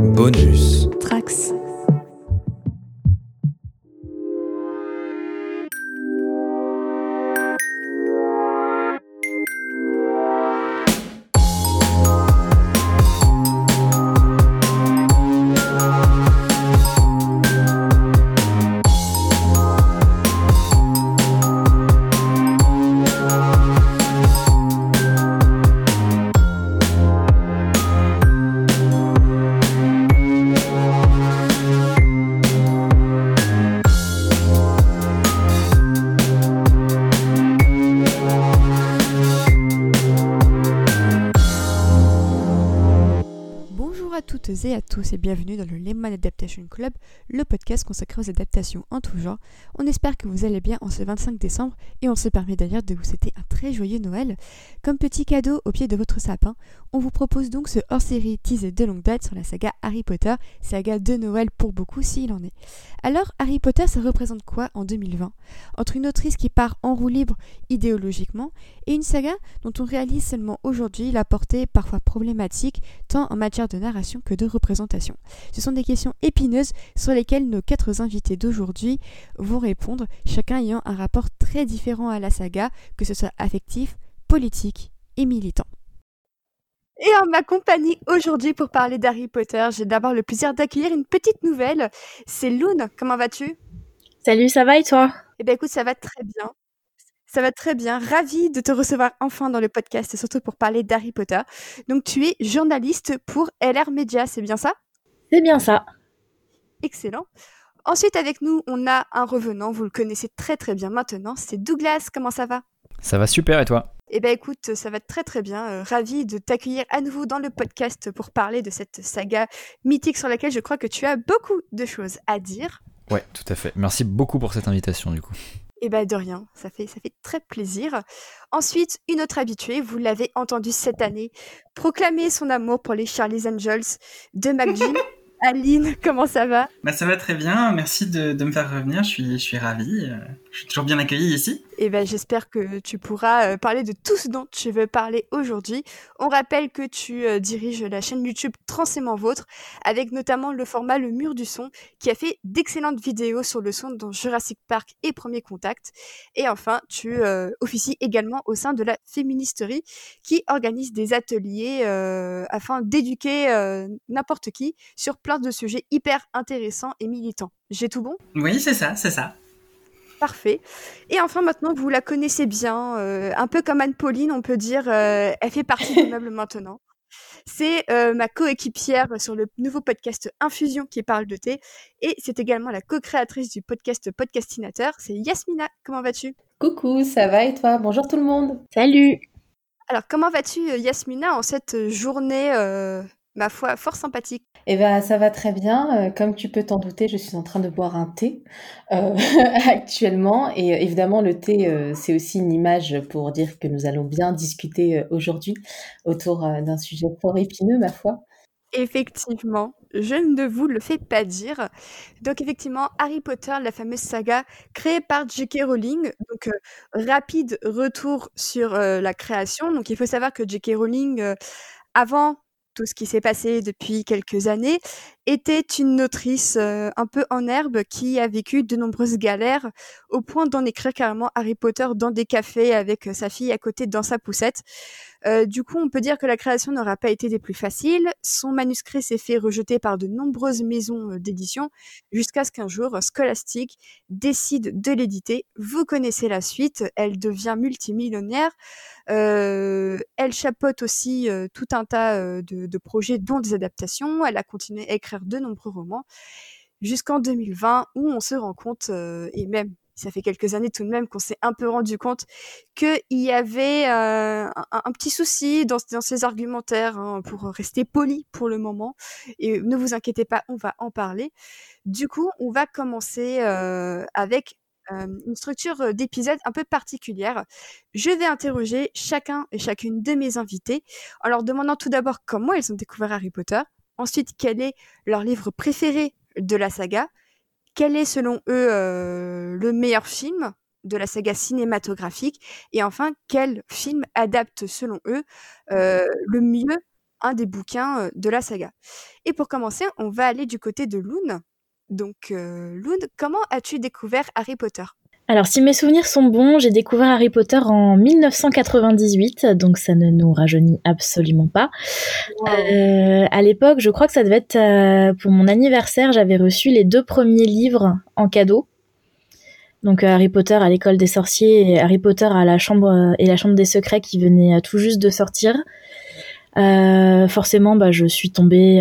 Bonus. Tous et bienvenue dans le Adaptation Club, le podcast consacré aux adaptations en tout genre. On espère que vous allez bien en ce 25 décembre et on se permet d'ailleurs de vous souhaiter un très joyeux Noël. Comme petit cadeau au pied de votre sapin, on vous propose donc ce hors-série teasé de longue date sur la saga Harry Potter, saga de Noël pour beaucoup s'il en est. Alors Harry Potter ça représente quoi en 2020 Entre une autrice qui part en roue libre idéologiquement et une saga dont on réalise seulement aujourd'hui la portée parfois problématique tant en matière de narration que de représentation. Ce sont des questions épineuses sur lesquelles nos quatre invités d'aujourd'hui vont répondre, chacun ayant un rapport très différent à la saga, que ce soit affectif, politique et militant. Et en ma compagnie aujourd'hui pour parler d'Harry Potter, j'ai d'abord le plaisir d'accueillir une petite nouvelle. C'est Loon, comment vas-tu? Salut, ça va et toi? Eh bien écoute, ça va très bien. Ça va très bien. Ravie de te recevoir enfin dans le podcast, surtout pour parler d'Harry Potter. Donc, tu es journaliste pour LR Media, c'est bien ça? C'est bien ça. Excellent. Ensuite, avec nous, on a un revenant, vous le connaissez très très bien maintenant, c'est Douglas. Comment ça va? Ça va super et toi? Eh bien écoute, ça va très très bien. Euh, Ravie de t'accueillir à nouveau dans le podcast pour parler de cette saga mythique sur laquelle je crois que tu as beaucoup de choses à dire. Ouais, tout à fait. Merci beaucoup pour cette invitation du coup. Eh ben de rien, ça fait, ça fait très plaisir. Ensuite, une autre habituée, vous l'avez entendu cette année, proclamer son amour pour les Charlie's Angels de McGee. Aline, comment ça va? Bah ça va très bien, merci de, me faire revenir, je suis, je suis ravie, euh, je suis toujours bien accueilli ici. Eh ben j'espère que tu pourras euh, parler de tout ce dont tu veux parler aujourd'hui. On rappelle que tu euh, diriges la chaîne YouTube Transément Vôtre, avec notamment le format Le Mur du Son, qui a fait d'excellentes vidéos sur le son dans Jurassic Park et Premier Contact. Et enfin, tu euh, officies également au sein de la Féministerie, qui organise des ateliers euh, afin d'éduquer n'importe qui sur plein de sujets hyper intéressants et militants. J'ai tout bon? Oui, c'est ça, c'est ça. Parfait. Et enfin, maintenant, vous la connaissez bien, euh, un peu comme Anne-Pauline, on peut dire, euh, elle fait partie du meuble maintenant. C'est euh, ma coéquipière sur le nouveau podcast Infusion qui parle de thé. Et c'est également la co-créatrice du podcast Podcastinateur. C'est Yasmina. Comment vas-tu? Coucou, ça va et toi? Bonjour tout le monde. Salut Alors, comment vas-tu, Yasmina, en cette journée, euh, ma foi, fort sympathique Eh ben, ça va très bien. Euh, comme tu peux t'en douter, je suis en train de boire un thé euh, actuellement. Et euh, évidemment, le thé, euh, c'est aussi une image pour dire que nous allons bien discuter aujourd'hui autour d'un sujet fort épineux, ma foi. Effectivement, je ne vous le fais pas dire. Donc effectivement, Harry Potter, la fameuse saga créée par J.K. Rowling. Donc euh, rapide retour sur euh, la création. Donc il faut savoir que J.K. Rowling, euh, avant tout ce qui s'est passé depuis quelques années, était une autrice un peu en herbe qui a vécu de nombreuses galères au point d'en écrire carrément Harry Potter dans des cafés avec sa fille à côté dans sa poussette. Euh, du coup, on peut dire que la création n'aura pas été des plus faciles. Son manuscrit s'est fait rejeter par de nombreuses maisons euh, d'édition jusqu'à ce qu'un jour Scholastic décide de l'éditer. Vous connaissez la suite, elle devient multimillionnaire. Euh, elle chapeaute aussi euh, tout un tas euh, de, de projets, dont des adaptations. Elle a continué à écrire de nombreux romans jusqu'en 2020 où on se rend compte, euh, et même ça fait quelques années tout de même qu'on s'est un peu rendu compte qu'il y avait euh, un, petit souci dans, ses argumentaires, hein, pour rester poli pour le moment. Et ne vous inquiétez pas, on va en parler. Du coup, on va commencer euh, avec euh, une structure d'épisode un peu particulière. Je vais interroger chacun et chacune de mes invités en leur demandant tout d'abord comment ils ont découvert Harry Potter, ensuite quel est leur livre préféré de la saga, quel est selon eux euh, le meilleur film de la saga cinématographique et enfin quel film adapte selon eux euh, le mieux un des bouquins de la saga. Et pour commencer, on va aller du côté de Loon. Donc, Loon, comment as-tu découvert Harry Potter? Alors, si mes souvenirs sont bons, j'ai découvert Harry Potter en 1998, donc ça ne nous rajeunit absolument pas. Euh, à l'époque, je crois que ça devait être euh, pour mon anniversaire, j'avais reçu les deux premiers livres en cadeau. Donc euh, Harry Potter à l'école des sorciers et Harry Potter à la chambre et la chambre des secrets qui venait tout juste de sortir. forcément, bah, je suis tombée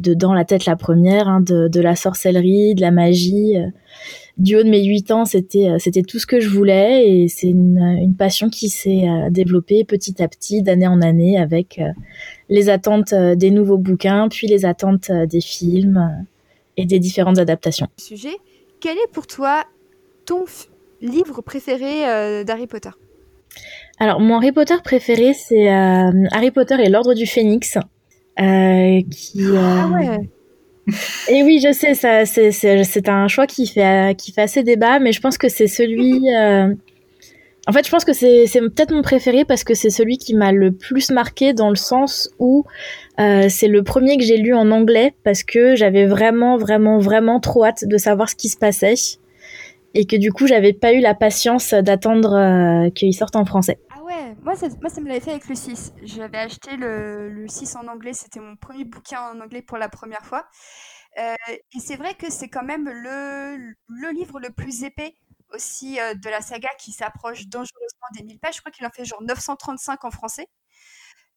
dedans la tête la première, hein, de, de, la sorcellerie, de la magie du haut de mes 8 ans, c'était euh, c'était tout ce que je voulais et c'est une, une, passion qui s'est euh, développée petit à petit, d'année en année, avec euh, les attentes des nouveaux bouquins, puis les attentes des films et des différentes adaptations. Sujet. Quel est pour toi ton livre préféré d'Harry Potter? Alors, mon Harry Potter préféré, c'est Harry Potter et l'Ordre du Phénix. qui, ah ouais et oui, je sais, ça, c'est, c'est, un choix qui fait, qui fait assez débat, mais je pense que c'est celui. Euh, en fait, je pense que c'est, c'est peut-être mon préféré parce que c'est celui qui m'a le plus marqué dans le sens où euh, c'est le premier que j'ai lu en anglais parce que j'avais vraiment, vraiment, vraiment trop hâte de savoir ce qui se passait et que du coup, j'avais pas eu la patience d'attendre euh, qu'il sorte en français. Moi ça, moi ça me l'avait fait avec le 6. J'avais acheté le, le 6 en anglais, c'était mon premier bouquin en anglais pour la première fois. Euh, et c'est vrai que c'est quand même le, le livre le plus épais aussi euh, de la saga qui s'approche dangereusement des 1000 pages. Je crois qu'il en fait genre 935 en français.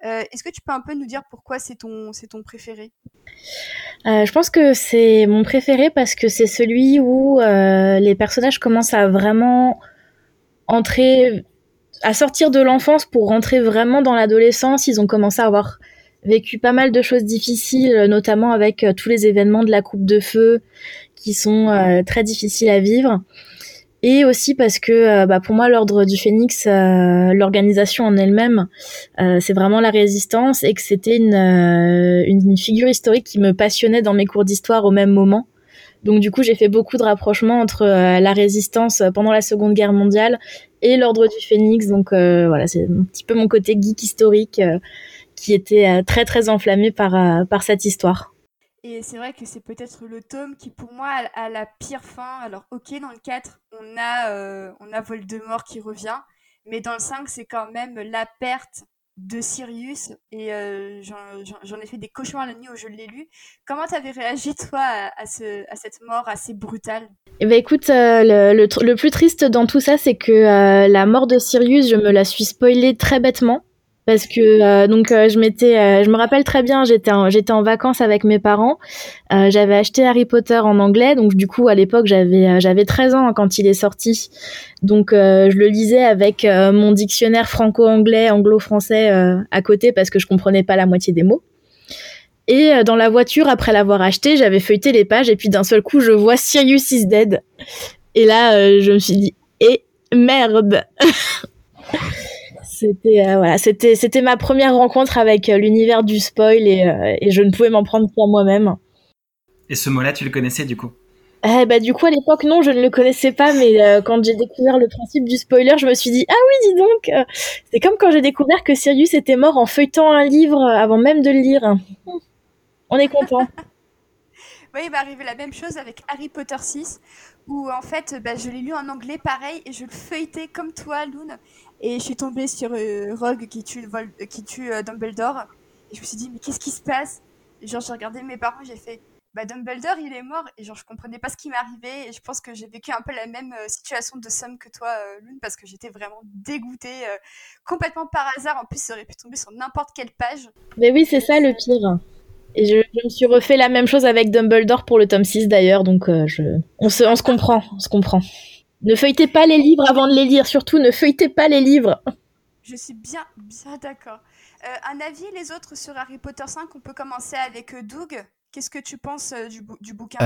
Euh, Est-ce que tu peux un peu nous dire pourquoi c'est ton, ton préféré? Je pense que c'est mon préféré parce que c'est celui où les personnages commencent à vraiment entrer, à sortir de l'enfance pour rentrer vraiment dans l'adolescence. Ils ont commencé à avoir vécu pas mal de choses difficiles, notamment avec euh, tous les événements de la coupe de feu qui sont euh, très difficiles à vivre. Et aussi parce que euh, bah, pour moi l'ordre du phénix, l'organisation en elle-même, c'est vraiment la résistance et que c'était une figure historique qui me passionnait dans mes cours d'histoire au même moment. Donc du coup j'ai fait beaucoup de rapprochements entre la résistance pendant la Seconde Guerre mondiale et l'ordre du phénix. Donc voilà c'est un petit peu mon côté geek historique qui était euh, très très enflammé par, euh, par cette histoire. Et c'est vrai que c'est peut-être le tome qui, pour moi, a, la pire fin. Alors, ok, dans le 4, on a, euh, on a Voldemort qui revient, mais dans le 5, c'est quand même la perte de Sirius. Et j'en ai fait des cauchemars la nuit où je l'ai lu. Comment t'avais réagi, toi, à, ce, à, cette mort assez brutale? Eh ben écoute, le, le, plus triste dans tout ça, c'est que la mort de Sirius, je me la suis spoilée très bêtement parce que euh, donc euh, je m'étais euh, je me rappelle très bien j'étais en, j'étais en vacances avec mes parents. J'avais acheté Harry Potter en anglais. Donc du coup à l'époque j'avais j'avais 13 ans quand il est sorti. Donc je le lisais avec mon dictionnaire franco-anglais anglo-français à côté parce que je comprenais pas la moitié des mots. Et dans la voiture après l'avoir acheté j'avais feuilleté les pages et puis d'un seul coup je vois Sirius is dead. Et là je me suis dit eh, merde C'était euh, voilà, c'était c'était ma première rencontre avec euh, l'univers du spoil euh, et, je ne pouvais m'en prendre qu'à moi-même. Et ce mot-là, tu le connaissais du coup? Eh bah du coup à l'époque non, je ne le connaissais pas, mais quand j'ai découvert le principe du spoiler, je me suis dit ah oui dis donc, c'est comme quand j'ai découvert que Sirius était mort en feuilletant un livre avant même de le lire. On est content. oui, il va arriver la même chose avec Harry Potter 6, où en fait bah, je l'ai lu en anglais pareil et je le feuilletais comme toi Loon et je suis tombée sur euh, Rogue qui tue, Vol qui tue euh, Dumbledore. Et je me suis dit, mais qu'est-ce qui se passe? Et Genre, j'ai regardé mes parents, j'ai fait, bah Dumbledore, il est mort. Et genre, je comprenais pas ce qui m'arrivait. Et je pense que j'ai vécu un peu la même euh, situation de somme que toi, Lune, parce que j'étais vraiment dégoûtée, complètement par hasard. En plus, ça aurait pu tomber sur n'importe quelle page. Mais oui, c'est ça le pire. Et je, je, me suis refait la même chose avec Dumbledore pour le tome 6 d'ailleurs, donc je... on, se, on se comprend, on se comprend. Ne feuilletez pas les livres avant de les lire, surtout ne feuilletez pas les livres. Je suis bien, bien d'accord. Euh, un avis, les autres, sur Harry Potter 5 On peut commencer avec euh, Doug. Qu'est-ce que tu penses euh, du, du, bouquin?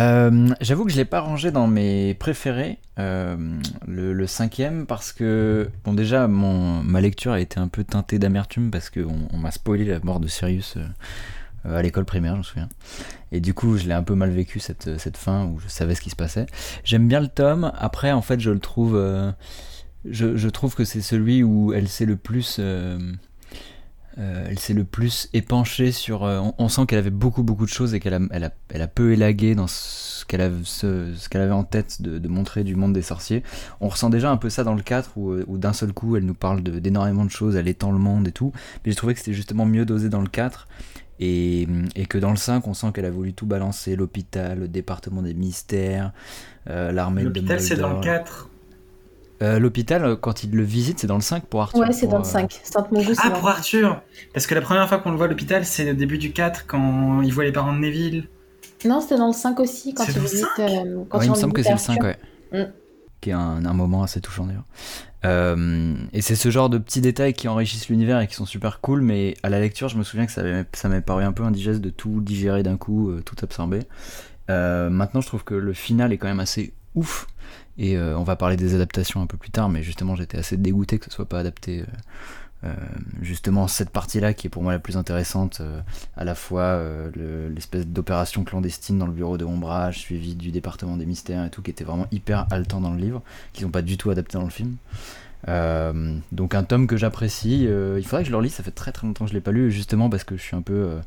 J'avoue que je ne l'ai pas rangé dans mes préférés, le, cinquième, parce que, bon, déjà, mon, ma lecture a été un peu teintée d'amertume parce qu'on on, m'a spoilé la mort de Sirius euh, à l'école primaire, je me souviens. Et du coup, je l'ai un peu mal vécu cette, cette fin où je savais ce qui se passait. J'aime bien le tome. Après, en fait, je le trouve. Euh, je, trouve que c'est celui où elle sait le plus. Euh, euh, elle s'est le plus épanchée sur. euh, on, sent qu'elle avait beaucoup beaucoup de choses et qu'elle a, elle a, elle a peu élagué dans ce qu'elle avait, en tête de, montrer du monde des sorciers. On ressent déjà un peu ça dans le 4 où, euh, d'un seul coup elle nous parle d'énormément de choses, elle étend le monde et tout. Mais j'ai trouvé que c'était justement mieux dosé dans le 4. Et, et que dans le 5, on sent qu'elle a voulu tout balancer l'hôpital, le département des mystères, euh, l'armée de L'hôpital, c'est dans le Dumbledore. 4. Euh, L'hôpital, euh, quand il le visite, c'est dans le 5 pour Arthur. Ouais, c'est dans le euh, 5. Sainte-Mongoose, c'est Ah, pour Arthur Parce que la première fois qu'on le voit à l'hôpital, c'est au début du 4, quand il voit les parents de Neville. Non, c'était dans le 5 aussi, quand il visite. euh, quand Ouais, il me on semble que c'est le 5, Arthur. ouais. Mm. Qui est un, un moment assez touchant d'ailleurs. Euh, et c'est ce genre de petits détails qui enrichissent l'univers et qui sont super cool, mais à la lecture, je me souviens que ça m'avait- ça paru un peu indigeste de tout digérer d'un coup, euh, tout absorber. Euh, maintenant, je trouve que le final est quand même assez ouf. Et on va parler des adaptations un peu plus tard, mais justement, j'étais assez dégoûté que ce soit pas adapté. Euh, justement, cette partie-là qui est pour moi la plus intéressante, euh, à la fois euh, le- l'espèce d'opération clandestine dans le bureau de ombrage, suivi du département des mystères et tout, qui était vraiment hyper haletant dans le livre, qu'ils n'ont pas du tout adapté dans le film. Donc un tome que j'apprécie. il faudrait que je le relise. Ça fait très très longtemps que je l'ai pas lu, justement parce que je suis un peu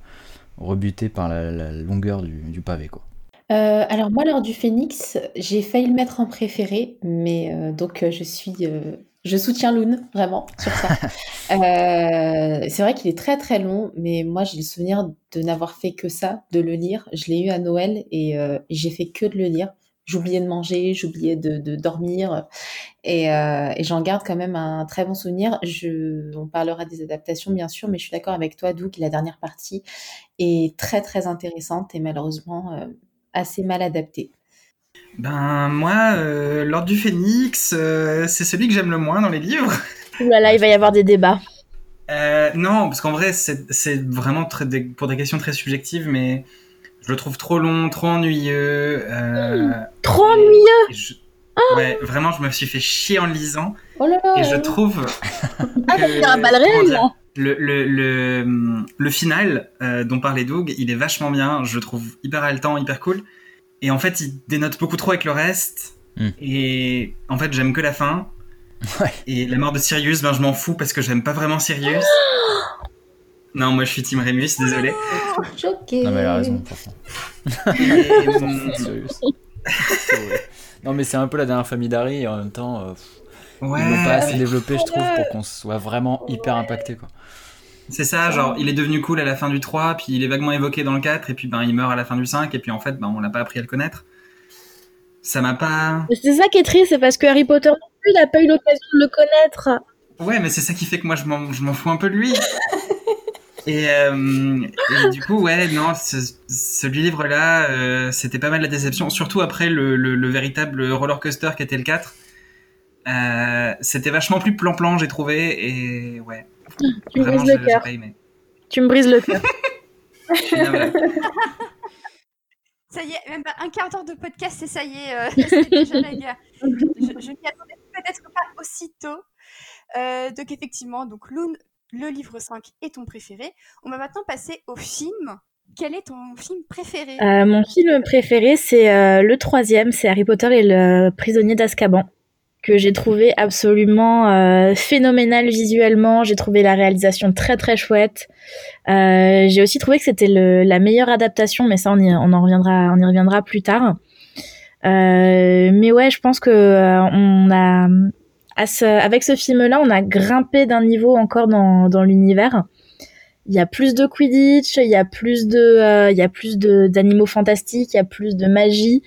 rebuté par la, longueur du, pavé, quoi. Alors moi, lors du Phénix, j'ai failli le mettre en préféré, mais donc je suis, je soutiens Loon vraiment sur ça. Euh, c'est vrai qu'il est très très long, mais moi j'ai le souvenir de n'avoir fait que ça, de le lire. Je l'ai eu à Noël et euh, j'ai fait que de le lire. J'oubliais de manger, j'oubliais de, de dormir et, euh, et j'en garde quand même un très bon souvenir. Je, on parlera des adaptations bien sûr, mais je suis d'accord avec toi, Doug, la dernière partie est très très intéressante et malheureusement assez mal adaptée. Ben, moi, euh, L'Ordre du Phénix, euh, c'est celui que j'aime le moins dans les livres. Ouh là là, il va y avoir des débats. Euh, non, parce qu'en vrai, c'est vraiment très, pour des questions très subjectives, mais je le trouve trop long, trop ennuyeux. euh, Trop ennuyeux Ouais, vraiment, je me suis fait chier en le lisant. Oh là là Et je trouve Ah, un bal réel, là le, le, le, le final dont parlait Doug, il est vachement bien, je le trouve hyper haletant, hyper cool. Et en fait, il dénote beaucoup trop avec le reste. Hmm. Et en fait, j'aime que la fin. Ouais. Et la mort de Sirius, ben, je m'en fous parce que j'aime pas vraiment Sirius. non, moi je suis Team Remus, désolé. choquée. Non, mais elle a raison. Et. C'est vrai. non, mais c'est un peu la dernière famille d'Harry et en même temps, euh, pff, ouais, ils l'ont pas assez développé, je trouve, pour qu'on soit vraiment hyper impacté, quoi. C'est ça, genre, il est devenu cool à la fin du 3, puis il est vaguement évoqué dans le 4, et puis ben, il meurt à la fin du 5, et puis en fait, ben, on l'a pas appris à le connaître. Ça m'a pas. C'est ça qui est triste, c'est parce que Harry Potter non plus, il n'a pas eu l'occasion de le connaître. Ouais, mais c'est ça qui fait que moi je m'en, je m'en fous un peu de lui. et, euh, et du coup, ouais, non, ce, ce livre-là, euh, c'était pas mal la déception, surtout après le, le, le véritable roller coaster qui était le 4. Euh, c'était vachement plus plan-plan, j'ai trouvé, et ouais. Tu me brises le cœur. Tu me brises le cœur. Ça y est, même pas un quart d'heure de podcast et ça y est, euh, c'est déjà la guerre. Je, je m'y attendais peut-être pas aussitôt. Euh, donc effectivement, donc Loon, le livre 5 est ton préféré. On va maintenant passer au film. Quel est ton film préféré? Euh, mon film préféré, c'est euh, le troisième, c'est Harry Potter et le prisonnier d'Azkaban, que j'ai trouvé absolument euh, phénoménal visuellement. J'ai trouvé la réalisation très très chouette. Euh, j'ai aussi trouvé que c'était la meilleure adaptation, mais ça on y, on en reviendra, on y reviendra plus tard. Euh, mais ouais, je pense que euh, on a, à ce- avec ce film-là, on a grimpé d'un niveau encore dans, dans l'univers. Il y a plus de Quidditch, il y a plus de, euh, il y a plus de d'animaux fantastiques, il y a plus de magie.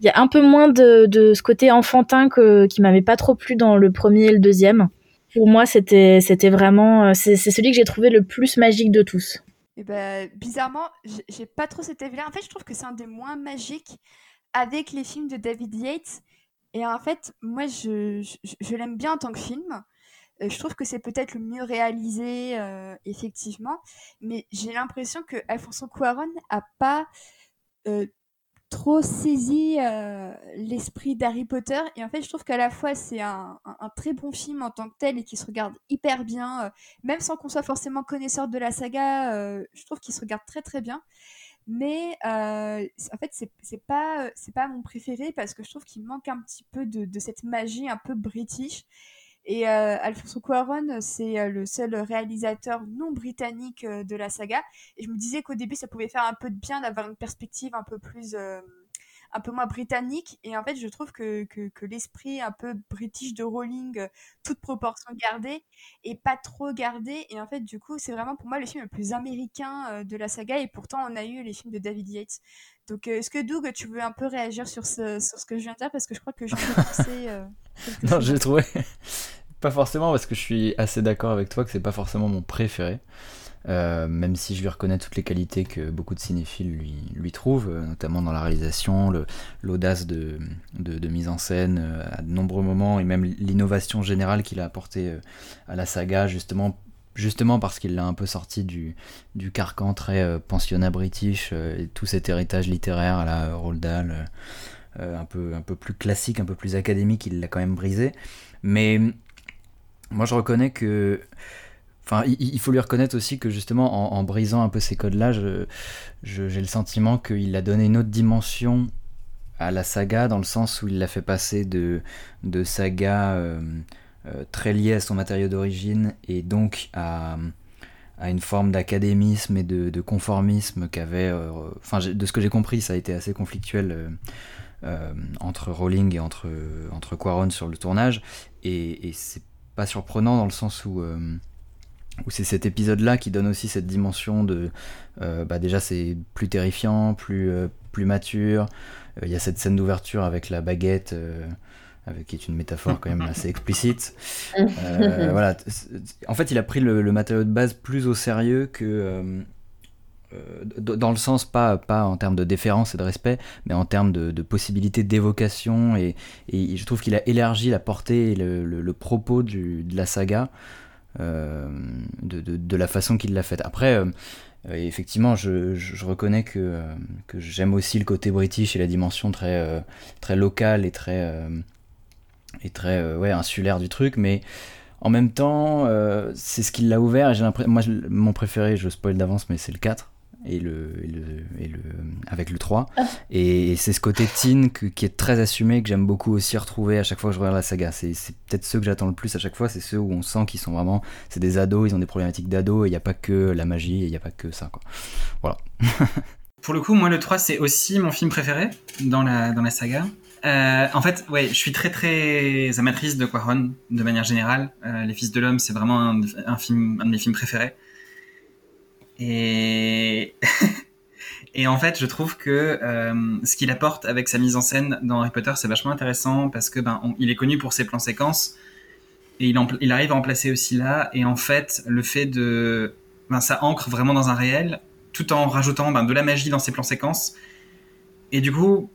Il y a un peu moins de, de ce côté enfantin que qui m'avait pas trop plu dans le premier et le deuxième. Pour moi, c'était c'était vraiment euh, c'est celui que j'ai trouvé le plus magique de tous. Eh ben, bizarrement, j'ai- j'ai pas trop cet avis-là. En fait, je trouve que c'est un des moins magiques avec les films de David Yates. Et en fait, moi, je, je, je l'aime bien en tant que film. Euh, Je trouve que c'est peut-être le mieux réalisé, euh, effectivement. Mais j'ai l'impression que Alfonso Cuarón a pas euh, trop saisi l'esprit d'Harry Potter. Et en fait, je trouve qu'à la fois, c'est un, très bon film en tant que tel et qui se regarde hyper bien. même sans qu'on soit forcément connaisseur de la saga, je trouve qu'il se regarde très très bien. Mais en fait, c'est pas, pas mon préféré parce que je trouve qu'il manque un petit peu de, de cette magie un peu british. Et Alfonso Cuarón, c'est le seul réalisateur non britannique de la saga. Et je me disais qu'au début, ça pouvait faire un peu de bien d'avoir une perspective un peu plus un peu moins britannique. Et en fait, je trouve que, que, l'esprit un peu british de Rowling, euh, toute proportion gardée, est pas trop gardé. Et en fait, du coup, c'est vraiment pour moi le film le plus américain euh, de la saga. Et pourtant, on a eu les films de David Yates. Donc, euh, est-ce que Doug, tu veux un peu réagir sur ce, sur ce que je viens de dire? Parce que je crois que je vais penser. non, j'ai trouvé. pas forcément parce que je suis assez d'accord avec toi que c'est pas forcément mon préféré. Euh, même si je lui reconnais toutes les qualités que beaucoup de cinéphiles lui, trouvent, euh, notamment dans la réalisation, l'audace de, mise en scène euh, à de nombreux moments, et même l'innovation générale qu'il a apportée à la saga, justement, justement parce qu'il l'a un peu sorti du, du carcan très pensionnat british, et tout cet héritage littéraire à la Roald Dahl, un, peu, un peu plus classique, un peu plus académique, il l'a quand même brisé. Mais moi je reconnais que Enfin, il, faut lui reconnaître aussi que justement, en, brisant un peu ces codes-là, j'ai le sentiment qu'il a donné une autre dimension à la saga, dans le sens où il l'a fait passer de, de saga euh, euh, très liée à son matériau d'origine et donc à, à une forme d'académisme et de, conformisme qu'avait. Euh, enfin, de ce que j'ai compris, ça a été assez conflictuel. entre Rowling et entre, entre Quaron sur le tournage et, et c'est pas surprenant dans le sens où où c'est cet épisode-là qui donne aussi cette dimension de, euh, bah déjà c'est plus terrifiant, plus, euh, plus mature. Euh, il y a cette scène d'ouverture avec la baguette, avec, qui est une métaphore quand même assez explicite. voilà. En fait, il a pris le, matériau de base plus au sérieux que dans le sens pas, pas en termes de déférence et de respect, mais en termes de, de possibilité d'évocation. Et, et, je trouve qu'il a élargi la portée et le, le, propos de la saga euh, de, de, la façon qu'il l'a faite. Après, euh, effectivement, je, je, reconnais que, que j'aime aussi le côté british et la dimension très, euh, très locale et très, et très ouais, insulaire du truc, mais en même temps, c'est ce qui l'a ouvert. Et j'ai moi, mon préféré, je spoil d'avance, mais c'est le 4 et le, et le, avec le 3. Ah. Et, c'est ce côté teen qui est très assumé, que j'aime beaucoup aussi retrouver à chaque fois que je regarde la saga. C'est, peut-être ceux que j'attends le plus à chaque fois, c'est ceux où on sent qu'ils sont vraiment. C'est des ados, ils ont des problématiques d'ados, et il n'y a pas que la magie, et il n'y a pas que ça. Voilà. Pour le coup, moi, le 3, c'est aussi mon film préféré dans la, dans la saga. Euh, en fait, ouais, je suis très très amatrice de Quaron de manière générale. Euh, Les Fils de l'homme, c'est vraiment un, un, film, un de mes films préférés. Et en fait, je trouve que euh, ce qu'il apporte avec sa mise en scène dans Harry Potter, c'est vachement intéressant parce que ben, il est connu pour ses plans séquences et il, arrive à en placer aussi là. Et en fait, le fait de, ben, ça ancre vraiment dans un réel, tout en rajoutant ben, de la magie dans ses plans séquences. Et du coup,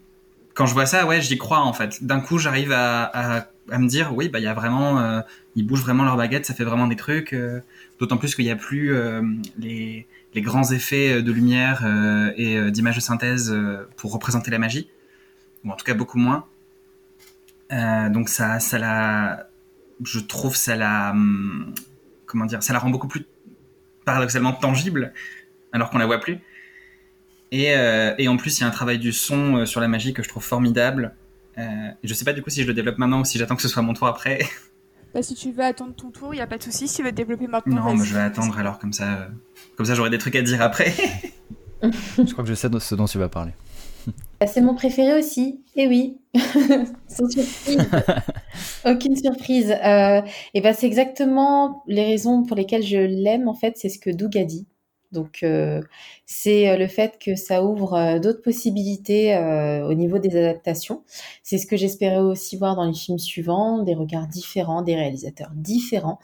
quand je vois ça, ouais, j'y crois en fait. D'un coup, j'arrive à, à, me dire, oui, bah il y a vraiment, euh, ils bougent vraiment leur baguette, ça fait vraiment des trucs. Euh, d'autant plus qu'il n'y a plus euh, les les grands effets de lumière et euh, d'image de synthèse pour représenter la magie, ou en tout cas beaucoup moins. donc ça, ça la, je trouve ça la, hum, comment dire, ça la rend beaucoup plus paradoxalement tangible, alors qu'on la voit plus. Et, et, en plus, il y a un travail du son sur la magie que je trouve formidable. Euh, je sais pas du coup si je le développe maintenant ou si j'attends que ce soit mon tour après. Bah, si tu veux attendre ton tour, il n'y a pas de souci. Si tu veux développer maintenant. Non, mais je vais attendre alors, comme ça, euh, comme ça j'aurai des trucs à dire après. je crois que je sais ce dont tu vas parler. Bah, c'est mon préféré aussi, et eh oui, sans surprise, aucune surprise. Euh, et ben c'est exactement les raisons pour lesquelles je l'aime en fait, c'est ce que Doug a dit. Donc euh, c'est euh, le fait que ça ouvre euh, d'autres possibilités au niveau des adaptations. C'est ce que j'espérais aussi voir dans les films suivants, des regards différents, des réalisateurs différents.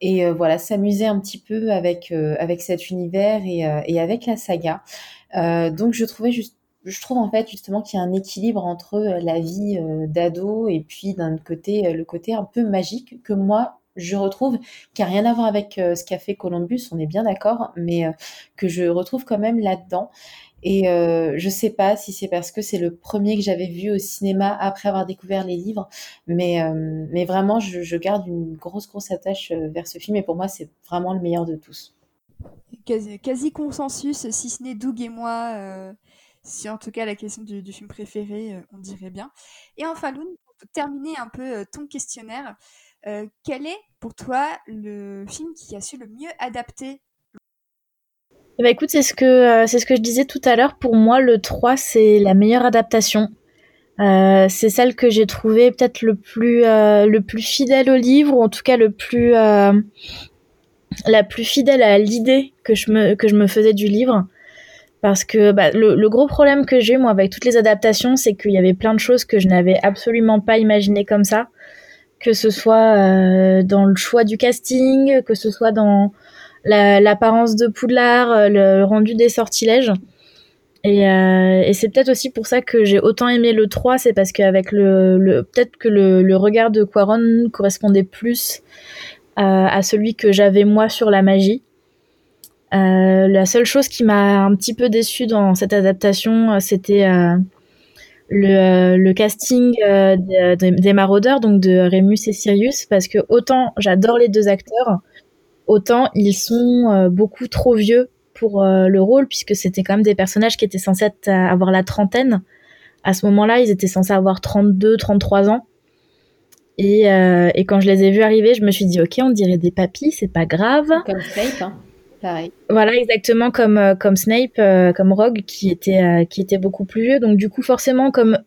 Et voilà, s'amuser un petit peu avec avec cet univers et, et avec la saga. donc je trouvais juste je trouve en fait justement qu'il y a un équilibre entre la vie d'ado et puis d'un côté le côté un peu magique que moi je retrouve, qui a rien à voir avec euh, ce qu'a fait Columbus, on est bien d'accord, mais euh, que je retrouve quand même là-dedans. Et euh, je sais pas si c'est parce que c'est le premier que j'avais vu au cinéma après avoir découvert les livres, mais, euh, mais vraiment, je, garde une grosse, grosse attache vers ce film, et pour moi, c'est vraiment le meilleur de tous. Quasi, consensus, si ce n'est Doug et moi, si en tout cas la question du, film préféré, on dirait bien. Et enfin, Loun, pour terminer un peu ton questionnaire, quel est pour toi le film qui a su le mieux adapter bah écoute, c'est ce que c'est ce que je disais tout à l'heure. Pour moi, le 3, c'est la meilleure adaptation. Euh, c'est celle que j'ai trouvée peut-être le plus euh, le plus fidèle au livre ou en tout cas le plus euh, la plus fidèle à l'idée que je me faisais du livre parce que bah, le, gros problème que j'ai moi avec toutes les adaptations c'est qu'il y avait plein de choses que je n'avais absolument pas imaginé comme ça que ce soit dans le choix du casting que ce soit dans l'apparence de Poudlard le rendu des sortilèges et, euh, et c'est peut-être aussi pour ça que j'ai autant aimé le 3, c'est parce qu'avec le, le peut-être que le, regard de Quaron correspondait plus à, celui que j'avais moi sur la magie. Euh, la seule chose qui m'a un petit peu déçue dans cette adaptation, c'était euh, le, euh, le, casting euh, des, des, maraudeurs, donc de Remus et Sirius, parce que autant j'adore les deux acteurs, autant ils sont beaucoup trop vieux pour euh, le rôle, puisque c'était quand même des personnages qui étaient censés euh, avoir la trentaine. À ce moment-là, ils étaient censés avoir 32, 33 ans. Et, euh, et, quand je les ai vus arriver, je me suis dit, ok, on dirait des papis, c'est pas grave. Comme hein. Voilà, exactement comme comme Snape, comme Rogue, qui était qui était beaucoup plus vieux. Donc du coup, forcément, comme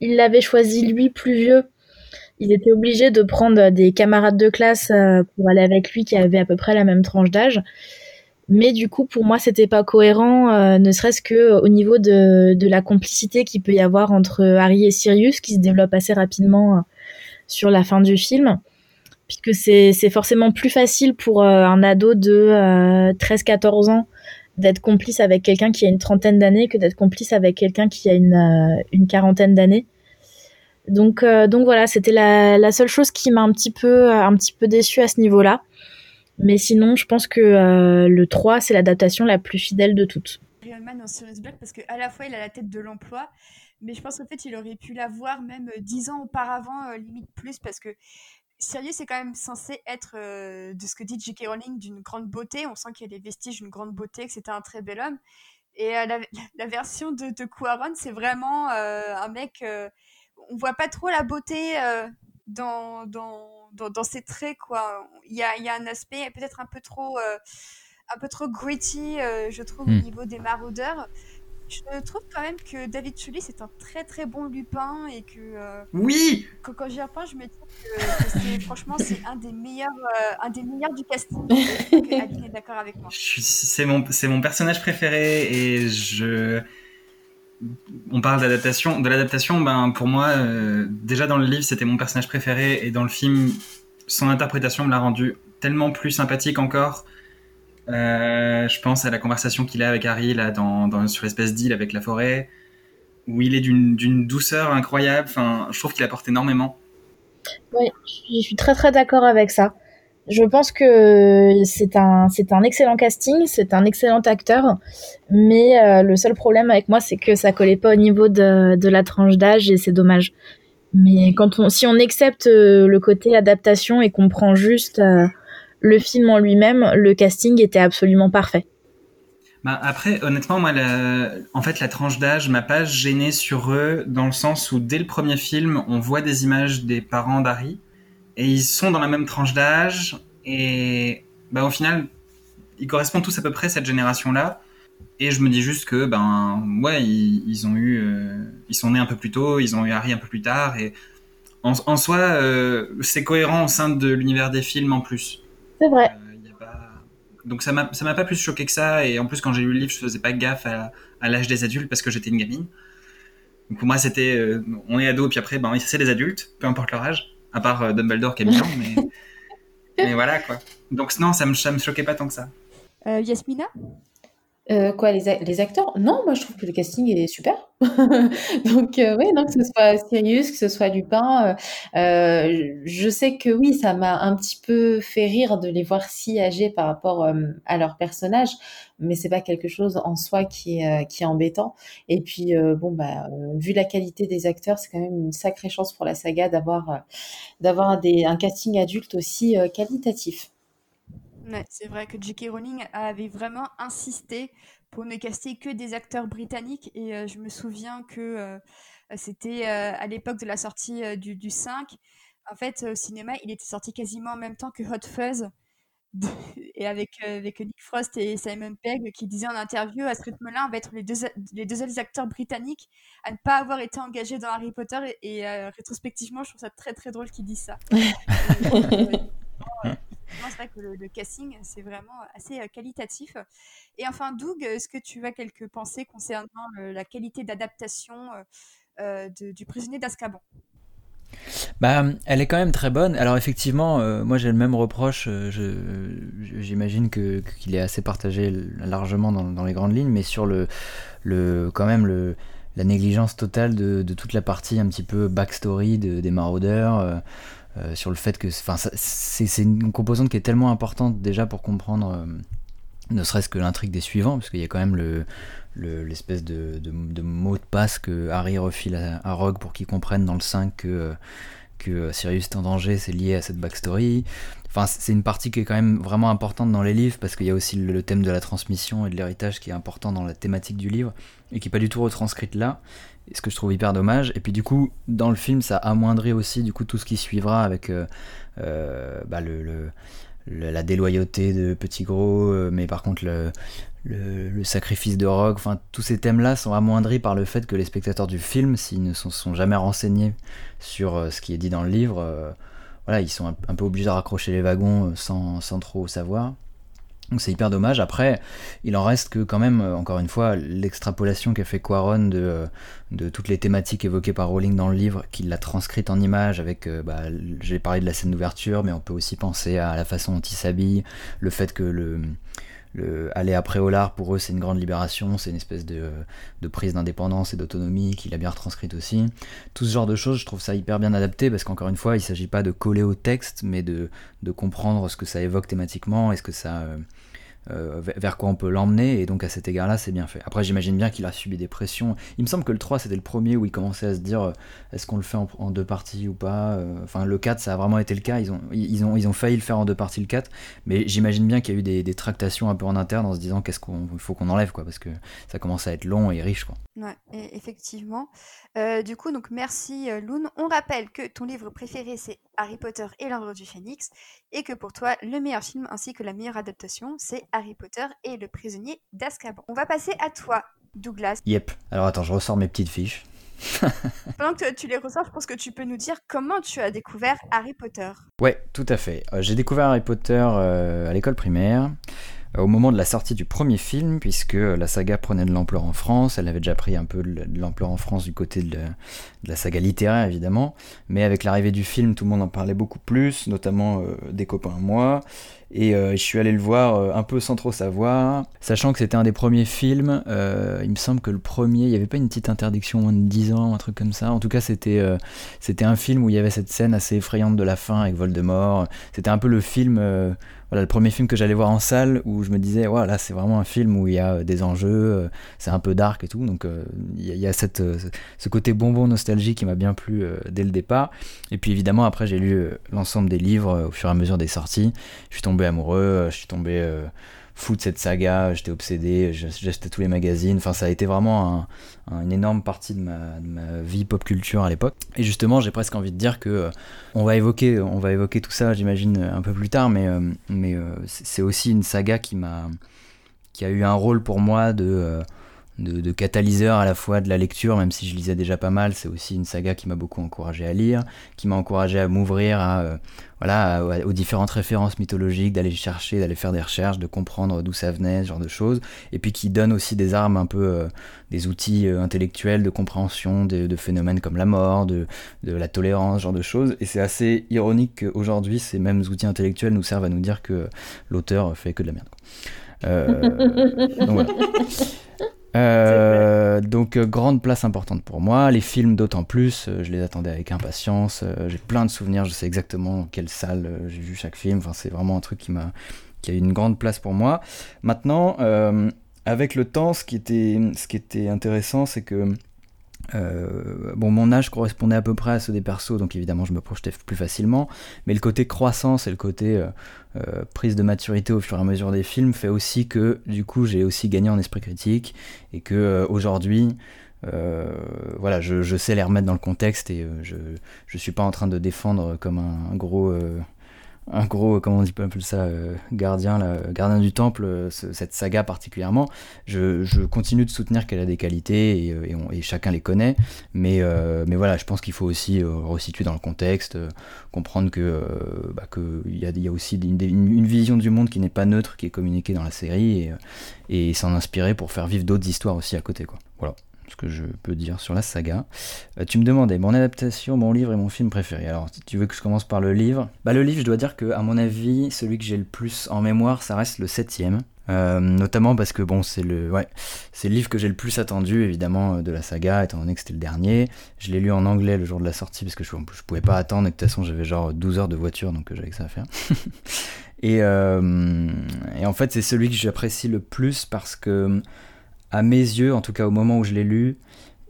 il l'avait choisi lui plus vieux, il était obligé de prendre des camarades de classe pour aller avec lui qui avaient à peu près la même tranche d'âge. Mais du coup, pour moi, c'était pas cohérent, euh, ne serait-ce que euh, au niveau de, de la complicité qu'il peut y avoir entre Harry et Sirius, qui se développe assez rapidement euh, sur la fin du film, puisque c'est forcément plus facile pour un ado de 13-14 ans d'être complice avec quelqu'un qui a une trentaine d'années que d'être complice avec quelqu'un qui a une, une quarantaine d'années. Donc, donc voilà, c'était la, la, seule chose qui m'a un petit peu, peu déçue à ce niveau-là. Mais sinon, je pense que euh, le 3, c'est l'adaptation la plus fidèle de toutes. Man Sirius Black, parce qu'à la fois, il a la tête de l'emploi, mais je pense qu'en fait, il aurait pu l'avoir même euh, dix ans auparavant, euh, limite plus, parce que Sirius est quand même censé être, de ce que dit J.K. Rowling, d'une grande beauté. On sent qu'il y a des vestiges d'une grande beauté, que c'était un très bel homme. Et la, la, version de, de Quaron, c'est vraiment un mec. on voit pas trop la beauté dans, dans dans, ses traits quoi. Il y a, y a un aspect peut-être un peu trop euh, un peu trop gritty, euh, je trouve, au hmm. niveau des maraudeurs. Je trouve quand même que David Chuli c'est un très très bon Lupin et que euh, oui quand, quand j'y repense je me dis que, franchement c'est un des meilleurs un des meilleurs du casting. Aline est d'accord avec moi. C'est mon c'est mon personnage préféré et je on parle d'adaptation. De l'adaptation, ben, pour moi, euh, déjà dans le livre, c'était mon personnage préféré, et dans le film, son interprétation me l'a rendu tellement plus sympathique encore. Euh, je pense à la conversation qu'il a avec Harry là, dans, sur l'espèce d'île avec la forêt, où il est d'une douceur incroyable. Enfin, je trouve qu'il apporte énormément. Oui, je suis très très d'accord avec ça. Je pense que c'est un c'est un excellent casting, c'est un excellent acteur, mais euh, le seul problème avec moi c'est que ça collait pas au niveau de, de la tranche d'âge et c'est dommage. Mais quand on si on accepte euh, le côté adaptation et qu'on prend juste le film en lui-même, le casting était absolument parfait. Bah après, honnêtement, moi, en fait, la tranche d'âge m'a pas gêné sur eux dans le sens où dès le premier film, on voit des images des parents d'Harry et ils sont dans la même tranche d'âge et bah, au final ils correspondent tous à peu près à cette génération là et je me dis juste que ben ouais ils, ont eu euh, ils sont nés un peu plus tôt ils ont eu Harry un peu plus tard et en, en soi euh, c'est cohérent au sein de l'univers des films en plus c'est vrai euh, pas... donc ça m'a ça m'a pas plus choqué que ça et en plus quand j'ai lu le livre je faisais pas gaffe à, à l'âge des adultes parce que j'étais une gamine donc pour moi c'était on est ado puis après ben c'est les adultes peu importe leur âge à part euh, Dumbledore qui est mignon, mais, mais voilà quoi. Donc non, ça me, ça me choquait pas tant que ça. Euh, Yasmina? Euh, quoi, les, les, acteurs? Non, moi je trouve que le casting est super. Donc euh, oui, que ce soit Sirius, que ce soit Lupin, euh, je sais que oui, ça m'a un petit peu fait rire de les voir si âgés par rapport à leur personnage, mais c'est pas quelque chose en soi qui est qui est embêtant. Et puis bon bah vu la qualité des acteurs, c'est quand même une sacrée chance pour la saga d'avoir d'avoir un casting adulte aussi qualitatif c'est vrai que J.K. Rowling avait vraiment insisté pour ne caster que des acteurs britanniques et euh, je me souviens que euh, c'était euh, à l'époque de la sortie du, du, 5. En fait, au cinéma, il était sorti quasiment en même temps que Hot Fuzz. et avec, avec Nick Frost et Simon Pegg qui disaient en interview à ce rythme-là, on va être les deux, les deux seuls acteurs britanniques à ne pas avoir été engagés dans Harry Potter. Et, rétrospectivement, je trouve ça très très drôle qu'ils disent ça. c'est vrai que le, casting, c'est vraiment assez euh, qualitatif. Et enfin, Doug, est-ce que tu as quelques pensées concernant la qualité d'adaptation du prisonnier d'Azkaban? Bah, elle est quand même très bonne. Alors effectivement, euh, moi j'ai le même reproche. Euh, j'imagine que qu'il est assez partagé largement dans, les grandes lignes, mais sur le, le quand même le, la négligence totale de, toute la partie un petit peu backstory des maraudeurs. Euh, sur le fait que c'est une composante qui est tellement importante déjà pour comprendre ne serait-ce que l'intrigue des suivants, parce qu'il y a quand même le, l'espèce de, mot de passe que Harry refile à, Rogue pour qu'il comprenne dans le 5 que, que Sirius est en danger, c'est lié à cette backstory. Enfin, c'est une partie qui est quand même vraiment importante dans les livres parce qu'il y a aussi le, thème de la transmission et de l'héritage qui est important dans la thématique du livre et qui n'est pas du tout retranscrite là. Ce que je trouve hyper dommage. Et puis du coup, dans le film, ça amoindrit aussi du coup tout ce qui suivra avec euh, euh, bah, le, la déloyauté de Petit Gros, euh, mais par contre le, le, sacrifice de Rogue, enfin tous ces thèmes-là sont amoindris par le fait que les spectateurs du film, s'ils ne sont, sont, jamais renseignés sur ce qui est dit dans le livre, voilà, ils sont un, peu obligés de raccrocher les wagons sans, sans trop savoir. Donc c'est hyper dommage. Après, il en reste que quand même, encore une fois, l'extrapolation qu'a fait Quaron de, de toutes les thématiques évoquées par Rowling dans le livre, qu'il l'a transcrite en images avec, bah, j'ai parlé de la scène d'ouverture, mais on peut aussi penser à la façon dont il s'habille, le fait que le aller après Olar, pour eux, c'est une grande libération, c'est une espèce de, prise d'indépendance et d'autonomie qu'il a bien retranscrite aussi. Tout ce genre de choses, je trouve ça hyper bien adapté parce qu'encore une fois, il ne s'agit pas de coller au texte, mais de, de, comprendre ce que ça évoque thématiquement et ce que ça, euh, vers quoi on peut l'emmener, et donc à cet égard-là, c'est bien fait. Après, j'imagine bien qu'il a subi des pressions. Il me semble que le 3, c'était le premier où il commençait à se dire euh, est-ce qu'on le fait en, deux parties ou pas euh, Enfin, le 4, ça a vraiment été le cas. Ils ont, ils ont, ils failli le faire en deux parties, le 4, mais j'imagine bien qu'il y a eu des, tractations un peu en interne en se disant qu'est-ce qu'on faut qu'on enlève, quoi, parce que ça commence à être long et riche, quoi. Ouais, effectivement. Du coup, donc merci Loon. On rappelle que ton livre préféré, c'est Harry Potter et l'Ordre du Phénix, et que pour toi, le meilleur film ainsi que la meilleure adaptation, c'est Harry Potter et le prisonnier d'Azkaban. On va passer à toi, Douglas. Yep. Alors attends, je ressors mes petites fiches. Pendant que tu les ressors, je pense que tu peux nous dire comment tu as découvert Harry Potter. Ouais, tout à fait. Euh, j'ai découvert Harry Potter euh, à l'école primaire au moment de la sortie du premier film, puisque la saga prenait de l'ampleur en France, elle avait déjà pris un peu de l'ampleur en France du côté de, la saga littéraire évidemment, mais avec l'arrivée du film, tout le monde en parlait beaucoup plus, notamment euh, des copains moi, et euh, je suis allé le voir euh, un peu sans trop savoir, sachant que c'était un des premiers films, il me semble que le premier, il n'y avait pas une petite interdiction moins de 10 ans, un truc comme ça, en tout cas c'était c'était un film où il y avait cette scène assez effrayante de la fin avec Voldemort, c'était un peu le film le premier film que j'allais voir en salle où je me disais, voilà, c'est vraiment un film où il y a euh, des enjeux, euh, c'est un peu dark et tout. Donc euh, il y, a cette, ce côté bonbon nostalgie qui m'a bien plu dès le départ. Et puis évidemment, après, j'ai lu l'ensemble des livres au fur et à mesure des sorties. Je suis tombé amoureux, je suis tombé fou de cette saga, j'étais obsédé, j'achetais tous les magazines, enfin ça a été vraiment une énorme partie de ma, vie pop culture à l'époque. Et justement j'ai presque envie de dire que euh, on, va évoquer, on va évoquer tout ça j'imagine un peu plus tard, mais, euh, euh, c'est aussi une saga qui a eu un rôle pour moi de de, catalyseur à la fois de la lecture, même si je lisais déjà pas mal, c'est aussi une saga qui m'a beaucoup encouragé à lire, qui m'a encouragé à m'ouvrir à, euh, voilà, aux différentes références mythologiques, d'aller chercher, d'aller faire des recherches, de comprendre d'où ça venait, ce genre de choses, et puis qui donne aussi des armes un peu, euh, des outils euh, intellectuels de compréhension de, phénomènes comme la mort, de, de la tolérance, ce genre de choses, et c'est assez ironique qu'aujourd'hui ces mêmes outils intellectuels nous servent à nous dire que l'auteur fait que de la merde. donc voilà. Euh, donc euh, grande place importante pour moi. Les films d'autant plus, euh, je les attendais avec impatience. j'ai plein de souvenirs, je sais exactement quelle salle j'ai vu chaque film. Enfin, c'est vraiment un truc qui m'a qui a eu une grande place pour moi. Maintenant, avec le temps, ce qui était, ce qui était intéressant, c'est que euh, bon, mon âge correspondait à peu près à ceux des persos, donc évidemment je me projetais plus facilement. Mais le côté croissance et le côté euh, euh, prise de maturité au fur et à mesure des films fait aussi que du coup j'ai aussi gagné en esprit critique et que aujourd'hui voilà, je, sais les remettre dans le contexte et je je suis pas en train de défendre comme un, gros un gros, comment on dit un peu ça, euh, gardien, gardien du temple, euh, cette saga particulièrement. Je, continue de soutenir qu'elle a des qualités et, euh, chacun les connaît, mais, voilà, je pense qu'il faut aussi resituer dans le contexte, comprendre que bah, qu'il y a, aussi une, vision du monde qui n'est pas neutre, qui est communiquée dans la série, et, s'en inspirer pour faire vivre d'autres histoires aussi à côté. Voilà ce que je peux dire sur la saga. Euh, tu me demandais mon adaptation, mon livre et mon film préféré. Alors, tu veux que je commence par le livre, bah le livre, je dois dire que à mon avis, celui que j'ai le plus en mémoire, ça reste le septième. Euh, notamment parce que bon, c'est le, ouais, c'est le livre que j'ai le plus attendu évidemment de la saga, étant donné que c'était le dernier. Je l'ai lu en anglais le jour de la sortie parce que je, je pouvais pas attendre et de toute façon j'avais genre 12 heures de voiture donc j'avais que ça à faire. euh, et en fait, c'est celui que j'apprécie le plus parce que à mes yeux, en tout cas au moment où je l'ai lu,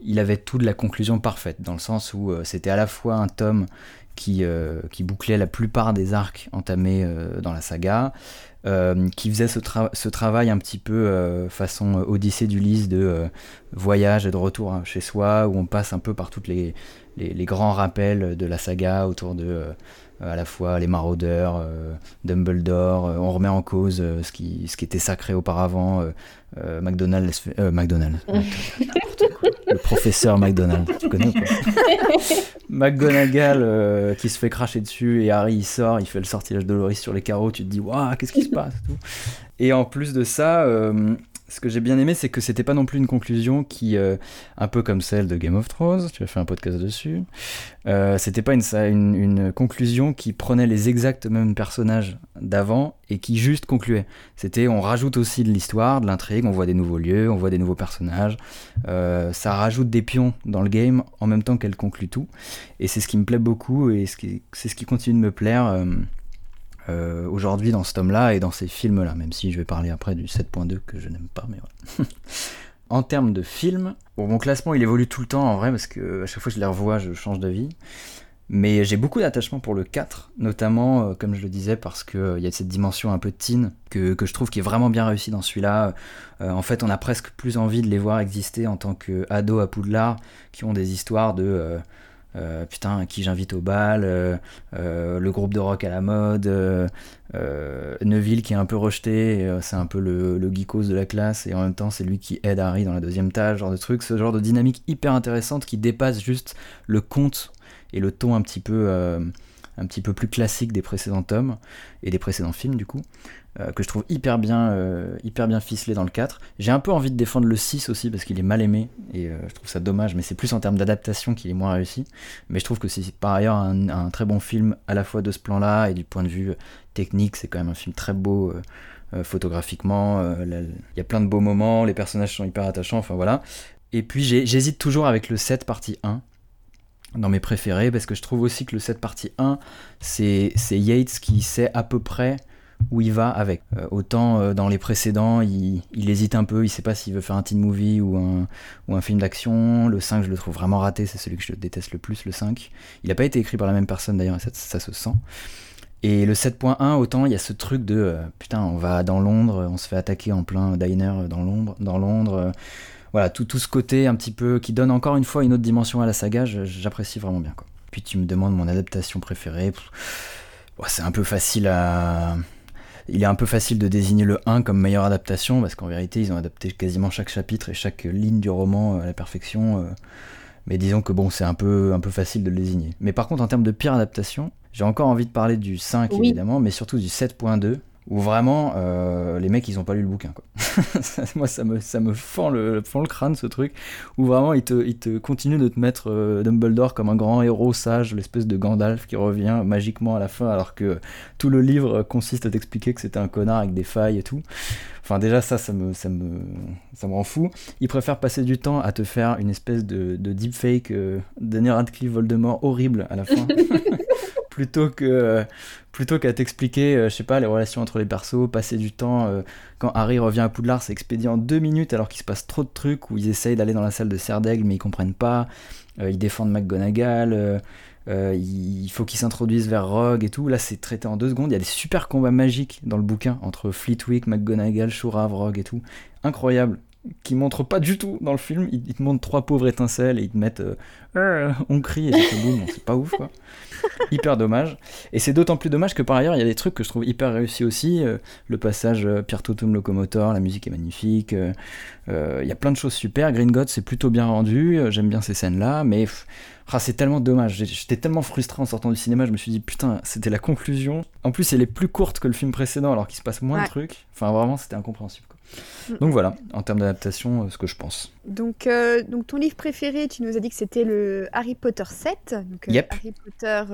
il avait tout de la conclusion parfaite, dans le sens où euh, c'était à la fois un tome qui, euh, bouclait la plupart des arcs entamés euh, dans la saga, qui faisait ce, travail un petit peu façon Odyssée d'Ulysse de voyage et de retour chez soi, où on passe un peu par tous les, les, les, grands rappels de la saga autour de à la fois les maraudeurs, Dumbledore, on remet en cause ce, qui, ce qui était sacré auparavant, euh, McDonald's, euh, McDonald's. le professeur McDonald, tu connais McGonagall euh, qui se fait cracher dessus et Harry il sort, il fait le sortilège de Loris sur les carreaux, tu te dis waouh, qu'est-ce qui se passe Et en plus de ça, ce que j'ai bien aimé, c'est que c'était pas non plus une conclusion qui, euh, un peu comme celle de Game of Thrones, tu as fait un podcast dessus, euh, c'était pas une, conclusion qui prenait les exacts mêmes personnages d'avant et qui juste concluait. C'était, on rajoute aussi de l'histoire, de l'intrigue, on voit des nouveaux lieux, on voit des nouveaux personnages, euh, ça rajoute des pions dans le game en même temps qu'elle conclut tout. Et c'est ce qui me plaît beaucoup et c'est ce qui continue de me plaire. Euh, aujourd'hui dans ce tome-là et dans ces films-là, même si je vais parler après du 7.2 que je n'aime pas, mais voilà. en termes de films, bon, mon classement il évolue tout le temps en vrai parce que à chaque fois que je les revois, je change d'avis. Mais j'ai beaucoup d'attachement pour le 4, notamment, euh, comme je le disais, parce qu'il euh, y a cette dimension un peu teen que, que, je trouve qui est vraiment bien réussie dans celui-là. en fait, on a presque plus envie de les voir exister en tant qu'ados à Poudlard, qui ont des histoires de euh, putain, qui j'invite au bal, euh, euh, le groupe de rock à la mode, Neville qui est un peu rejeté, c'est un peu le, le, geekos de la classe, et en même temps c'est lui qui aide Harry dans la deuxième tâche, genre de truc, ce genre de dynamique hyper intéressante qui dépasse juste le conte et le ton un petit peu, un petit peu plus classique des précédents tomes, et des précédents films du coup. Euh, que je trouve hyper bien, euh, hyper bien ficelé dans le 4. J'ai un peu envie de défendre le 6 aussi parce qu'il est mal aimé et euh, je trouve ça dommage, mais c'est plus en termes d'adaptation qu'il est moins réussi. Mais je trouve que c'est par ailleurs un, très bon film à la fois de ce plan-là et du point de vue technique, c'est quand même un film très beau. photographiquement, il y a plein de beaux moments, les personnages sont hyper attachants, enfin voilà. Et puis j'hésite toujours avec le 7 partie 1, dans mes préférés parce que je trouve aussi que le 7 partie 1 c'est Yates qui sait à peu près où il va avec. Euh, autant euh, dans les précédents, il, hésite un peu, il sait pas s'il veut faire un teen movie ou un, film d'action. Le 5, je le trouve vraiment raté, c'est celui que je déteste le plus, le 5. Il n'a pas été écrit par la même personne d'ailleurs, ça, ça, se sent. Et le 7.1, autant il y a ce truc de euh, putain, on va dans Londres, on se fait attaquer en plein diner dans Londres. Dans Londres voilà, tout, ce côté un petit peu qui donne encore une fois une autre dimension à la saga, j'apprécie vraiment bien. Puis tu me demandes mon adaptation préférée. c'est un peu facile à, il est un peu facile de désigner le 1 comme meilleure adaptation, parce qu'en vérité, ils ont adapté quasiment chaque chapitre et chaque ligne du roman à la perfection. Euh. mais disons que bon, c'est un peu, un peu facile de le désigner. Mais par contre, en termes de pire adaptation, j'ai encore envie de parler du 5 évidemment, mais surtout du 7.2 où vraiment euh, les mecs ils ont pas lu le bouquin quoi. moi ça me ça me fend le fend le crâne ce truc où vraiment ils te ils te continuent de te mettre euh, Dumbledore comme un grand héros sage l'espèce de Gandalf qui revient magiquement à la fin alors que tout le livre consiste à t'expliquer que c'était un connard avec des failles et tout enfin déjà ça ça me ça me ça me rend fou ils préfèrent passer du temps à te faire une espèce de, de deepfake euh, Daniel Radcliffe Voldemort horrible à la fin plutôt que plutôt qu'à t'expliquer, euh, je sais pas, les relations entre les persos, passer du temps. Euh, quand Harry revient à Poudlard, c'est expédié en deux minutes alors qu'il se passe trop de trucs où ils essayent d'aller dans la salle de Serdaigle mais ils comprennent pas. Euh, ils défendent McGonagall. il faut qu'ils s'introduisent vers Rogue et tout. Là, c'est traité en deux secondes. Il y a des super combats magiques dans le bouquin entre Fleetwick, McGonagall, Shurav, Rogue et tout. Incroyable. Qui montrent pas du tout dans le film. Ils, te montrent trois pauvres étincelles et ils te mettent euh, euh, on crie et boum, c'est pas ouf quoi. hyper dommage. Et c'est d'autant plus dommage que par ailleurs il y a des trucs que je trouve hyper réussis aussi. Euh, le passage Pierre Totum locomoteur, la musique est magnifique. Il y a plein de choses super. Green God c'est plutôt bien rendu. J'aime bien ces scènes là, mais ah, c'est tellement dommage. J'étais tellement frustré en sortant du cinéma. Je me suis dit putain, c'était la conclusion. En plus elle est plus courte que le film précédent alors qu'il se passe moins de trucs. Enfin vraiment c'était incompréhensible. Mm. Donc voilà, en termes d'adaptation, euh, ce que je pense. Donc, euh, donc ton livre préféré, tu nous as dit que c'était le Harry Potter 7, donc euh, Harry Potter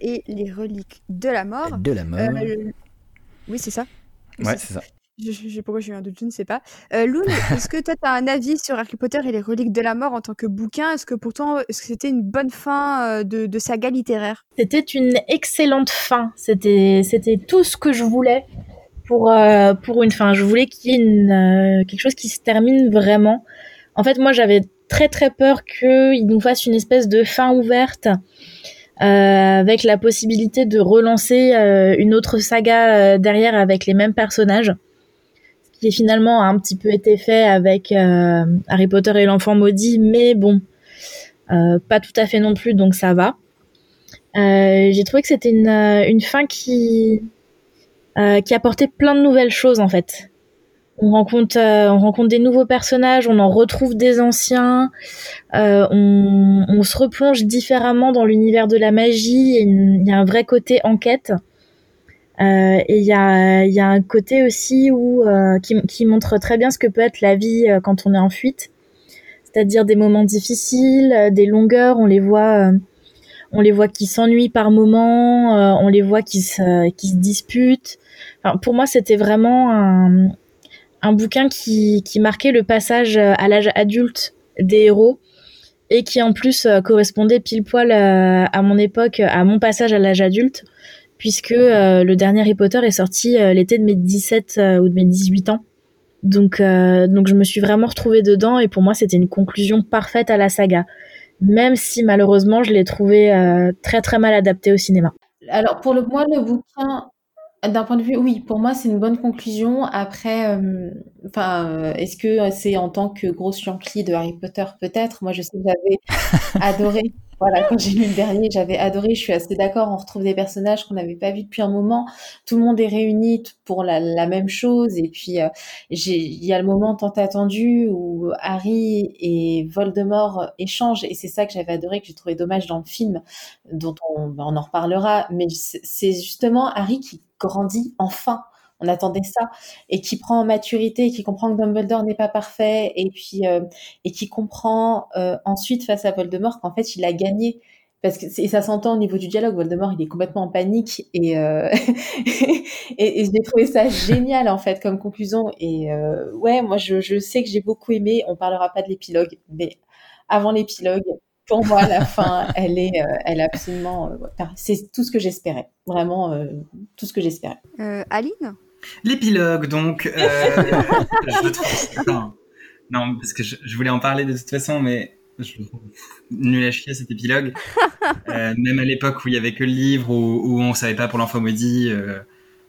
et les reliques de la mort. De la mort. Oui, c'est ça. Ouais, c'est ça. Je, sais pourquoi j'ai eu un doute, je ne sais pas. Loun, est-ce que toi, tu as un avis sur Harry Potter et les reliques de la mort en tant que bouquin? Est-ce que pourtant, est-ce que c'était une bonne fin de, de saga littéraire? C'était une excellente fin. C'était, c'était tout ce que je voulais pour euh, pour une fin. Je voulais qu'il y ait une, euh, quelque chose qui se termine vraiment. En fait, moi, j'avais très très peur qu'il nous fasse une espèce de fin ouverte euh, avec la possibilité de relancer une autre saga derrière avec les mêmes personnages. Ce qui finalement a un petit peu été fait avec Harry Potter et l'enfant maudit, mais bon, pas tout à fait non plus, donc ça va. J'ai trouvé que c'était une, une fin qui euh, qui apportait plein de nouvelles choses en fait. On rencontre, euh, on rencontre des nouveaux personnages, on en retrouve des anciens, euh, on, on, se replonge différemment dans l'univers de la magie. Il y a un vrai côté enquête. Euh, et il y a, y a un côté aussi où qui, qui, montre très bien ce que peut être la vie quand on est en fuite, c'est-à-dire des moments difficiles, des longueurs. On les voit on les voit qui s'ennuient par moments, on les voit qui se, qui se disputent, pour moi, c'était vraiment un, bouquin qui, marquait le passage à l'âge adulte des héros et qui en plus euh, correspondait pile poil euh, à mon époque, à mon passage à l'âge adulte, puisque euh, le dernier Harry Potter est sorti l'été de mes 17 ou de mes 18 ans. Donc, donc je me suis vraiment retrouvée dedans et pour moi c'était une conclusion parfaite à la saga, même si malheureusement je l'ai trouvé très très mal adapté au cinéma. Alors pour le moi le bouquin d'un point de vue, oui, pour moi, c'est une bonne conclusion. Après, euh, enfin, euh, est-ce que c'est en tant que grosse Yankee de Harry Potter, peut-être? Moi, je sais que j'avais adoré. Voilà, quand j'ai lu le dernier, j'avais adoré. Je suis assez d'accord. On retrouve des personnages qu'on n'avait pas vus depuis un moment. Tout le monde est réuni pour la, même chose. Et puis, euh, il y a le moment tant attendu où Harry et Voldemort échangent. Et c'est ça que j'avais adoré, que j'ai trouvé dommage dans le film, dont on, on en reparlera. Mais c'est justement Harry qui grandit enfin. On attendait ça et qui prend en maturité, et qui comprend que Dumbledore n'est pas parfait et puis euh, et qui comprend euh, ensuite face à Voldemort qu'en fait il a gagné parce que et ça s'entend au niveau du dialogue. Voldemort il est complètement en panique et euh, et, j'ai trouvé ça génial en fait comme conclusion et ouais moi je, je sais que j'ai beaucoup aimé. On parlera pas de l'épilogue, mais avant l'épilogue, pour moi, la fin, elle est, euh, elle est absolument. Euh, c'est tout ce que j'espérais. Vraiment, euh, tout ce que j'espérais. Aline? L'épilogue, donc. je trouve. Non, parce que je, voulais en parler de toute façon, mais je nul à chier cet épilogue. même à l'époque où il y avait que le livre, où, où on savait pas pour l'enfant maudit,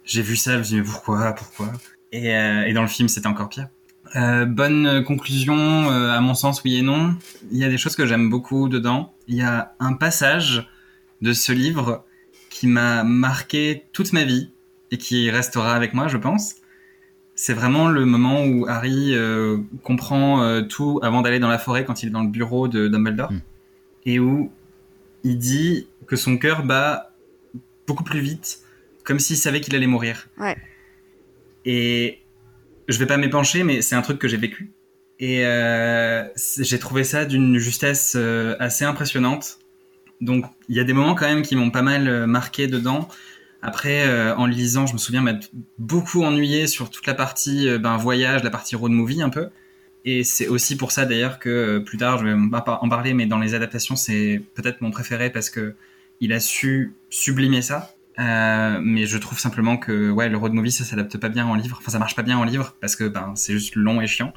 j'ai vu ça, je me suis dit, mais pourquoi, pourquoi? Et, et dans le film, c'était encore pire. Euh, bonne conclusion, euh, à mon sens, oui et non. Il y a des choses que j'aime beaucoup dedans. Il y a un passage de ce livre qui m'a marqué toute ma vie et qui restera avec moi, je pense. C'est vraiment le moment où Harry euh, comprend tout avant d'aller dans la forêt quand il est dans le bureau de Dumbledore hmm. et où il dit que son cœur bat beaucoup plus vite, comme s'il savait qu'il allait mourir. Ouais. Et je vais pas m'épancher, mais c'est un truc que j'ai vécu. Et euh, j'ai trouvé ça d'une justesse euh, assez impressionnante. Donc il y a des moments quand même qui m'ont pas mal euh, marqué dedans. Après, en lisant, je me souviens m'être beaucoup ennuyé sur toute la partie ben, voyage, la partie road movie un peu. Et c'est aussi pour ça d'ailleurs que plus tard, je vais en parler, mais dans les adaptations, c'est peut-être mon préféré parce que il a su sublimer ça. Euh, mais je trouve simplement que ouais, le road movie ça s'adapte pas bien en livre. Enfin, ça marche pas bien en livre parce que ben c'est juste long et chiant.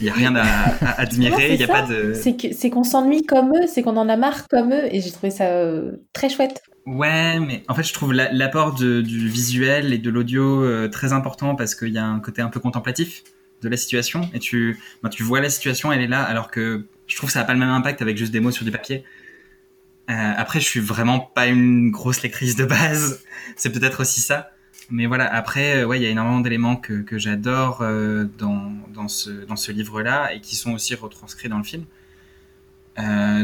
Il y a rien à, admirer. Il y a pas de. C'est qu'on s'ennuie comme eux, c'est qu'on en a marre comme eux, et j'ai trouvé ça euh, très chouette. Ouais, mais en fait, je trouve l'apport du visuel et de l'audio euh, très important parce qu'il y a un côté un peu contemplatif de la situation et tu, ben, tu vois la situation, elle est là, alors que je trouve que ça n'a pas le même impact avec juste des mots sur du papier. Euh, après, je suis vraiment pas une grosse lectrice de base. C'est peut-être aussi ça. Mais voilà, après, euh, ouais, il y a énormément d'éléments que, j'adore euh, dans, ce, livre-là et qui sont aussi retranscrits dans le film.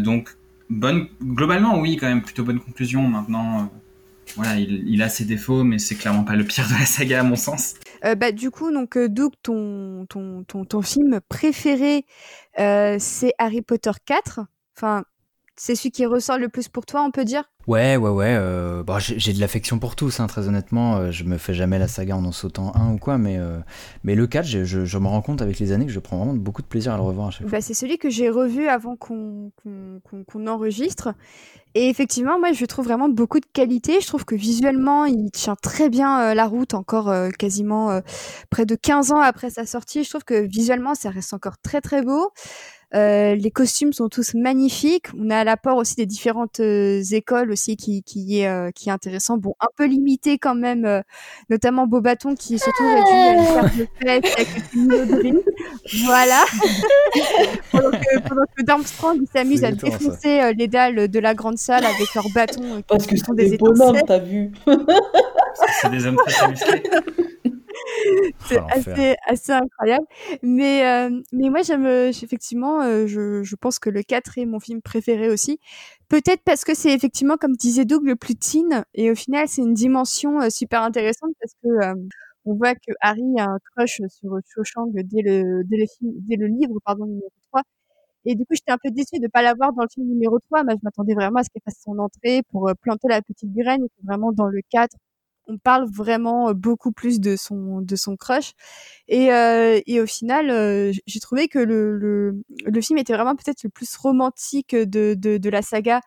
Donc, bonne, globalement, oui, quand même, plutôt bonne conclusion. Maintenant, voilà, il, a ses défauts, mais c'est clairement pas le pire de la saga, à mon sens. Bah, du coup, donc, Doug, ton, ton, ton, ton film préféré, c'est Harry Potter 4. Enfin, c'est celui qui ressort le plus pour toi, on peut dire? Ouais, ouais, ouais. Euh, bon, j'ai de l'affection pour tous, hein, très honnêtement. Euh, je me fais jamais la saga en en sautant un ou quoi, mais, euh, mais le 4, je, je, je, me rends compte avec les années que je prends vraiment beaucoup de plaisir à le revoir à chaque bah, C'est celui que j'ai revu avant qu'on qu qu enregistre. Et effectivement, moi, je trouve vraiment beaucoup de qualité. Je trouve que visuellement, il tient très bien la route, encore quasiment près de 15 ans après sa sortie. Je trouve que visuellement, ça reste encore très, très beau. Euh, les costumes sont tous magnifiques. On a l'apport aussi des différentes euh, écoles aussi qui, qui est euh, qui est intéressant. Bon, un peu limité quand même, euh, notamment Bobaton qui est surtout réduit à une carte de fête avec une Voilà. pendant, que, pendant que Darmstrong s'amuse à défoncer les dalles de la grande salle avec leurs bâtons. Parce que sont des, des bonhommes, t'as vu. C'est des hommes très musclés. c'est oh, assez, assez incroyable. Mais, euh, mais moi, j'aime, effectivement, euh, je, je pense que le 4 est mon film préféré aussi. Peut-être parce que c'est effectivement, comme disait Doug, le plus teen. Et au final, c'est une dimension euh, super intéressante parce que euh, on voit que Harry a un crush sur Cho Chang dès le, dès le, film, dès le livre pardon, numéro 3. Et du coup, j'étais un peu déçue de ne pas l'avoir dans le film numéro 3. Mais je m'attendais vraiment à ce qu'elle fasse son entrée pour planter la petite graine. Et que vraiment, dans le 4, on parle vraiment beaucoup plus de son de son crush et, euh, et au final j'ai trouvé que le, le, le film était vraiment peut-être le plus romantique de, de, de la saga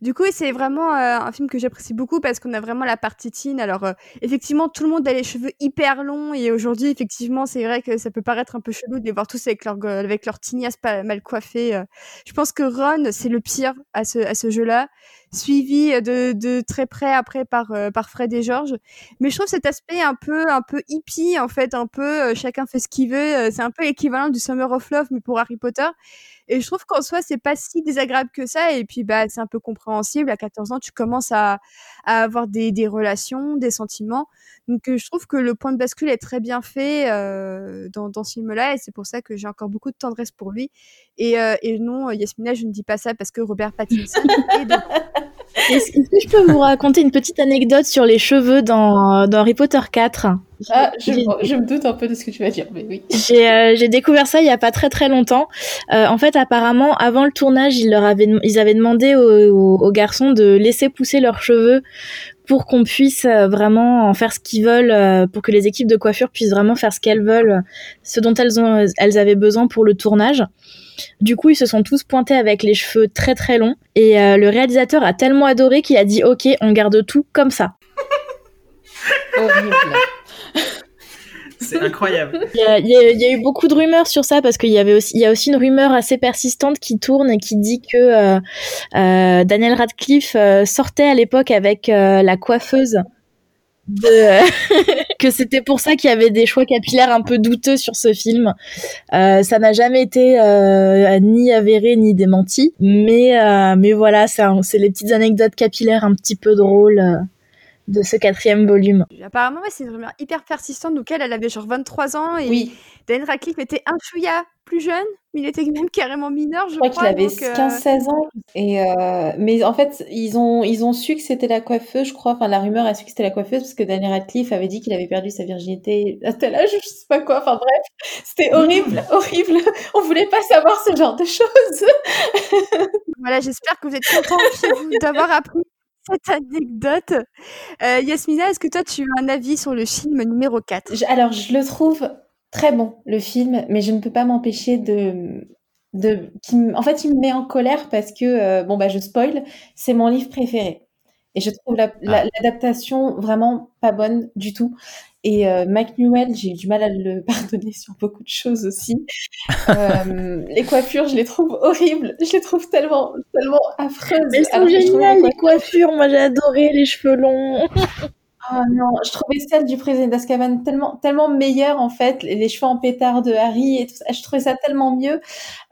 du coup c'est vraiment euh, un film que j'apprécie beaucoup parce qu'on a vraiment la partie teen. Alors euh, effectivement tout le monde a les cheveux hyper longs et aujourd'hui effectivement c'est vrai que ça peut paraître un peu chelou de les voir tous avec leur avec leur tignasse mal coiffée je pense que Ron c'est le pire à ce à ce jeu là suivi de, très près après par Fred et George. Mais je trouve cet aspect un peu hippie en fait un peu euh, chacun fait ce qu'il veut euh, c'est un peu l'équivalent du Summer of Love mais pour Harry Potter. Et je trouve qu'en soi c'est pas si désagréable que ça et puis bah c'est un peu compréhensible à 14 ans tu commences à, à avoir des, des relations des sentiments. Donc euh, je trouve que le point de bascule est très bien fait euh, dans, dans ce film là et c'est pour ça que j'ai encore beaucoup de tendresse pour lui. Et, euh, et non Yasmina je ne dis pas ça parce que Robert Pattinson est. Est-ce que je peux vous raconter une petite anecdote sur les cheveux dans, dans Harry Potter 4 ah, je, je, me doute un peu de ce que tu vas dire, mais oui. J'ai euh, découvert ça il y a pas très très longtemps. Euh, en fait, apparemment, avant le tournage, ils leur avaient ils avaient demandé aux, aux, aux garçons de laisser pousser leurs cheveux pour qu'on puisse euh, vraiment en faire ce qu'ils veulent, pour que les équipes de coiffure puissent vraiment faire ce qu'elles veulent, ce dont elles ont elles avaient besoin pour le tournage. Du coup, ils se sont tous pointés avec les cheveux très très longs et euh, le réalisateur a tellement adoré qu'il a dit OK, on garde tout comme ça. Horrible. C'est incroyable. Il y, a, il, y a, il y, a, eu beaucoup de rumeurs sur ça parce qu'il y avait aussi, il y a aussi une rumeur assez persistante qui tourne et qui dit que euh, euh, Daniel Radcliffe sortait à l'époque avec euh, la coiffeuse de que c'était pour ça qu'il y avait des choix capillaires un peu douteux sur ce film. Euh, ça n'a jamais été euh, ni avéré ni démenti, mais euh, mais voilà, c'est les petites anecdotes capillaires un petit peu drôles de ce quatrième volume. Apparemment, ouais, c'est une rumeur hyper persistante. Donc elle, elle avait genre 23 ans et oui. Dan Radcliffe était un chouïa plus jeune, mais il était même carrément mineur, je, je crois. qu'il avait 15-16 euh... ans. Et euh... Mais en fait, ils ont, ils ont su que c'était la coiffeuse, je crois. Enfin, la rumeur a su que c'était la coiffeuse parce que Daniel Radcliffe avait dit qu'il avait perdu sa virginité à tel âge, je sais pas quoi. Enfin bref, c'était horrible, horrible. On voulait pas savoir ce genre de choses. voilà, j'espère que vous êtes contents d'avoir appris cette anecdote. Euh, Yasmina, est-ce que toi, tu as un avis sur le film numéro 4 je, Alors, je le trouve très bon, le film, mais je ne peux pas m'empêcher de... de qui, en fait, il me met en colère parce que, euh, bon, bah, je spoil, c'est mon livre préféré. Et je trouve l'adaptation la, la, vraiment pas bonne du tout. Et euh, Mike Newell, j'ai eu du mal à le pardonner sur beaucoup de choses aussi. euh, les coiffures, je les trouve horribles. Je les trouve tellement, tellement affreuses. Mais elles sont géniales, les coiffures. Moi, j'ai adoré les cheveux longs. Oh non, je trouvais celle du président d'Azkaban tellement, tellement meilleure en fait, les cheveux en pétard de Harry et tout ça, je trouvais ça tellement mieux.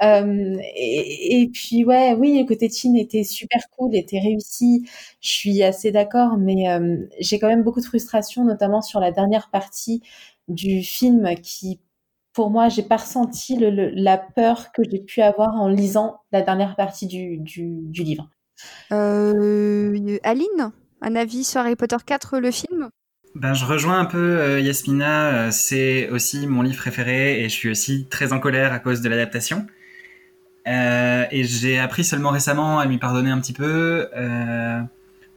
Euh, et, puis ouais, oui, le côté teen était super cool, était réussi. Je suis assez d'accord, mais euh, j'ai quand même beaucoup de frustration, notamment sur la dernière partie du film qui, pour moi, j'ai pas ressenti la peur que j'ai pu avoir en lisant la dernière partie du, du, du livre. Euh, Aline? Un avis sur Harry Potter 4, le film? Ben, je rejoins un peu euh, Yasmina, euh, c'est aussi mon livre préféré et je suis aussi très en colère à cause de l'adaptation. Euh, et j'ai appris seulement récemment à lui pardonner un petit peu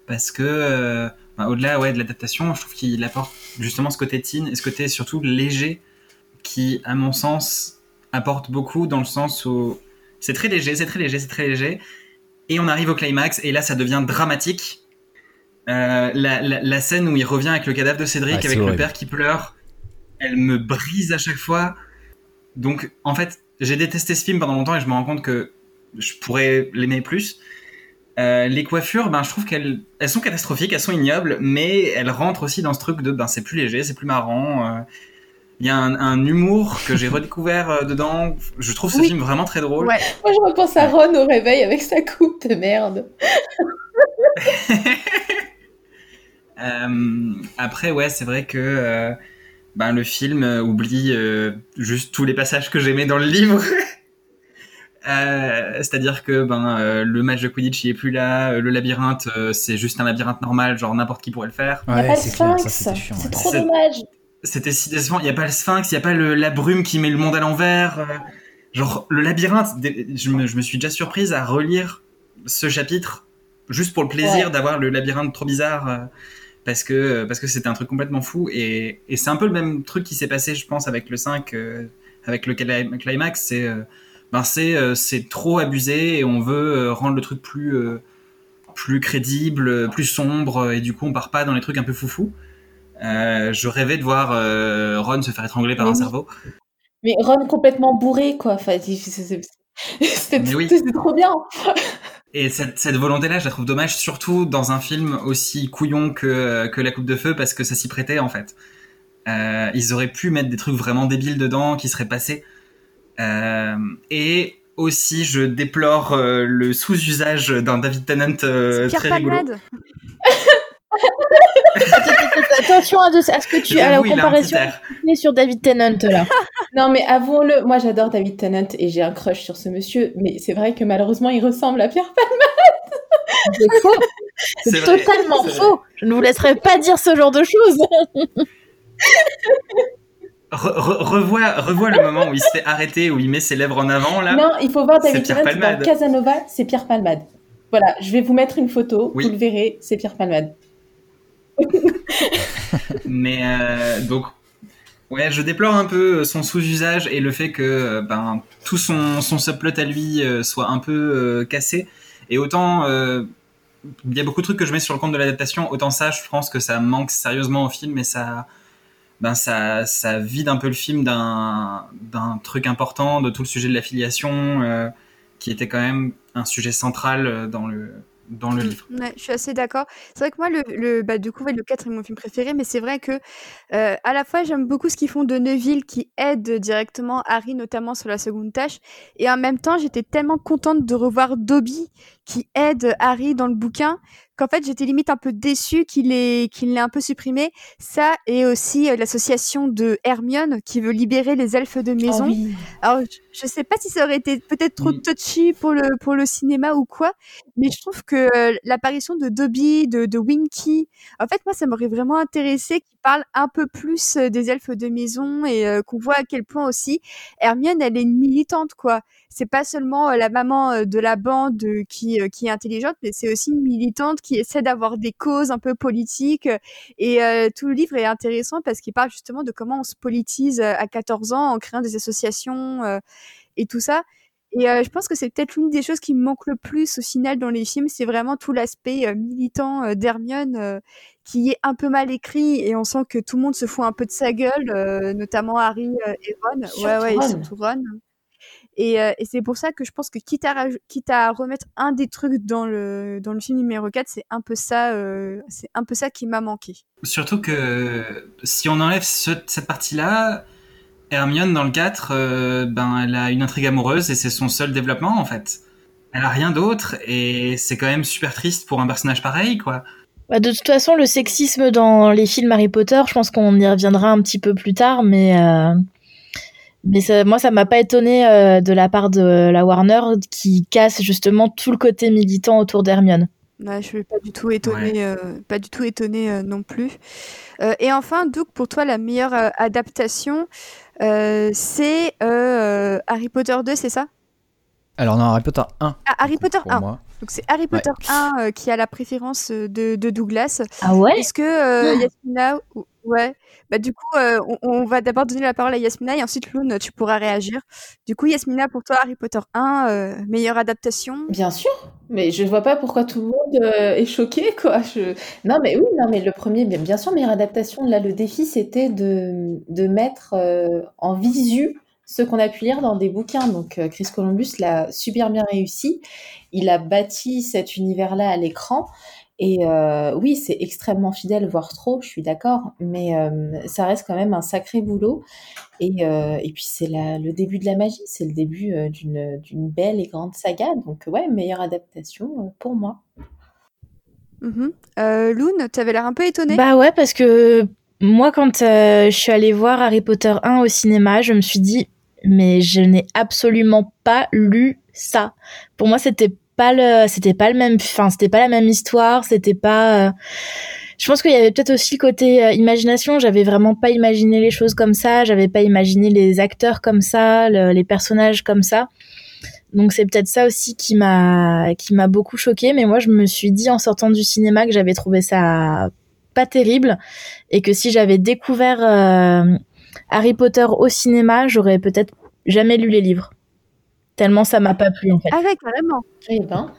parce que ben, au-delà ouais, de l'adaptation, je trouve qu'il apporte justement ce côté teen et ce côté surtout léger qui, à mon sens, apporte beaucoup dans le sens où c'est très léger, c'est très léger, c'est très léger. Et on arrive au climax et là ça devient dramatique euh, la, la, scène où il revient avec le cadavre de Cédric, avec le père qui pleure, elle me brise à chaque fois. Donc, en fait, j'ai détesté ce film pendant longtemps et je me rends compte que je pourrais l'aimer plus. Euh, les coiffures, ben, je trouve qu'elles elles sont catastrophiques, elles sont ignobles, mais elles rentrent aussi dans ce truc de ben, c'est plus léger, c'est plus marrant. Euh. Il y a un, un humour que j'ai redécouvert euh, dedans. Je trouve ce film vraiment très drôle. Ouais. Moi, je repense à Ron au réveil avec sa coupe de merde. Euh, après, ouais, c'est vrai que euh, ben, le film euh, oublie juste tous les passages que j'aimais dans le livre. c'est-à-dire que ben le match de Quidditch il est plus là, le labyrinthe c'est juste un labyrinthe normal, genre n'importe qui pourrait le faire. Il n'y a pas le sphinx, c'est trop dommage. C'était si décevant, il n'y a pas le sphinx, il n'y a pas le, la brume qui met le monde à l'envers. genre le labyrinthe, je me, je me, suis déjà surprise à relire ce chapitre juste pour le plaisir d'avoir le labyrinthe trop bizarre parce que parce que c'était un truc complètement fou et, et c'est un peu le même truc qui s'est passé je pense avec le 5 euh, avec le climax c'est euh, ben c'est euh, c'est trop abusé et on veut rendre le truc plus plus crédible plus sombre et du coup on part pas dans les trucs un peu foufou. Je rêvais de voir Ron se faire étrangler par un cerveau. Mais Ron complètement bourré quoi. Enfin, c'était oui. trop bien et cette, cette volonté-là, je la trouve dommage, surtout dans un film aussi couillon que, que La Coupe de Feu, parce que ça s'y prêtait en fait. Euh, ils auraient pu mettre des trucs vraiment débiles dedans qui seraient passés. Euh, et aussi, je déplore euh, le sous-usage d'un David Tennant euh, très rigolo. Attention à, ce que tu as la comparaison sur David Tennant là. non mais avouons-le, moi j'adore David Tennant et j'ai un crush sur ce monsieur, mais c'est vrai que malheureusement il ressemble à Pierre Palmade. C'est faux. C'est totalement faux. Je ne vous laisserai pas dire ce genre de choses. revois, revois le moment où il se fait arrêter, où il met ses lèvres en avant là. Non, il faut voir David Tennant dans Casanova, c'est Pierre Palmade. Voilà, je vais vous mettre une photo, vous le verrez, c'est Pierre Palmade. Mais euh, donc, ouais, je déplore un peu son sous-usage et le fait que euh, ben, tout son, son subplot à lui euh, soit un peu cassé. Et autant, il y a beaucoup de trucs que je mets sur le compte de l'adaptation, autant ça, je pense que ça manque sérieusement au film et ça, ben ça, ça vide un peu le film d'un truc important, de tout le sujet de l'affiliation, qui était quand même un sujet central dans le, dans le mmh. livre. Ouais, je suis assez d'accord. C'est vrai que moi, le, le, bah, du coup, le 4 est mon film préféré, mais c'est vrai que euh, à la fois, j'aime beaucoup ce qu'ils font de Neville qui aide directement Harry, notamment sur la seconde tâche, et en même temps, j'étais tellement contente de revoir Dobby qui aide Harry dans le bouquin qu'en fait j'étais limite un peu déçue qu'il ait qu'il l'ait un peu supprimé. Ça et aussi euh, l'association de Hermione qui veut libérer les elfes de maison. Oh Alors je, sais pas si ça aurait été peut-être trop touchy pour le pour le cinéma ou quoi, mais je trouve que euh, l'apparition de Dobby, de, de Winky, en fait moi ça m'aurait vraiment intéressé qu'il parle un peu plus euh, des elfes de maison et qu'on voit à quel point aussi Hermione elle est une militante quoi c'est pas seulement la maman de la bande qui, qui est intelligente, mais c'est aussi une militante qui essaie d'avoir des causes un peu politiques. Et tout le livre est intéressant parce qu'il parle justement de comment on se politise à 14 ans en créant des associations et tout ça. Et je pense que c'est peut-être l'une des choses qui me manque le plus au final dans les films, c'est vraiment tout l'aspect militant d'Hermione qui est un peu mal écrit et on sent que tout le monde se fout un peu de sa gueule, notamment Harry et Ron. ouais, ouais, surtout Ron. Et, euh, et c'est pour ça que je pense que quitte à, raj- quitte à remettre un des trucs dans le, dans le film numéro 4, c'est un peu ça, euh, c'est un peu ça qui m'a manqué. Surtout que si on enlève ce- cette partie-là, Hermione dans le 4, euh, ben elle a une intrigue amoureuse et c'est son seul développement en fait. Elle a rien d'autre et c'est quand même super triste pour un personnage pareil quoi. Bah, de toute façon, le sexisme dans les films Harry Potter, je pense qu'on y reviendra un petit peu plus tard, mais euh, mais ça, moi, ça m'a pas étonné euh, de la part de la Warner qui casse justement tout le côté militant autour d'Hermione. Ouais, je suis pas du tout étonnée, euh, pas du tout étonnée euh, non plus. Euh, et enfin, Doug, pour toi, la meilleure euh, adaptation, euh, c'est euh, Harry Potter 2, c'est ça? Alors non, Harry Potter 1. Ah, Harry Potter pour 1. moi. Donc c'est Harry Potter 1 euh, qui a la préférence euh, de, de Douglas. Ah ouais? Est-ce que euh, Yasmina, ou- ouais, bah du coup, euh, on, on va d'abord donner la parole à Yasmina et ensuite Loun, tu pourras réagir. Du coup, Yasmina, pour toi, Harry Potter 1, euh, meilleure adaptation? Bien sûr, mais je ne vois pas pourquoi tout le monde euh, est choqué, quoi. Je... Non, mais oui, non, mais le premier, bien, bien sûr, meilleure adaptation. Là, le défi, c'était de, de mettre en visu ce qu'on a pu lire dans des bouquins. Donc, Chris Columbus l'a super bien réussi. Il a bâti cet univers-là à l'écran. Et euh, oui, c'est extrêmement fidèle, voire trop, je suis d'accord, mais euh, ça reste quand même un sacré boulot. Et, euh, et puis c'est le début de la magie, c'est le début euh, d'une d'une belle et grande saga. Donc ouais, meilleure adaptation euh, pour moi. Mhm. Euh, Loun, tu avais l'air un peu étonnée. Bah ouais, parce que moi, quand euh, je suis allée voir Harry Potter 1 au cinéma, je me suis dit, mais je n'ai absolument pas lu ça. Pour moi, c'était pas le, c'était pas le même, enfin, c'était pas la même histoire, c'était pas. euh, Je pense qu'il y avait peut-être aussi le côté euh, imagination. J'avais vraiment pas imaginé les choses comme ça. J'avais pas imaginé les acteurs comme ça, le- les personnages comme ça. Donc c'est peut-être ça aussi qui m'a qui m'a beaucoup choqué. Mais moi, je me suis dit en sortant du cinéma que j'avais trouvé ça pas terrible et que si j'avais découvert euh, Harry Potter au cinéma, j'aurais peut-être jamais lu les livres. Tellement ça m'a pas plu en fait. Ah ouais, carrément. Ben,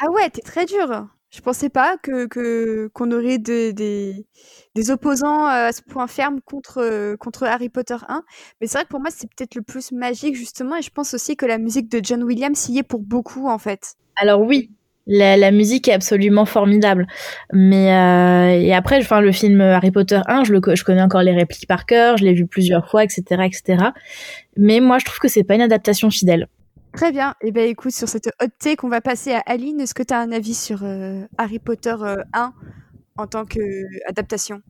Ah ouais, t'es très dur. Je pensais pas que qu'on aurait des, des, des opposants euh, à ce point ferme contre, euh, contre Harry Potter 1. Mais c'est vrai que pour moi, c'est peut-être le plus magique, justement. Et je pense aussi que la musique de John Williams y est pour beaucoup, en fait. Alors oui, la, la musique est absolument formidable. Mais euh, et après, enfin le film Harry Potter 1, je le je connais encore les répliques par cœur, je l'ai vu plusieurs fois, etc., etc. Mais moi, je trouve que c'est pas une adaptation fidèle. Très bien. Et ben écoute, sur cette hot take, on va passer à Aline. Est-ce que tu as un avis sur euh, Harry Potter euh, 1 en tant qu'adaptation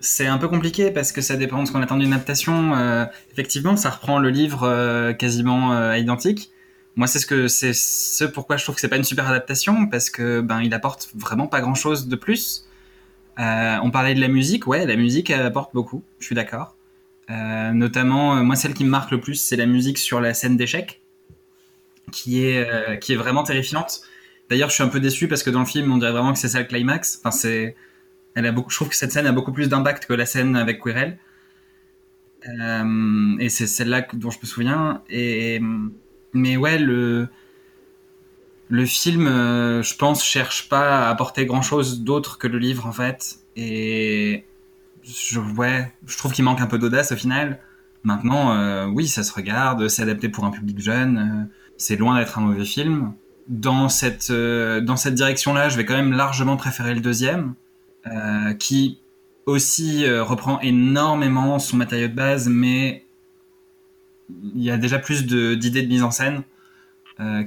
C'est un peu compliqué parce que ça dépend de ce qu'on attend d'une adaptation. Euh, effectivement, ça reprend le livre euh, quasiment euh, identique. Moi, c'est ce que c'est ce pourquoi je trouve que c'est pas une super adaptation parce que ben il apporte vraiment pas grand chose de plus. Euh, on parlait de la musique, ouais, la musique elle apporte beaucoup. Je suis d'accord. Euh, notamment, euh, moi, celle qui me marque le plus, c'est la musique sur la scène d'échecs, qui est euh, qui est vraiment terrifiante. D'ailleurs, je suis un peu déçu parce que dans le film, on dirait vraiment que c'est ça le climax. Enfin, c'est elle a beaucoup, je trouve que cette scène a beaucoup plus d'impact que la scène avec Quirrell. Euh, et c'est celle-là dont je me souviens. Et, mais ouais, le, le film, euh, je pense, cherche pas à apporter grand-chose d'autre que le livre, en fait. Et je, ouais, je trouve qu'il manque un peu d'audace au final. Maintenant, oui, ça se regarde, c'est adapté pour un public jeune, c'est loin d'être un mauvais film. Dans cette, euh, dans cette direction-là, je vais quand même largement préférer le deuxième, euh, qui aussi euh, reprend énormément son matériau de base, mais il y a déjà plus d'idées de, mise en scène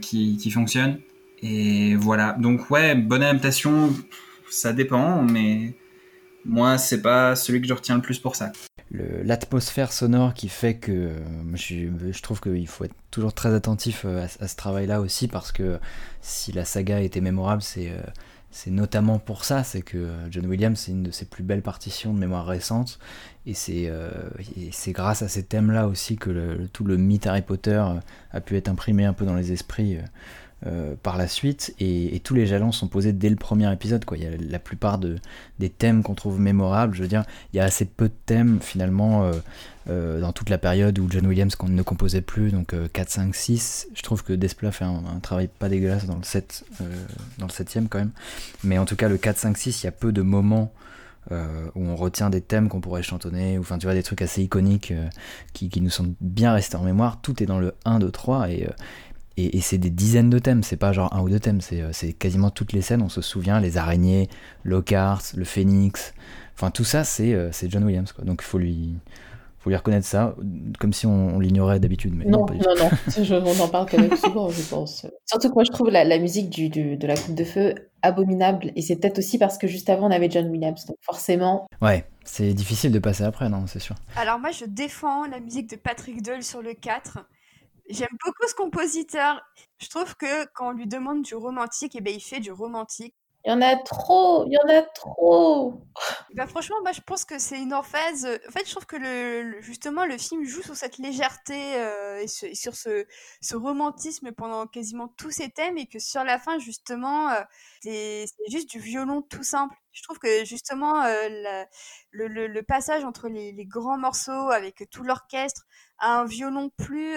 qui, qui fonctionnent. Et voilà, donc ouais, bonne adaptation, ça dépend, mais moi, c'est pas celui que je retiens le plus pour ça. L'atmosphère sonore qui fait que euh, je, je trouve qu'il faut être toujours très attentif euh, à, ce travail-là aussi parce que si la saga était mémorable, c'est euh, notamment pour ça, c'est que John Williams c'est une de ses plus belles partitions de mémoire récente et c'est grâce à ces thèmes-là aussi que tout le mythe Harry Potter a pu être imprimé un peu dans les esprits. Euh, par la suite et, tous les jalons sont posés dès le premier épisode quoi. Il y a la plupart de, des thèmes qu'on trouve mémorables, je veux dire, il y a assez peu de thèmes finalement euh, euh, dans toute la période où John Williams ne composait plus, donc euh, 4, 5, 6. Je trouve que Desplat fait un, travail pas dégueulasse dans le 7, euh, dans le 7 quand même. Mais en tout cas, le 4, 5, 6, il y a peu de moments où on retient des thèmes qu'on pourrait chantonner, ou enfin tu vois des trucs assez iconiques qui, qui, nous sont bien restés en mémoire. Tout est dans le 1, 2, 3 et, et, et c'est des dizaines de thèmes, c'est pas genre un ou deux thèmes, c'est quasiment toutes les scènes, on se souvient, les araignées, Lockhart, le phénix, enfin tout ça c'est John Williams quoi. Donc il faut lui, faut lui reconnaître ça, comme si on, l'ignorait d'habitude. Mais non, non, non, on en parle quand même souvent, je pense. Surtout que moi, je trouve la, la musique du, de la Coupe de Feu abominable, et c'est peut-être aussi parce que juste avant, on avait John Williams, donc forcément... Ouais, c'est difficile de passer après, non, c'est sûr. Alors moi, je défends la musique de Patrick Doyle sur le 4. J'aime beaucoup ce compositeur. Je trouve que quand on lui demande du romantique, et eh ben, il fait du romantique. Il y en a trop, il y en a trop. Bah franchement, moi je pense que c'est une emphase. En fait, je trouve que le, justement le film joue sur cette légèreté euh, et, sur ce, ce, romantisme pendant quasiment tous ses thèmes et que sur la fin justement, euh, c'est juste du violon tout simple. Je trouve que justement euh, le, le, passage entre les, les, grands morceaux avec tout l'orchestre un violon plus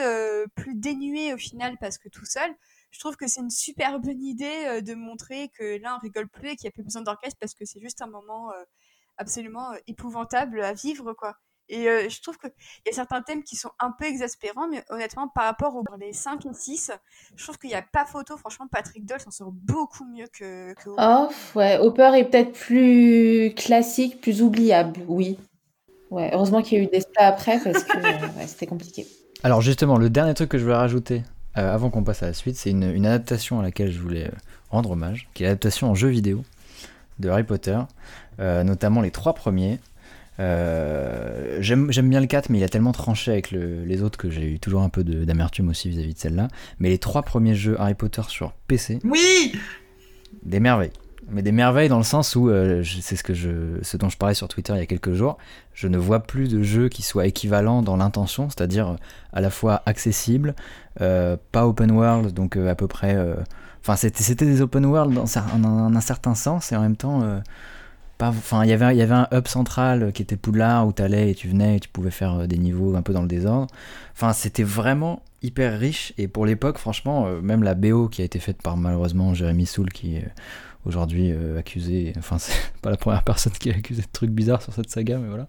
plus dénué au final parce que tout seul je trouve que c'est une super bonne idée euh, de montrer que là, on rigole plus et qu'il n'y a plus besoin d'orchestre parce que c'est juste un moment euh, absolument euh, épouvantable à vivre, quoi. Et je trouve qu'il y a certains thèmes qui sont un peu exaspérants, mais honnêtement, par rapport aux les 5 et 6, je trouve qu'il n'y a pas photo. Franchement, Patrick Doll s'en sort beaucoup mieux que, que Oh, ouais. Hopper est peut-être plus classique, plus oubliable, oui. Ouais, heureusement qu'il y a eu des stats après parce que c'était compliqué. Alors justement, le dernier truc que je veux rajouter euh, avant qu'on passe à la suite, c'est une, adaptation à laquelle je voulais euh, rendre hommage, qui est l'adaptation en jeu vidéo de Harry Potter, euh, notamment les trois premiers. J'aime bien le 4, mais il a tellement tranché avec les autres que j'ai eu toujours un peu d'amertume aussi vis-à-vis de celle-là. Mais les trois premiers jeux Harry Potter sur PC. Oui Des merveilles mais des merveilles dans le sens où c'est ce que je, ce dont je parlais sur Twitter il y a quelques jours. Je ne vois plus de jeux qui soient équivalents dans l'intention, c'est-à-dire à la fois accessible, euh, pas open world, donc euh, à peu près. Euh, enfin, c'était des open world dans un, certain sens et en même temps. enfin, il y avait il y avait un hub central qui était Poudlard où tu allais et tu venais et tu pouvais faire des niveaux un peu dans le désordre. Enfin, c'était vraiment hyper riche et pour l'époque, franchement, même la BO qui a été faite par malheureusement Jérémy Soul qui aujourd'hui accusé. Enfin, c'est pas la première personne qui est accusée de trucs bizarres sur cette saga, mais voilà.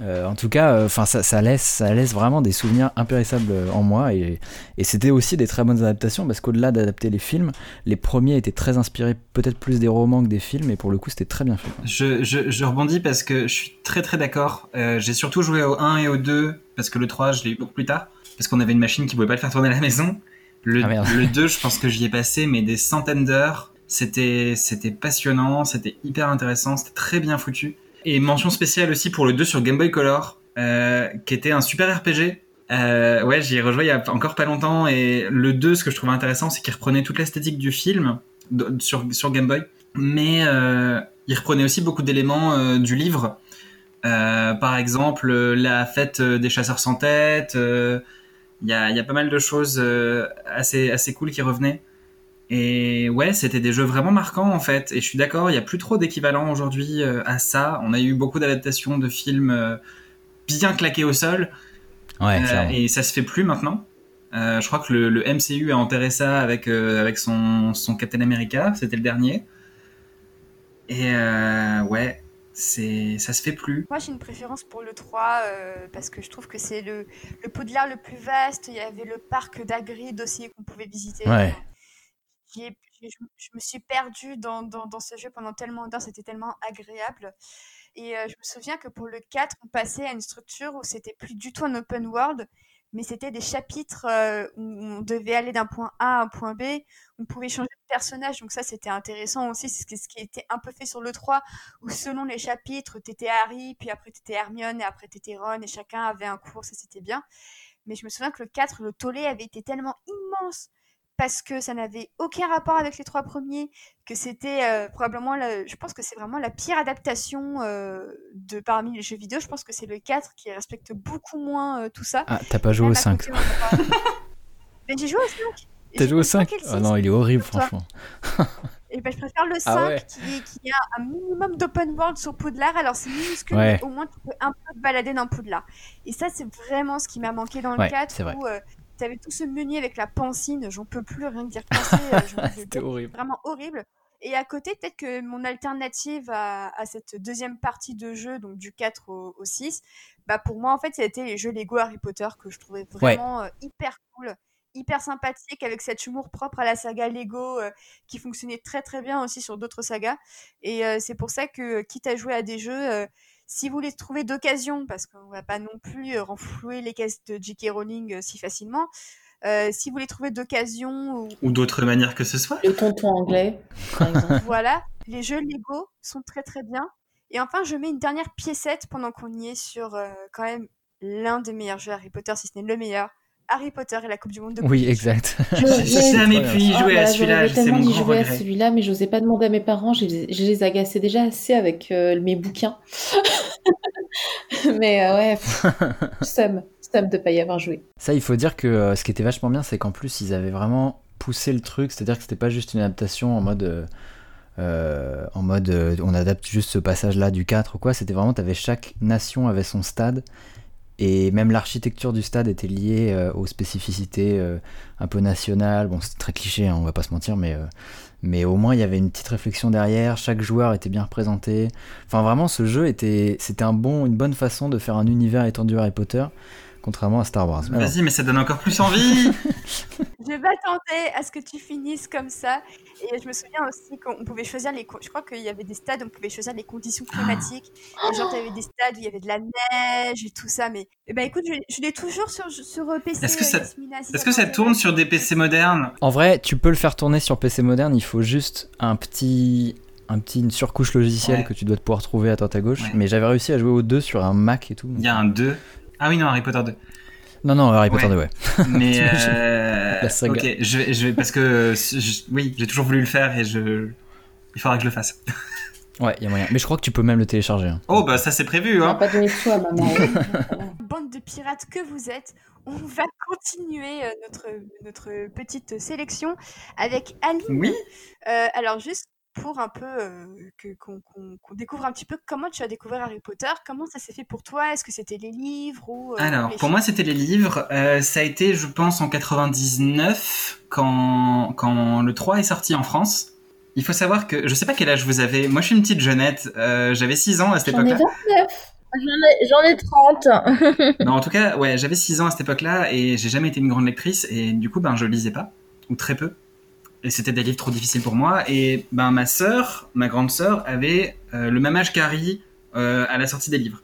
Euh, en tout cas, euh, ça, laisse, ça laisse vraiment des souvenirs impérissables euh, en moi et, c'était aussi des très bonnes adaptations parce qu'au-delà d'adapter les films, les premiers étaient très inspirés peut-être plus des romans que des films et pour le coup c'était très bien fait. Je, je, rebondis parce que je suis très très d'accord. J'ai surtout joué au 1 et au 2 parce que le 3 je l'ai eu beaucoup plus tard parce qu'on avait une machine qui pouvait pas le faire tourner à la maison. Le, ah, le 2 je pense que j'y ai passé mais des centaines d'heures. C'était c'était passionnant, c'était hyper intéressant, c'était très bien foutu. Et mention spéciale aussi pour le 2 sur Game Boy Color, euh, qui était un super RPG. Euh, ouais, j'y ai rejoué il y a encore pas longtemps. Et le 2, ce que je trouvais intéressant, c'est qu'il reprenait toute l'esthétique du film sur, sur Game Boy. Mais euh, il reprenait aussi beaucoup d'éléments du livre. Par exemple, la fête des chasseurs sans tête. Il y a, y, a, pas mal de choses assez, assez cool qui revenaient. Et ouais, c'était des jeux vraiment marquants en fait. Et je suis d'accord, il n'y a plus trop d'équivalent aujourd'hui euh, à ça. On a eu beaucoup d'adaptations de films euh, bien claqués au sol. Ouais, euh, et ça se fait plus maintenant. je crois que le, MCU a enterré ça avec, avec son, son Captain America, c'était le dernier. Et ouais, c'est ça se fait plus. Moi j'ai une préférence pour le 3 parce que je trouve que c'est le, le Poudlard le plus vaste. Il y avait le parc d'Agrid aussi qu'on pouvait visiter. Ouais je, me suis perdue dans, ce jeu pendant tellement d'heures, c'était tellement agréable. Et euh, je me souviens que pour le 4, on passait à une structure où c'était plus du tout un open world, mais c'était des chapitres euh, où on devait aller d'un point A à un point B, on pouvait changer de personnage, donc ça c'était intéressant aussi, c'est ce qui était un peu fait sur le 3, où selon les chapitres, t'étais Harry, puis après t'étais Hermione, et après t'étais Ron, et chacun avait un cours, ça c'était bien. Mais je me souviens que le 4, le tollé avait été tellement immense parce que ça n'avait aucun rapport avec les trois premiers, que c'était euh, probablement, je pense que c'est vraiment la pire adaptation euh, de parmi les jeux vidéo. Je pense que c'est le 4 qui respecte beaucoup moins euh, tout ça. Ah, t'as pas joué au 5 Mais j'ai joué au 5 T'as joué au 5 Ah non, il est horrible, franchement. Et ben, je préfère le 5 ah qui, a un minimum d'open world sur Poudlard. Alors, c'est minuscule, mais au moins tu peux un peu te balader dans Poudlard. Et ça, c'est vraiment ce qui m'a manqué dans le 4 où T'avais tout ce menu avec la pancine, j'en peux plus rien dire penser. C'était horrible. Vraiment horrible. Et à côté, peut-être que mon alternative à, cette deuxième partie de jeu, donc du 4 au, 6, bah pour moi, en fait, ça a été les jeux Lego Harry Potter que je trouvais vraiment euh, hyper cool, hyper sympathique, avec cet humour propre à la saga Lego euh, qui fonctionnait très très bien aussi sur d'autres sagas. Et euh, c'est pour ça que, quitte à jouer à des jeux, si vous les trouvez d'occasion, parce qu'on va pas non plus renflouer les caisses de J.K. Rowling si facilement, euh, si vous les trouvez d'occasion ou, d'autres manières que ce soit. Le tonton anglais, par exemple. voilà, les jeux Lego sont très très bien. Et enfin, je mets une dernière piécette pendant qu'on y est sur euh, quand même l'un des meilleurs jeux Harry Potter, si ce n'est le meilleur. Harry Potter et la Coupe du Monde de Oui, exact. J'ai jamais pu y jouer à celui-là. J'ai tellement y jouer à celui-là, mais j'osais pas demander à mes parents. Je, les agaçais déjà assez avec euh, mes bouquins. mais ouais, somme de de pas y avoir joué. Ça, il faut dire que euh, ce qui était vachement bien, c'est qu'en plus, ils avaient vraiment poussé le truc, c'est-à-dire que c'était pas juste une adaptation en mode. Euh, euh, en mode on adapte juste ce passage là du 4 ou quoi, c'était vraiment, avais chaque nation avait son stade et même l'architecture du stade était liée aux spécificités un peu nationales. Bon, c'est très cliché, hein, on va pas se mentir, mais, mais au moins il y avait une petite réflexion derrière. Chaque joueur était bien représenté. Enfin, vraiment, ce jeu était, c'était une bonne façon de faire un univers étendu Harry Potter contrairement à Star Wars. Vas-y, mais ça donne encore plus envie. je m'attendais à ce que tu finisses comme ça. Et je me souviens aussi qu'on pouvait choisir les. Je crois qu'il y avait des stades où on pouvait choisir les conditions climatiques. Et genre, tu des stades où il y avait de la neige et tout ça. Mais eh ben, écoute, je, l'ai toujours sur, sur euh, PC. Est-ce que ça, est-ce que ça tourne sur des PC modernes? En vrai, tu peux le faire tourner sur PC moderne. Il faut juste un petit, un petit une surcouche logicielle que tu dois pouvoir trouver à droite à gauche. Mais j'avais réussi à jouer aux deux sur un Mac et tout. Il y a un 2. Ah oui, non, Harry Potter 2. Non, non, Harry Potter 2, ouais. Mais euh, ok, je vais, je vais, parce que oui, j'ai toujours voulu le faire et je, il faudra que je le fasse. Ouais, il y a moyen. Mais je crois que tu peux même le télécharger. Hein. Oh bah ça c'est prévu. Hein. pas donné de choix, maman. Bande de pirates que vous êtes, on va continuer euh, notre notre petite sélection avec Aline. Oui. Euh, alors juste pour un peu euh, qu'on découvre un petit peu comment tu as découvert Harry Potter, comment ça s'est fait pour toi, est-ce que c'était les livres ou euh, Alors pour moi c'était les livres, euh, ça a été je pense en 99 quand, quand le 3 est sorti en France. Il faut savoir que je sais pas quel âge vous avez, moi je suis une petite jeunette, j'avais 6 ans à cette époque-là. J'en ai, ai 30. non, en tout cas, ouais, j'avais 6 ans à cette époque-là et j'ai jamais été une grande lectrice et du coup, ben, je lisais pas, ou très peu et c'était des livres trop difficiles pour moi. Et ben ma sœur, ma grande sœur, avait euh, le même âge qu'Harry euh, à la sortie des livres.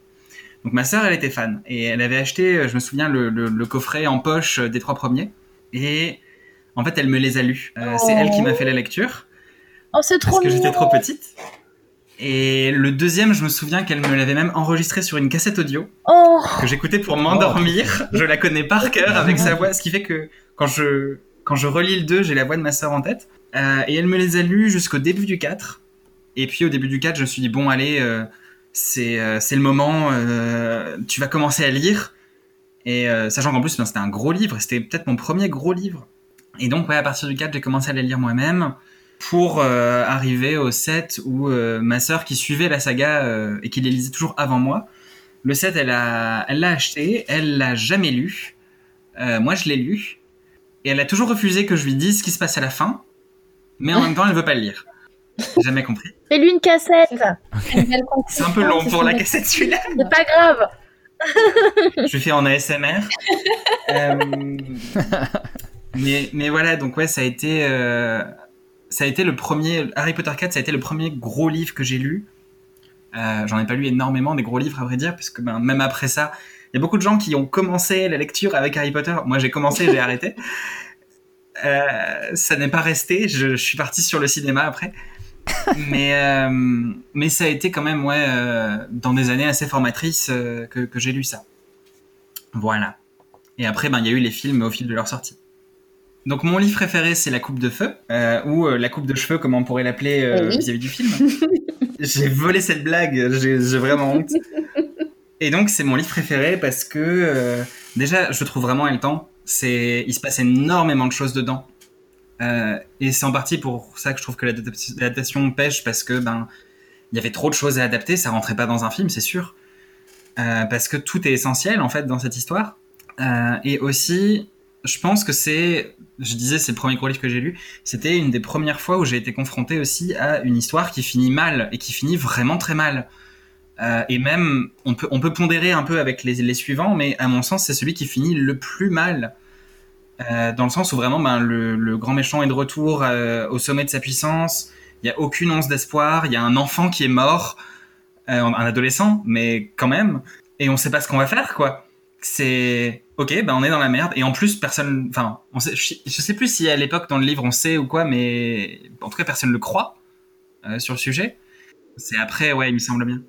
Donc ma sœur, elle était fan et elle avait acheté, euh, je me souviens, le, le, coffret en poche des trois premiers. Et en fait, elle me les a lus. C'est elle qui m'a fait la lecture. Oh, c'est trop Parce que j'étais trop petite. Et le deuxième, je me souviens qu'elle me l'avait même enregistré sur une cassette audio oh. que j'écoutais pour m'endormir. Je la connais par cœur avec sa voix, ce qui fait que quand je quand je relis le 2, j'ai la voix de ma sœur en tête. Euh, et elle me les a lus jusqu'au début du 4. Et puis au début du 4, je me suis dit, bon, allez, euh, c'est euh, le moment, tu vas commencer à lire. Et sachant qu'en plus, c'était un gros livre, c'était peut-être mon premier gros livre. Et donc, ouais, à partir du 4, j'ai commencé à les lire moi-même pour arriver au 7 où ma sœur qui suivait la saga et qui les lisait toujours avant moi, le 7, elle l'a elle acheté, elle l'a jamais lu. moi, je l'ai lu. Et elle a toujours refusé que je lui dise ce qui se passe à la fin, mais en même temps, elle veut pas le lire. J'ai jamais compris. Fais-lui une cassette. C'est un peu long pour la cassette celui-là. C'est pas grave. je fais en ASMR. euh... mais, mais voilà, donc ouais, ça a été, euh... ça a été le premier, Harry Potter 4, ça a été le premier gros livre que j'ai lu. Euh, J'en ai pas lu énormément des gros livres à vrai dire, parce que ben, même après ça, il y a beaucoup de gens qui ont commencé la lecture avec Harry Potter. Moi, j'ai commencé, j'ai arrêté. Euh, ça n'est pas resté. Je, suis parti sur le cinéma après. mais, euh, mais ça a été quand même, ouais, euh, dans des années assez formatrices que, que j'ai lu ça. Voilà. Et après, ben, il y a eu les films au fil de leur sortie. Donc, mon livre préféré, c'est La Coupe de Feu, ou La Coupe de Cheveux, comme on pourrait l'appeler vis-à-vis du film. j'ai volé cette blague, j'ai vraiment honte. Et donc, c'est mon livre préféré parce que, euh, déjà, je trouve vraiment le temps. C'est, il se passe énormément de choses dedans. Euh, et c'est en partie pour ça que je trouve que l'adaptation pêche parce que, ben, il y avait trop de choses à adapter, ça rentrait pas dans un film, c'est sûr. Euh, parce que tout est essentiel, en fait, dans cette histoire. Et aussi, je pense que c'est, je disais, c'est le premier gros livre que j'ai lu. C'était une des premières fois où j'ai été confronté aussi à une histoire qui finit mal et qui finit vraiment très mal. Euh, et même, on peut, on peut pondérer un peu avec les, les suivants, mais à mon sens, c'est celui qui finit le plus mal. Euh, dans le sens où vraiment, ben, le, le grand méchant est de retour euh, au sommet de sa puissance. Il y a aucune once d'espoir. Il y a un enfant qui est mort, un adolescent, mais quand même. Et on sait pas ce qu'on va faire, quoi. C'est ok, ben on est dans la merde. Et en plus, personne, enfin, je, je sais plus si à l'époque dans le livre on sait ou quoi, mais en tout cas, personne le croit sur le sujet. C'est après, ouais, il me semble bien.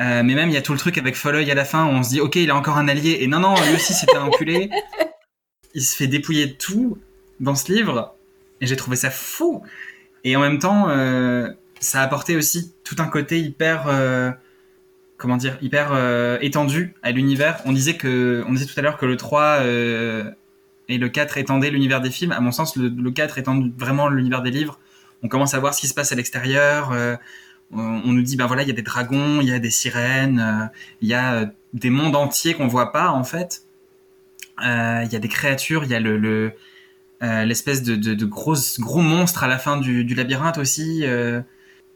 Euh, mais même, il y a tout le truc avec Folleuil à la fin où on se dit, ok, il a encore un allié. Et non, non, lui aussi, c'était un enculé. Il se fait dépouiller de tout dans ce livre. Et j'ai trouvé ça fou. Et en même temps, euh, ça a apporté aussi tout un côté hyper, euh, comment dire, hyper étendu à l'univers. On disait que, on disait tout à l'heure que le 3 euh, et le 4 étendaient l'univers des films. À mon sens, le, le 4 étend vraiment l'univers des livres. On commence à voir ce qui se passe à l'extérieur. On nous dit, ben voilà, il y a des dragons, il y a des sirènes, euh, il y a euh, des mondes entiers qu'on voit pas en fait. Euh, Il y a des créatures, il y a le, le euh, l'espèce de, de, de gros gros monstre à la fin du, du labyrinthe aussi. euh,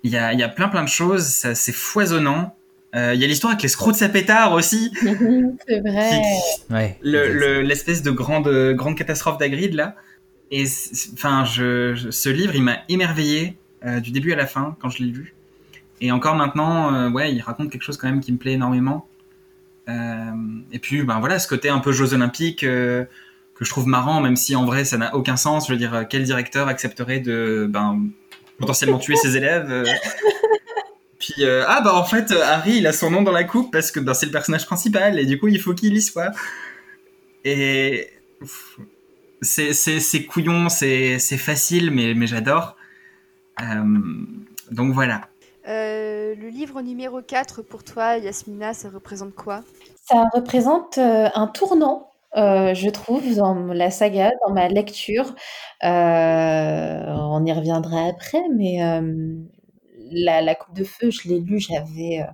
Il y a il y a plein plein de choses, ça c'est foisonnant. Euh, Il y a l'histoire avec l'escroc de sa pétard aussi. c'est vrai. Ouais. le- le- l'espèce de grande grande catastrophe d'Agrid là. Et c'est- enfin, je, je- ce livre, il m'a émerveillé euh, du début à la fin quand je l'ai lu. Et encore maintenant, euh, ouais, il raconte quelque chose quand même qui me plaît énormément. Euh, et puis, ben voilà, ce côté un peu Jeux Olympiques euh, que je trouve marrant, même si en vrai ça n'a aucun sens. Je veux dire, quel directeur accepterait de ben, potentiellement tuer ses élèves. Puis euh, ah bah en fait Harry il a son nom dans la coupe parce que ben, c'est le personnage principal et du coup il faut qu'il y soit. Et c'est couillon, c'est c'est facile mais mais j'adore. Euh, donc voilà. Euh, le livre numéro 4 pour toi, Yasmina, ça représente quoi? Ça représente euh, un tournant, euh, je trouve, dans la saga, dans ma lecture. On y reviendra après, mais la, la Coupe de Feu, je l'ai lu, j'avais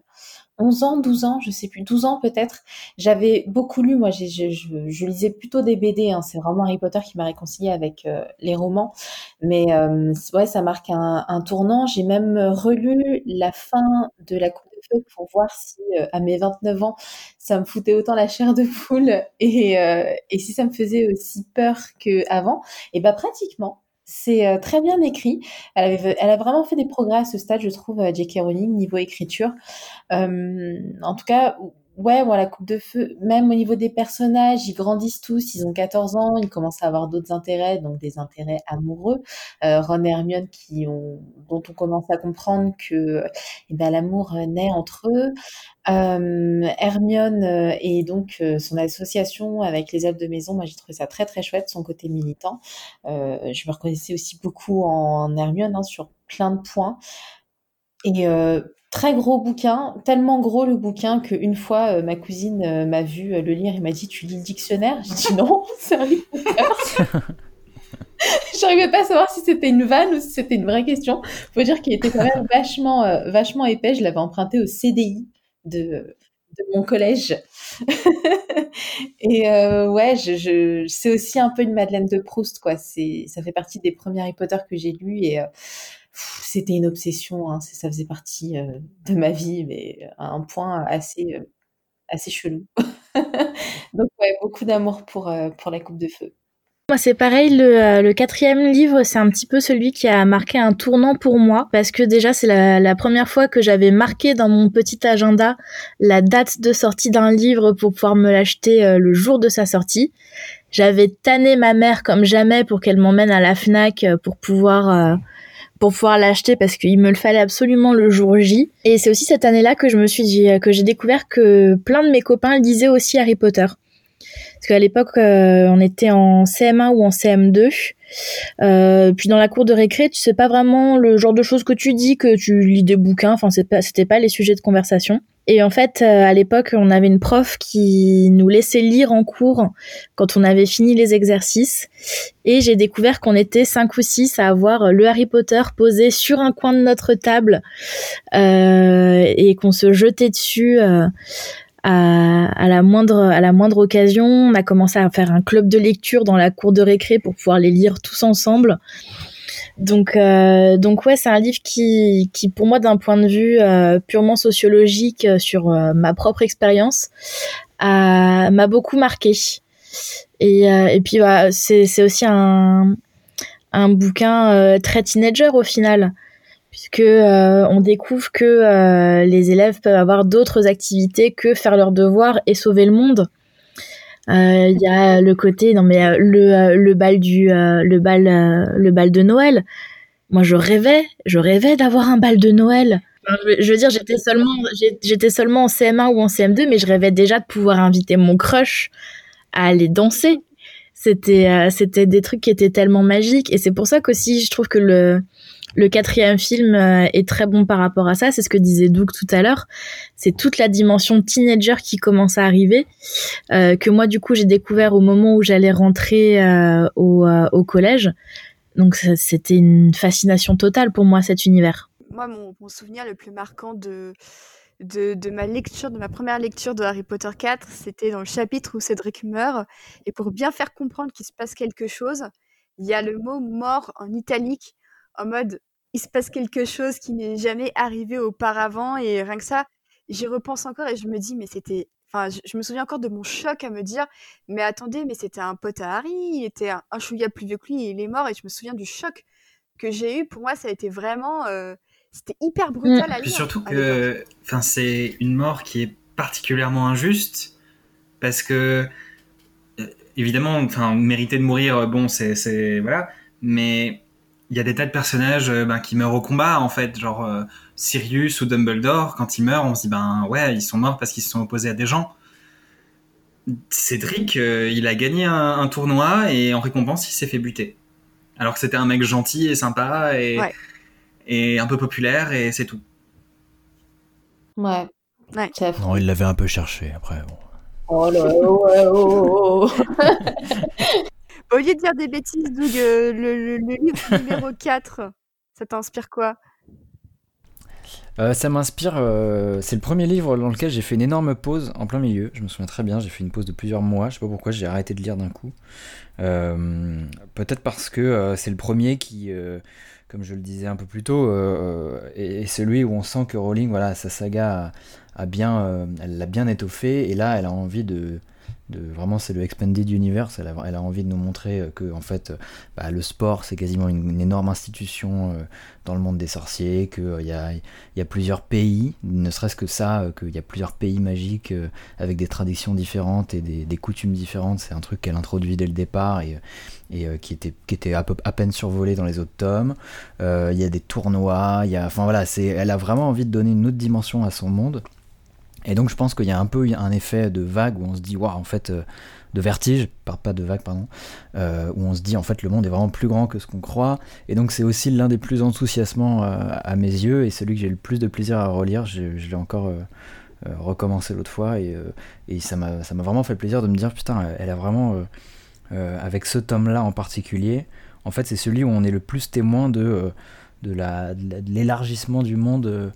11 ans, 12 ans, je sais plus, 12 ans peut-être. J'avais beaucoup lu, moi, je, je- lisais plutôt des BD, hein, c'est vraiment Harry Potter qui m'a réconcilié avec euh, les romans. Mais euh, ouais, ça marque un, un tournant. J'ai même relu la fin de la Coupe de Feu pour voir si, euh, à mes 29 ans, ça me foutait autant la chair de poule et, euh, et si ça me faisait aussi peur qu'avant. Et bah pratiquement. C'est euh, très bien écrit. Elle, a vraiment fait des progrès à ce stade, je trouve, euh, J.K. Rowling, niveau écriture. En tout cas, ouais, la Coupe de Feu, même au niveau des personnages, ils grandissent tous, ils ont 14 ans, ils commencent à avoir d'autres intérêts, donc des intérêts amoureux. Euh, Ron et Hermione, qui ont, dont on commence à comprendre que eh ben, l'amour euh, naît entre eux. Euh, Hermione euh, et donc euh, son association avec les elfes de maison, moi j'ai trouvé ça très très chouette, son côté militant. Euh, je me reconnaissais aussi beaucoup en Hermione hein, sur plein de points. Et euh, très gros bouquin, tellement gros le bouquin qu'une fois euh, ma cousine euh, m'a vu euh, le lire et m'a dit Tu lis le dictionnaire? J'ai dit non, c'est livre Potter. J'arrivais pas à savoir si c'était une vanne ou si c'était une vraie question. Faut dire qu'il était quand même vachement, vachement épais. Je l'avais emprunté au CDI de, de mon collège. et euh, ouais, je, je, c'est aussi un peu une Madeleine de Proust, quoi. C'est, ça fait partie des premiers Harry Potter que j'ai lus et euh, c'était une obsession. Hein. Ça faisait partie euh, de ma vie, mais à un point assez, euh, assez chelou. Donc beaucoup d'amour pour, euh, pour la Coupe de Feu. Moi, c'est pareil, le, euh, quatrième livre, c'est un petit peu celui qui a marqué un tournant pour moi, parce que déjà, c'est la, première fois que j'avais marqué dans mon petit agenda la date de sortie d'un livre pour pouvoir me l'acheter euh, le jour de sa sortie. J'avais tanné ma mère comme jamais pour qu'elle m'emmène à la FNAC euh, pour pouvoir... euh, pour pouvoir l'acheter parce qu'il me le fallait absolument le jour J. Et c'est aussi cette année-là que je me suis dit, que j'ai découvert que plein de mes copains lisaient aussi Harry Potter. Parce qu'à l'époque, euh, on était en CM1 ou en CM2. Euh, puis dans la cour de récré, tu sais pas vraiment le genre de choses que tu dis, que tu lis des bouquins. Enfin, c'est pas, c'était pas les sujets de conversation. Et en fait, euh, à l'époque, on avait une prof qui nous laissait lire en cours quand on avait fini les exercices. Et j'ai découvert qu'on était cinq ou six à avoir le Harry Potter posé sur un coin de notre table euh, et qu'on se jetait dessus. À, la moindre à la moindre occasion. On a commencé à faire un club de lecture dans la cour de récré pour pouvoir les lire tous ensemble. Donc euh, donc ouais, c'est un livre qui qui pour moi d'un point de vue euh, purement sociologique euh, sur ma propre expérience m'a beaucoup marqué. Et et puis bah, c'est c'est aussi un un bouquin très teenager au final puisque euh, on découvre que euh, les élèves peuvent avoir d'autres activités que faire leurs devoirs et sauver le monde. Euh, il y a le côté non mais le, le bal du le bal le bal de Noël. Moi je rêvais, je rêvais d'avoir un bal de Noël. je, veux dire j'étais seulement j'étais seulement en CM1 ou en CM2 mais je rêvais déjà de pouvoir inviter mon crush à aller danser. C'était c'était des trucs qui étaient tellement magiques et c'est pour ça qu'aussi je trouve que le le quatrième film euh, est très bon par rapport à ça. C'est ce que disait Doug tout à l'heure. C'est toute la dimension teenager qui commence à arriver, euh, que moi du coup j'ai découvert au moment où j'allais rentrer euh, au, collège. Donc c'était une fascination totale pour moi cet univers. Moi, mon, souvenir le plus marquant de, de, ma lecture, de ma première lecture de Harry Potter 4, c'était dans le chapitre où Cédric meurt. Et pour bien faire comprendre qu'il se passe quelque chose, il y a le mot mort en italique en mode il se passe quelque chose qui n'est jamais arrivé auparavant et rien que ça, j'y repense encore et je me dis mais c'était enfin je, me souviens encore de mon choc à me dire mais attendez mais c'était un pote à Harry, il était un, chouïa plus vieux que lui et il est mort et je me souviens du choc que j'ai eu pour moi ça a été vraiment euh, c'était hyper brutal mmh. à lire. surtout que enfin c'est une mort qui est particulièrement injuste parce que euh, évidemment enfin mériter de mourir bon c'est voilà mais il y a des tas de personnages euh, ben, qui meurent au combat en fait, genre euh, Sirius ou Dumbledore, quand ils meurent, on se dit ben ouais, ils sont morts parce qu'ils se sont opposés à des gens. Cédric, euh, il a gagné un, tournoi et en récompense, il s'est fait buter. Alors que c'était un mec gentil et sympa et, et un peu populaire et c'est tout. Ouais. ouais. Non, il l'avait un peu cherché après. Bon. Oh là, ouais, oh, oh. Au lieu de dire des bêtises, Doug, euh, le, livre numéro 4, ça t'inspire quoi? Euh, ça m'inspire, euh, c'est le premier livre dans lequel j'ai fait une énorme pause en plein milieu. Je me souviens très bien, j'ai fait une pause de plusieurs mois. Je sais pas pourquoi j'ai arrêté de lire d'un coup. Peut-être parce que c'est le premier qui, comme je le disais un peu plus tôt, est, celui où on sent que Rowling, voilà, sa saga a bien, elle l'a bien étoffé et là, elle a envie de vraiment c'est le expanded universe. Elle a, elle a, envie de nous montrer euh, que en fait euh, bah, le sport c'est quasiment une, énorme institution euh, dans le monde des sorciers qu'il a, y a plusieurs pays ne serait-ce que ça qu'il y a plusieurs pays magiques avec des traditions différentes et des, coutumes différentes. C'est un truc qu'elle introduit dès le départ et, qui était, à, peine survolé dans les autres tomes. Il y a des tournois il enfin voilà elle a vraiment envie de donner une autre dimension à son monde et donc je pense qu'il y a un peu un effet de vague où on se dit, waouh, en fait, euh, de vertige, pas de vague, pardon, euh, où on se dit, en fait, le monde est vraiment plus grand que ce qu'on croit. Et donc c'est aussi l'un des plus enthousiasmants euh, à mes yeux et celui que j'ai le plus de plaisir à relire. Je, l'ai encore recommencé l'autre fois et, et ça m'a vraiment fait plaisir de me dire, putain, elle a vraiment, avec ce tome-là en particulier, en fait, c'est celui où on est le plus témoin de, de l'élargissement du monde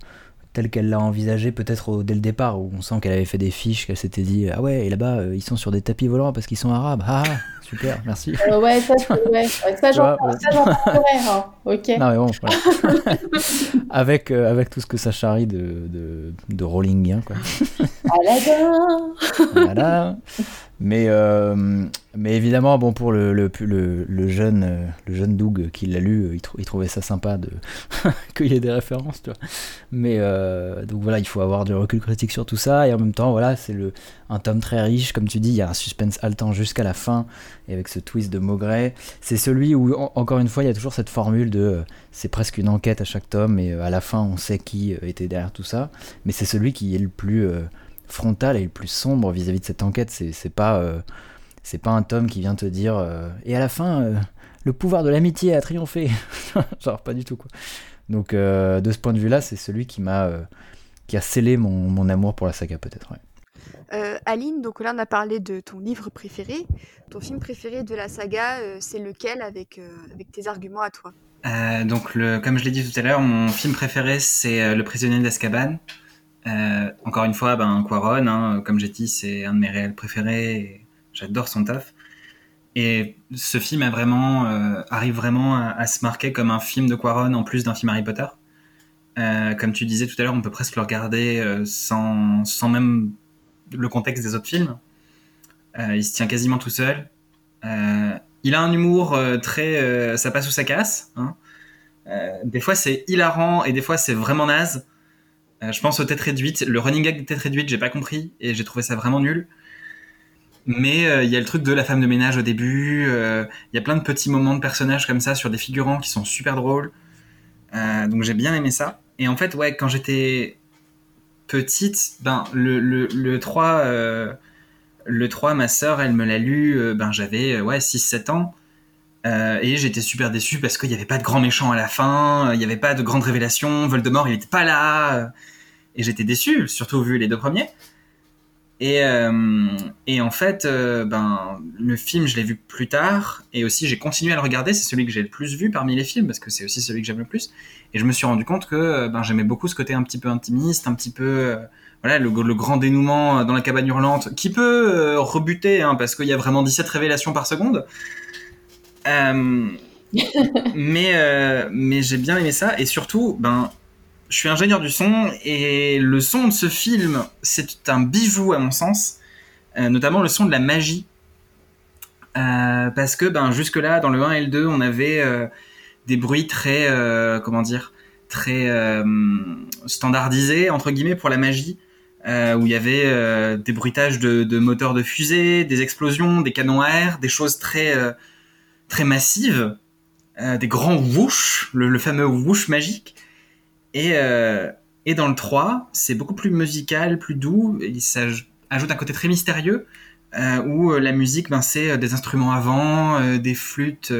telle qu'elle l'a envisagé peut-être dès le départ, où on sent qu'elle avait fait des fiches, qu'elle s'était dit Ah ouais, et là-bas, euh, ils sont sur des tapis volants parce qu'ils sont arabes. Ah, super, merci. Euh, ouais, ça, ouais, ça j'en hein. ok. Non, mais bon, avec, euh, avec tout ce que ça charrie de, de, de Rollingien, quoi. voilà. Mais, euh, mais évidemment, bon, pour le, le, le, jeune, euh, le jeune Doug qui l'a lu, il, il, trouvait ça sympa de qu'il y ait des références, tu vois. Mais euh, donc voilà, il faut avoir du recul critique sur tout ça. Et en même temps, voilà, c'est un tome très riche, comme tu dis, il y a un suspense haletant jusqu'à la fin, et avec ce twist de Maugret. C'est celui où, encore une fois, il y a toujours cette formule de c'est presque une enquête à chaque tome, et à la fin, on sait qui était derrière tout ça. Mais c'est celui qui est le plus frontal et le plus sombre vis-à-vis de cette enquête. C'est pas, euh, pas un tome qui vient te dire euh, et à la fin, euh, le pouvoir de l'amitié a triomphé. Genre, pas du tout quoi. Donc, de ce point de vue-là, c'est celui qui m'a qui a scellé mon, mon, amour pour la saga, peut-être. Aline, donc là, on a parlé de ton livre préféré. Ton film préféré de la saga, c'est lequel avec, avec tes arguments à toi? Donc, le, comme je l'ai dit tout à l'heure, mon film préféré, c'est Le prisonnier d'Azkaban. encore une fois, ben, Quaron, hein, comme j'ai dit, c'est un de mes réels préférés. J'adore son taf. Et ce film arrive vraiment à, se marquer comme un film de Quaron en plus d'un film Harry Potter. comme tu disais tout à l'heure, on peut presque le regarder sans, sans même le contexte des autres films. il se tient quasiment tout seul. il a un humour très, ça passe ou ça casse. Hein. des fois c'est hilarant et des fois c'est vraiment naze. Euh, je pense aux têtes réduites. Le running gag des têtes réduites, j'ai pas compris et j'ai trouvé ça vraiment nul. Mais euh, il y a le truc de la femme de ménage au début. Euh, il y a plein de petits moments de personnages comme ça sur des figurants qui sont super drôles. donc j'ai bien aimé ça. Et en fait, ouais, quand j'étais petite, ben le, le, le 3, le 3, ma sœur, elle me l'a lu, ben j'avais ouais 6-7 ans. et j'étais super déçu parce qu'il n'y avait pas de grand méchant à la fin, il n'y avait pas de grande révélation, Voldemort il n'était pas là et j'étais déçu, surtout vu les deux premiers. Et, euh, et en fait, euh, ben, le film, je l'ai vu plus tard, et aussi j'ai continué à le regarder. C'est celui que j'ai le plus vu parmi les films, parce que c'est aussi celui que j'aime le plus. Et je me suis rendu compte que euh, ben, j'aimais beaucoup ce côté un petit peu intimiste, un petit peu, voilà, le, le, grand dénouement dans la cabane hurlante, qui peut rebuter, hein, parce qu'il y a vraiment 17 révélations par seconde. mais mais j'ai bien aimé ça, et surtout, ben, je suis ingénieur du son et le son de ce film, c'est un bijou à mon sens, euh, notamment le son de la magie. Euh, parce que ben, jusque-là, dans le 1 et le 2, on avait euh, des bruits très, comment dire, très standardisés, entre guillemets, pour la magie. où il y avait des bruitages de, moteurs de fusée, des explosions, des canons à air, des choses très, très massives, des grands whoosh, le, le fameux whoosh magique. Et, euh, et dans le 3, c'est beaucoup plus musical, plus doux. Ça ajoute un côté très mystérieux euh, où euh, la musique, ben, c'est des instruments avant, euh, des flûtes.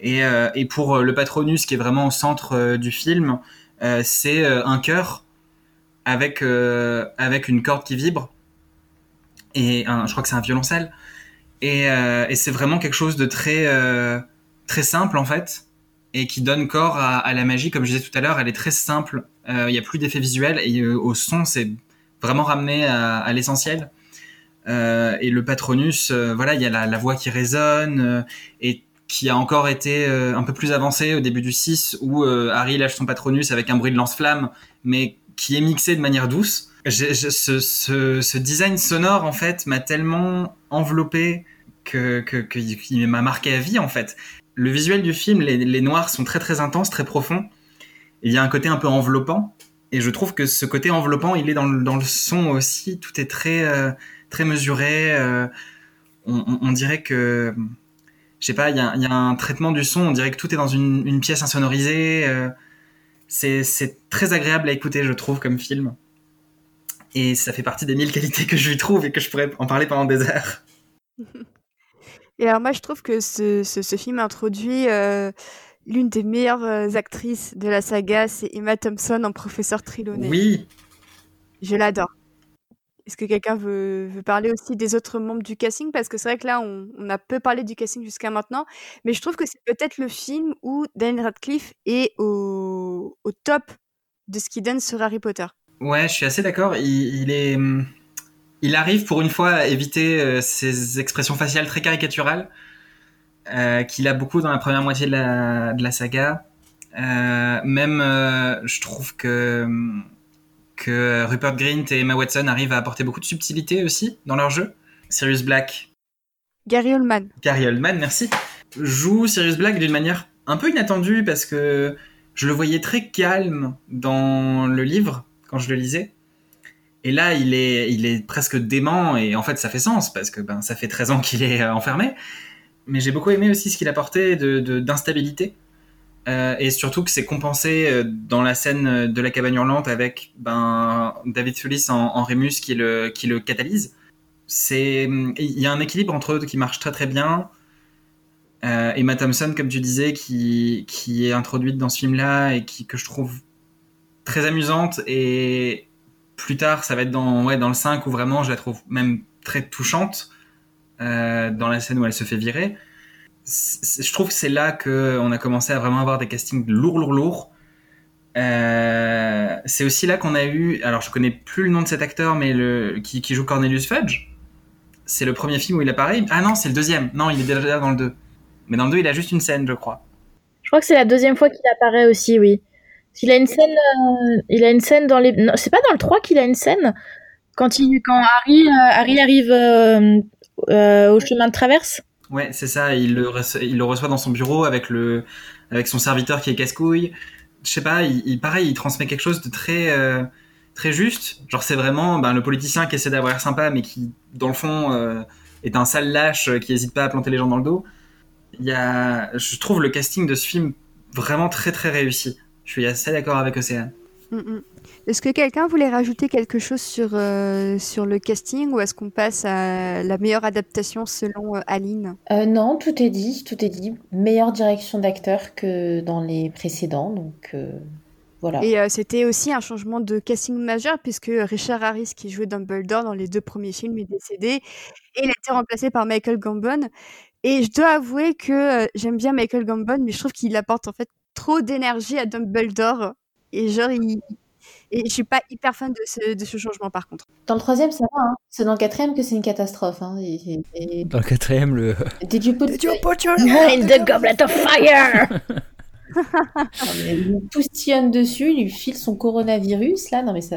et, pour le Patronus, qui est vraiment au centre du film, c'est un chœur avec, avec une corde qui vibre. Et je crois que c'est un violoncelle. Et, et c'est vraiment quelque chose de très, très simple en fait et qui donne corps à, la magie. Comme je disais tout à l'heure, elle est très simple. Euh, il n'y a plus d'effets visuels et euh, au son, c'est vraiment ramené à, l'essentiel. Euh, et le Patronus, voilà, il y a la, voix qui résonne et qui a encore été un peu plus avancée au début du 6 où Harry lâche son Patronus avec un bruit de lance-flamme, mais qui est mixé de manière douce. ce, design sonore, en fait, m'a tellement enveloppé que, qu'il m'a marqué à vie, en fait le visuel du film, les, noirs sont très très intenses, très profonds. Il y a un côté un peu enveloppant. Et je trouve que ce côté enveloppant, il est dans le, dans le son aussi. Tout est très, euh, très mesuré. Euh, on, dirait que, je sais pas, il y, a, un traitement du son. On dirait que tout est dans une, pièce insonorisée. Euh, c'est très agréable à écouter, je trouve, comme film. Et ça fait partie des mille qualités que je lui trouve et que je pourrais en parler pendant des heures. Et alors moi, je trouve que ce, ce, film introduit euh, l'une des meilleures euh, actrices de la saga, c'est Emma Thompson en professeur Trelawney. Oui. Je l'adore. Est-ce que quelqu'un veut, veut, parler aussi des autres membres du casting? Parce que c'est vrai que là, on, on, a peu parlé du casting jusqu'à maintenant, mais je trouve que c'est peut-être le film où Daniel Radcliffe est au, au top de ce qu'il donne sur Harry Potter. Ouais, je suis assez d'accord. Il, il, est, hum, il arrive pour une fois à éviter euh, ces expressions faciales très caricaturales euh, qu'il a beaucoup dans la première moitié de la, de la saga. Euh, même, euh, je trouve que que Rupert Grint et Emma Watson arrivent à apporter beaucoup de subtilité aussi dans leur jeu. Sirius Black. Gary Oldman. Gary Oldman, merci. Joue Sirius Black d'une manière un peu inattendue parce que je le voyais très calme dans le livre quand je le lisais. Et là, il est, il est presque dément et en fait, ça fait sens parce que ben, ça fait 13 ans qu'il est euh, enfermé. Mais j'ai beaucoup aimé aussi ce qu'il apportait de, d'instabilité. Euh, et surtout que c'est compensé euh, dans la scène de la cabane hurlante avec ben, David Thewlis en, en Remus qui le, qui le catalyse. Il y a un équilibre entre eux qui marche très très bien. Euh, Emma Thompson, comme tu disais, qui, qui est introduite dans ce film-là et qui, que je trouve très amusante et, plus tard, ça va être dans, ouais, dans le 5 où vraiment je la trouve même très touchante euh, dans la scène où elle se fait virer. je trouve que c'est là qu'on a commencé à vraiment avoir des castings lourds, lourds, lourds. Euh, c'est aussi là qu'on a eu, alors je connais plus le nom de cet acteur, mais le qui, qui joue Cornelius Fudge. C'est le premier film où il apparaît. Ah non, c'est le deuxième. Non, il est déjà dans le 2. Mais dans le 2, il a juste une scène, je crois. Je crois que c'est la deuxième fois qu'il apparaît aussi, oui. Il a une scène, euh, il a une scène dans les. non, C'est pas dans le 3 qu'il a une scène? Quand il, quand Harry, euh, Harry arrive euh, au chemin de traverse? Ouais, c'est ça. Il le, reçoit, il le reçoit dans son bureau avec le, avec son serviteur qui est casse-couille. Je sais pas. Il, il- pareil, il transmet quelque chose de très, très juste. Genre, c'est vraiment ben, le politicien qui essaie d'avoir l'air sympa, mais qui, dans le fond, est un sale lâche qui hésite pas à planter les gens dans le dos. Il y a, je trouve le casting de ce film vraiment très très réussi. Je suis assez d'accord avec Océane. Mm, mm. Est-ce que quelqu'un voulait rajouter quelque chose sur, euh, sur le casting ou est-ce qu'on passe à la meilleure adaptation selon euh, Aline? Euh, non, tout est dit, tout est dit. Meilleure direction d'acteur que dans les précédents, donc euh, voilà. Et euh, c'était aussi un changement de casting majeur puisque Richard Harris qui jouait Dumbledore dans les deux premiers films est décédé et il a été remplacé par Michael Gambon. Et je dois avouer que euh, j'aime bien Michael Gambon mais je trouve qu'il apporte en fait trop d'énergie à Dumbledore et genre il... Et je suis pas hyper fan de ce, de ce changement par contre. Dans le troisième, ça va, hein. C'est dans le quatrième que c'est une catastrophe. Hein. Et- Dans le quatrième, le. Did you put... In the goblet of fire? Il lui poustillonne dessus, il lui file son coronavirus, là. Non, mais ça...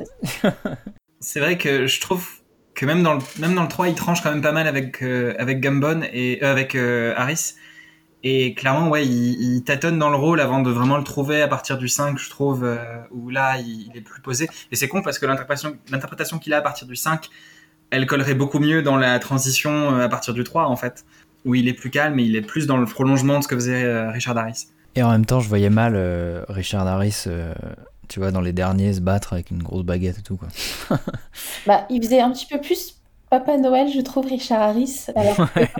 C'est vrai que je trouve que même dans le, même dans le 3, il tranche quand même pas mal avec, euh, avec Gambon et euh, avec euh, Harris. Et clairement, ouais, il, il tâtonne dans le rôle avant de vraiment le trouver à partir du 5, je trouve, euh, où là, il, il est plus posé. Et c'est con parce que l'interprétation l'interprétation qu'il a à partir du 5, elle collerait beaucoup mieux dans la transition euh, à partir du 3, en fait, où il est plus calme et il est plus dans le prolongement de ce que faisait euh, Richard Harris. Et en même temps, je voyais mal euh, Richard Harris, euh, tu vois, dans les derniers se battre avec une grosse baguette et tout, quoi. Bah, il faisait un petit peu plus Papa Noël, je trouve, Richard Harris, alors que Ouais,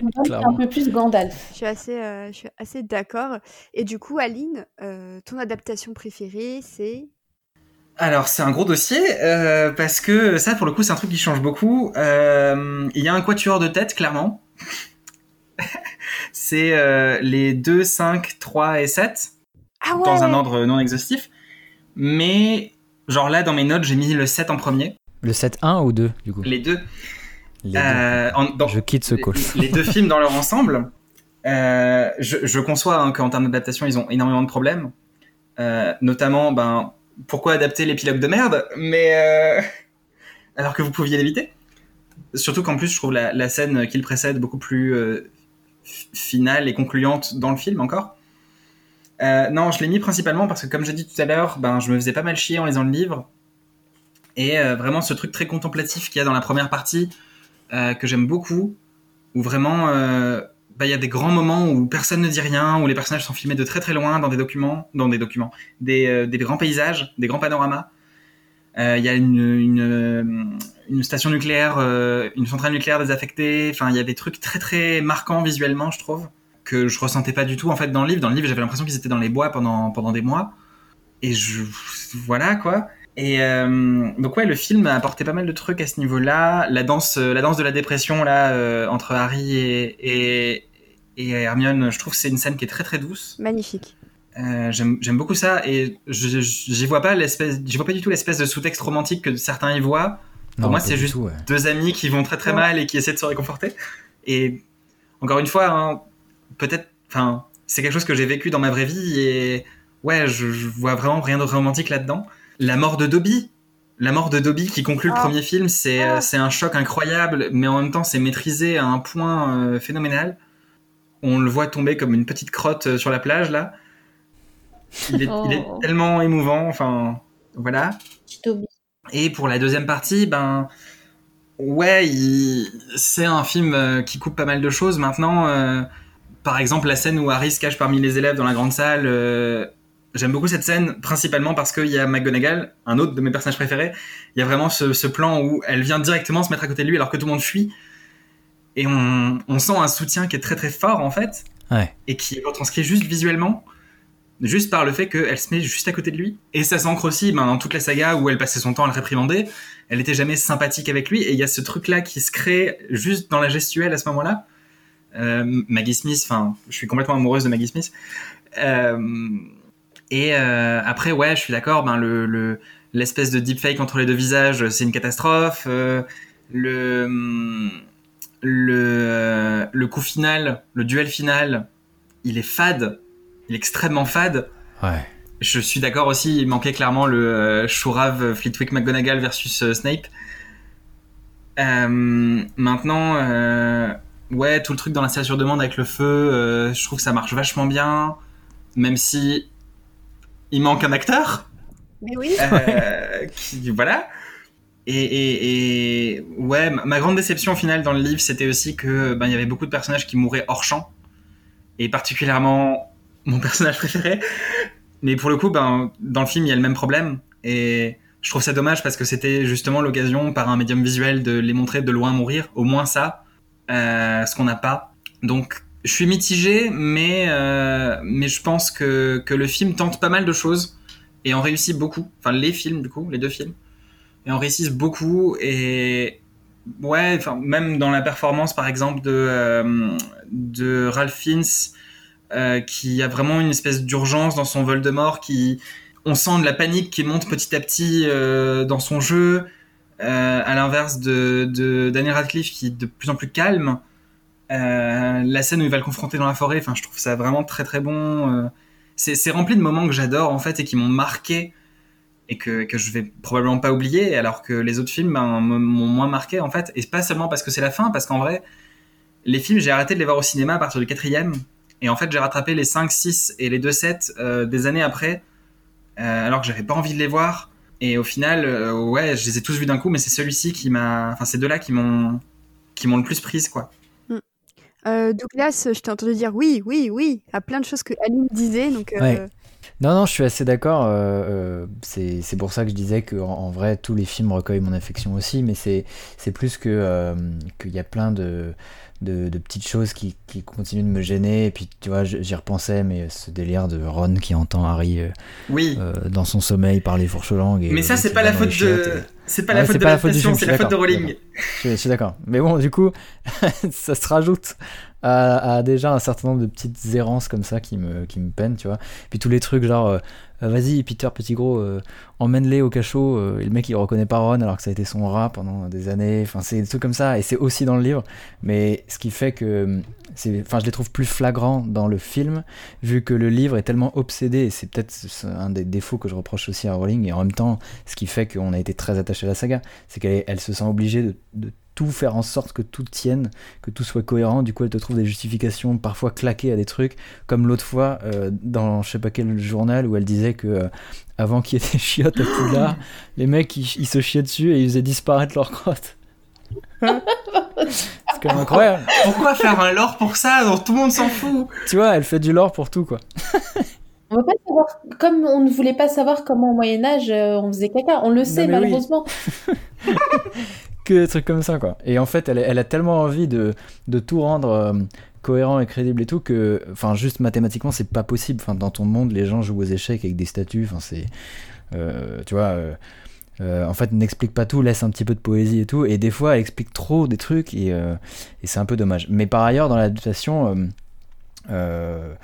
un peu plus Gandalf. Je suis assez, euh, je suis assez d'accord. Et du coup, Aline, euh, ton adaptation préférée, c'est? Alors c'est un gros dossier euh, parce que ça pour le coup c'est un truc qui change beaucoup. Euh, il y a un quatuor de tête clairement. c'est euh, les 2, 5, 3 et 7 Ah ouais dans un ordre non exhaustif. Mais genre là dans mes notes j'ai mis le 7 en premier. Le 7-1 ou 2, du coup? Les deux. Les. Euh, en- dans- Je quitte ce call. Les, deux films dans leur ensemble. Euh, je, je conçois hein, qu'en termes d'adaptation ils ont énormément de problèmes. Euh, notamment ben pourquoi adapter l'épilogue de merde mais alors que vous pouviez l'éviter surtout qu'en plus je trouve la, la scène qui le précède beaucoup plus finale et concluante dans le film encore non je l'ai mis principalement parce que comme j'ai dit tout à l'heure ben je me faisais pas mal chier en lisant le livre et vraiment ce truc très contemplatif qu'il y a dans la première partie euh, que j'aime beaucoup où vraiment euh, bah, il y a des grands moments où personne ne dit rien, où les personnages sont filmés de très très loin dans des documents, dans des documents, des, euh, grands paysages, des grands panoramas. Il y a une, une, station nucléaire, une centrale nucléaire désaffectée. Enfin, il y a des trucs très très marquants visuellement, je trouve, que je ressentais pas du tout en fait dans le livre. Dans le livre, j'avais l'impression qu'ils étaient dans les bois pendant pendant des mois. Et je voilà quoi. Et euh, donc ouais, le film a apporté pas mal de trucs à ce niveau-là. La danse, euh, la danse de la dépression là euh, entre Harry et, et, et Hermione, je trouve que c'est une scène qui est très très douce. magnifique. Euh, J'aime j'aime beaucoup ça et je- je- j'y vois pas l'espèce, j'y vois pas du tout l'espèce de sous-texte romantique que certains y voient. Non, moi, c'est juste tout, ouais. Deux amis qui vont très très Ouais. mal et qui essaient de se réconforter. Et encore une fois, hein, peut-être, enfin, c'est quelque chose que j'ai vécu dans ma vraie vie et ouais, je, je vois vraiment rien de romantique là-dedans. La mort de Dobby, la mort de Dobby qui conclut le Ah. premier film, c'est Ah. euh, c'est un choc incroyable, mais en même temps c'est maîtrisé à un point euh, phénoménal. On le voit tomber comme une petite crotte euh, sur la plage là. Il est, il est Oh. tellement émouvant, enfin voilà. Et pour la deuxième partie, ben ouais, il- c'est un film euh, qui coupe pas mal de choses. Maintenant, euh, par exemple, la scène où Harry se cache parmi les élèves dans la grande salle. J'aime beaucoup cette scène, principalement parce qu'il y a McGonagall, un autre de mes personnages préférés. Il y a vraiment ce, ce plan où elle vient directement se mettre à côté de lui alors que tout le monde fuit. Et on, on sent un soutien qui est très très fort en fait Ouais. et qui est retranscrit juste visuellement, juste par le fait qu'elle se met juste à côté de lui. Et ça s'ancre aussi ben, dans toute la saga où elle passait son temps à le réprimander. Elle était jamais sympathique avec lui. Et il y a ce truc-là qui se crée juste dans la gestuelle à ce moment-là. Euh, Maggie Smith, enfin, je suis complètement amoureuse de Maggie Smith. Euh, Et euh, après, ouais, je suis d'accord, ben, le, le, l'espèce de deepfake entre les deux visages, c'est une catastrophe. Euh, le, le, le coup final, le duel final, il est fade, il est extrêmement fade. Ouais. Je suis d'accord aussi, il manquait clairement le euh, Shurav Fleetwick McGonagall versus euh, Snape. Euh, maintenant, euh, ouais, tout le truc dans la série sur demande avec le feu, euh, je trouve que ça marche vachement bien, même si il manque un acteur. Mais oui. Euh, qui, voilà. Et, et, et ouais, ma, grande déception au final dans le livre, c'était aussi que ben il y avait beaucoup de personnages qui mouraient hors champ, et particulièrement mon personnage préféré. Mais pour le coup, ben dans le film, il y a le même problème, et je trouve ça dommage parce que c'était justement l'occasion par un médium visuel de les montrer de loin mourir, au moins ça, euh, ce qu'on n'a pas. Donc je suis mitigé, mais euh, mais je pense que que le film tente pas mal de choses et en réussit beaucoup. Enfin, les films, du coup, les deux films. Et en réussissent beaucoup. Et ouais, enfin, même dans la performance, par exemple, de, euh, de Ralph Fiennes, euh, qui a vraiment une espèce d'urgence dans son Voldemort, qui on sent de la panique qui monte petit à petit dans son jeu, à l'inverse de, de Daniel Radcliffe qui est de plus en plus calme. Euh, la scène où il va le confronter dans la forêt, enfin, je trouve ça vraiment très très bon. Euh, c'est rempli de moments que j'adore en fait et qui m'ont marqué et que, que je vais probablement pas oublier alors que les autres films ben, m'ont moins marqué en fait. Et pas seulement parce que c'est la fin parce qu'en vrai les films j'ai arrêté de les voir au cinéma à partir du quatrième. Et en fait j'ai rattrapé les 5, 6 et les 2 7 euh, des années après alors que j'avais pas envie de les voir. Et au final ouais je les ai tous vus d'un coup mais c'est celui-ci qui m'a enfin ces deux là qui m'ont qui m'ont le plus prise quoi Euh, Douglas, je t'ai entendu dire oui, oui, oui, à plein de choses que Aline disait. Donc, euh. Non, non, je suis assez d'accord. euh, euh, c'est pour ça que je disais que en, en vrai, tous les films recueillent mon affection aussi, mais c'est plus que euh, qu'il y a plein de, de, de petites choses qui, qui continuent de me gêner. Et puis, tu vois, j'y repensais, mais ce délire de Ron qui entend Harry euh, oui dans son sommeil parler fourche-langue. mais ça c'est pas la faute de c'est pas Ouais, la faute de pas la faute du l'adaptation film, c'est la faute de Rowling je suis d'accord. Mais bon, du coup, ça se rajoute à déjà un certain nombre de petites errances comme ça qui me, qui me peinent, tu vois. Puis tous les trucs genre, euh, euh, vas-y, Peter, petit gros, euh, emmène-les au cachot. et le mec, il reconnaît pas Ron alors que ça a été son rat pendant des années. Enfin, c'est des trucs comme ça. Et c'est aussi dans le livre. Mais ce qui fait que. Enfin, je les trouve plus flagrants dans le film, vu que le livre est tellement obsédé. Et c'est peut-être un des défauts que je reproche aussi à Rowling. Et en même temps, ce qui fait qu'on a été très attaché à la saga, c'est qu'elle elle se sent obligée de, de tout faire en sorte que tout tienne, que tout soit cohérent. Du coup, elle te trouve des justifications parfois claquées à des trucs, comme l'autre fois euh, dans je sais pas quel journal où elle disait que euh, avant qu'il y ait des chiottes à Poudlard, les mecs ils, ils se chiaient dessus et ils faisaient disparaître leur crotte. c'est quand même incroyable. Pourquoi faire un lore pour ça dont tout le monde s'en fout Tu vois, elle fait du lore pour tout quoi. On veut pas savoir, comme on ne voulait pas savoir comment au Moyen-Âge euh, on faisait caca, on le sait oui. malheureusement. que des trucs comme ça quoi. Et en fait, elle, elle a tellement envie de, de tout rendre euh, cohérent et crédible et tout que, enfin, juste mathématiquement, c'est pas possible. Enfin, dans ton monde, les gens jouent aux échecs avec des statues. Enfin, c'est, euh, tu vois. euh, euh, en fait, n'explique pas tout, laisse un petit peu de poésie et tout. Et des fois, elle explique trop des trucs et, euh, c'est un peu dommage. Mais par ailleurs, dans l'adaptation, euh,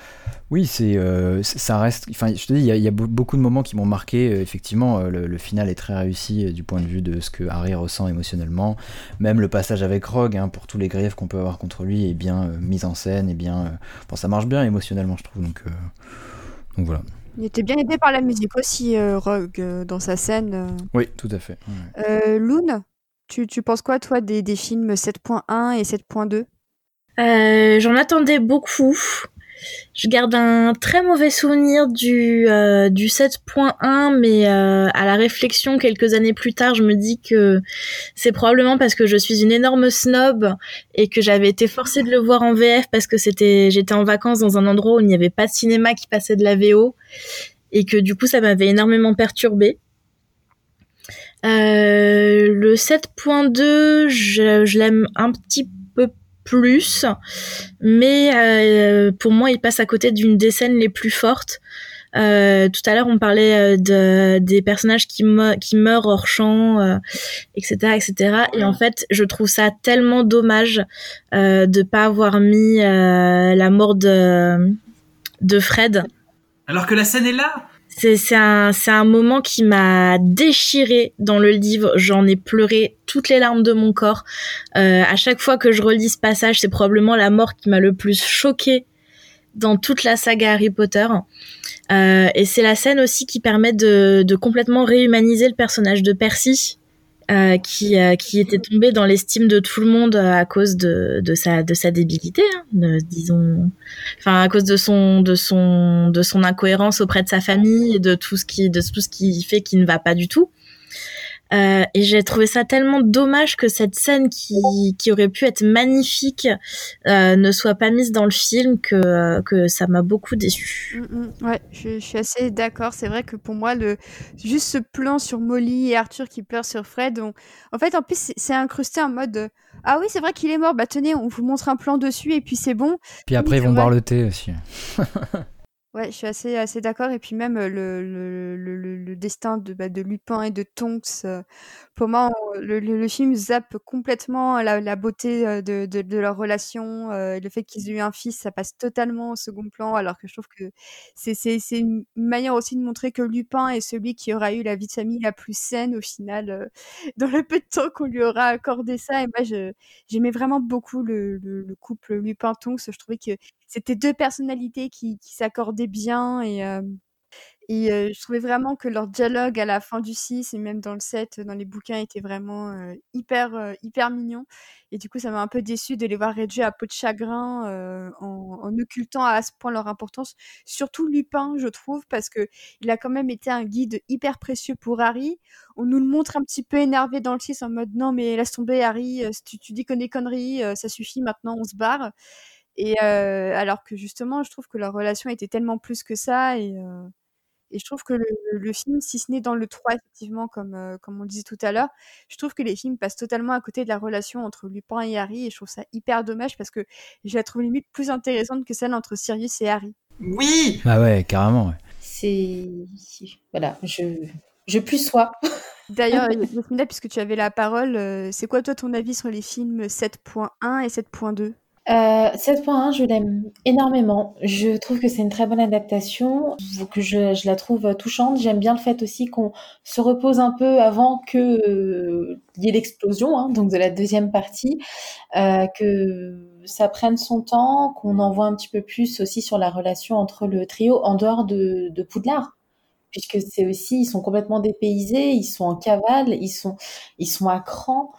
oui, c'est, ça reste. Enfin, je te dis, il y a, beaucoup de moments qui m'ont marqué. Effectivement, le, final est très réussi du point de vue de ce que Harry ressent émotionnellement. Même le passage avec Rogue, hein, pour tous les griefs qu'on peut avoir contre lui, est bien mis en scène et bien. bon, ça marche bien émotionnellement, je trouve. Donc, donc voilà. Il était bien aidé par la musique aussi, euh, Rogue, euh, dans sa scène. euh. Oui, tout à fait. ouais. Euh, Loon, tu, tu penses quoi, toi, des, des films 7.1 et 7.2 Euh, J'en attendais beaucoup. Je garde un très mauvais souvenir du, euh, du 7.1, mais euh, à la réflexion quelques années plus tard, je me dis que c'est probablement parce que je suis une énorme snob et que j'avais été forcée de le voir en VF parce que j'étais en vacances dans un endroit où il n'y avait pas de cinéma qui passait de la VO et que du coup ça m'avait énormément perturbée. Euh, le 7.2, je, je l'aime un petit peu plus, mais euh, pour moi, il passe à côté d'une des scènes les plus fortes. Euh, tout à l'heure, on parlait euh, de, des personnages qui, me- qui meurent hors champ, etc., etc. Et en fait, je trouve ça tellement dommage euh, de pas avoir mis la mort de Fred. Alors que la scène est là C'est un, un moment qui m'a déchiré dans le livre. J'en ai pleuré toutes les larmes de mon corps. Euh, à chaque fois que je relis ce passage, c'est probablement la mort qui m'a le plus choquée dans toute la saga Harry Potter. Euh, et c'est la scène aussi qui permet de, de complètement réhumaniser le personnage de Percy, euh, qui, euh, qui était tombé dans l'estime de tout le monde euh, à cause de, de, sa, de sa débilité, hein, disons, enfin à cause de son, de, son, de son incohérence auprès de sa famille et de tout ce qui, de tout ce qui fait qu'il ne va pas du tout. Euh, et j'ai trouvé ça tellement dommage que cette scène qui, qui aurait pu être magnifique euh, ne soit pas mise dans le film, que, que ça m'a beaucoup déçu. Mm, mm. ouais, je, je, suis assez d'accord. C'est vrai que pour moi, le juste ce plan sur Molly et Arthur qui pleurent sur Fred, on... en fait, en plus, c'est incrusté en mode ah oui, c'est vrai qu'il est mort. Bah tenez, on vous montre un plan dessus et puis c'est bon. Puis après, ils vont boire le thé aussi. Ouais, je suis assez, assez d'accord. Et puis même le, le, le, le destin de, bah, de Lupin et de Tonks, pour moi, le, le, film zappe complètement la, la beauté de, de, de, leur relation. le fait qu'ils aient eu un fils, ça passe totalement au second plan, alors que je trouve que c'est, une manière aussi de montrer que Lupin est celui qui aura eu la vie de famille la plus saine au final, dans le peu de temps qu'on lui aura accordé ça. Et moi, j'aimais vraiment beaucoup le, couple Lupin-Tonks. Je trouvais que c'était deux personnalités qui, s'accordaient bien et euh, et euh, je trouvais vraiment que leur dialogue à la fin du 6 et même dans le 7, dans les bouquins, était vraiment euh, hyper, hyper mignon. Et du coup, ça m'a un peu déçu de les voir réduits à peau de chagrin en, en, occultant à ce point leur importance. Surtout Lupin, je trouve, parce que il a quand même été un guide hyper précieux pour Harry. On nous le montre un petit peu énervé dans le 6 en mode non, mais laisse tomber Harry, tu, tu dis qu'on est conneries, ça suffit maintenant, on se barre. Et euh, alors que justement, je trouve que leur relation était tellement plus que ça. Et, euh, et je trouve que le, le, film, si ce n'est dans le 3, effectivement, comme, euh, comme on le disait tout à l'heure, je trouve que les films passent totalement à côté de la relation entre Lupin et Harry. Et je trouve ça hyper dommage parce que je la trouve limite plus intéressante que celle entre Sirius et Harry. Oui Ah ouais, carrément. Ouais. C'est. Voilà, je, je plus sois. D'ailleurs, Yasmina, puisque tu avais la parole, c'est quoi toi ton avis sur les films 7.1 et 7.2 euh, 7.1, je l'aime énormément. Je trouve que c'est une très bonne adaptation, que je, la trouve touchante. J'aime bien le fait aussi qu'on se repose un peu avant que euh, y ait l'explosion, hein, donc de la deuxième partie, euh, que ça prenne son temps, qu'on en voit un petit peu plus aussi sur la relation entre le trio en dehors de, de Poudlard puisque c'est aussi ils sont complètement dépaysés, ils sont en cavale, ils sont ils sont à cran.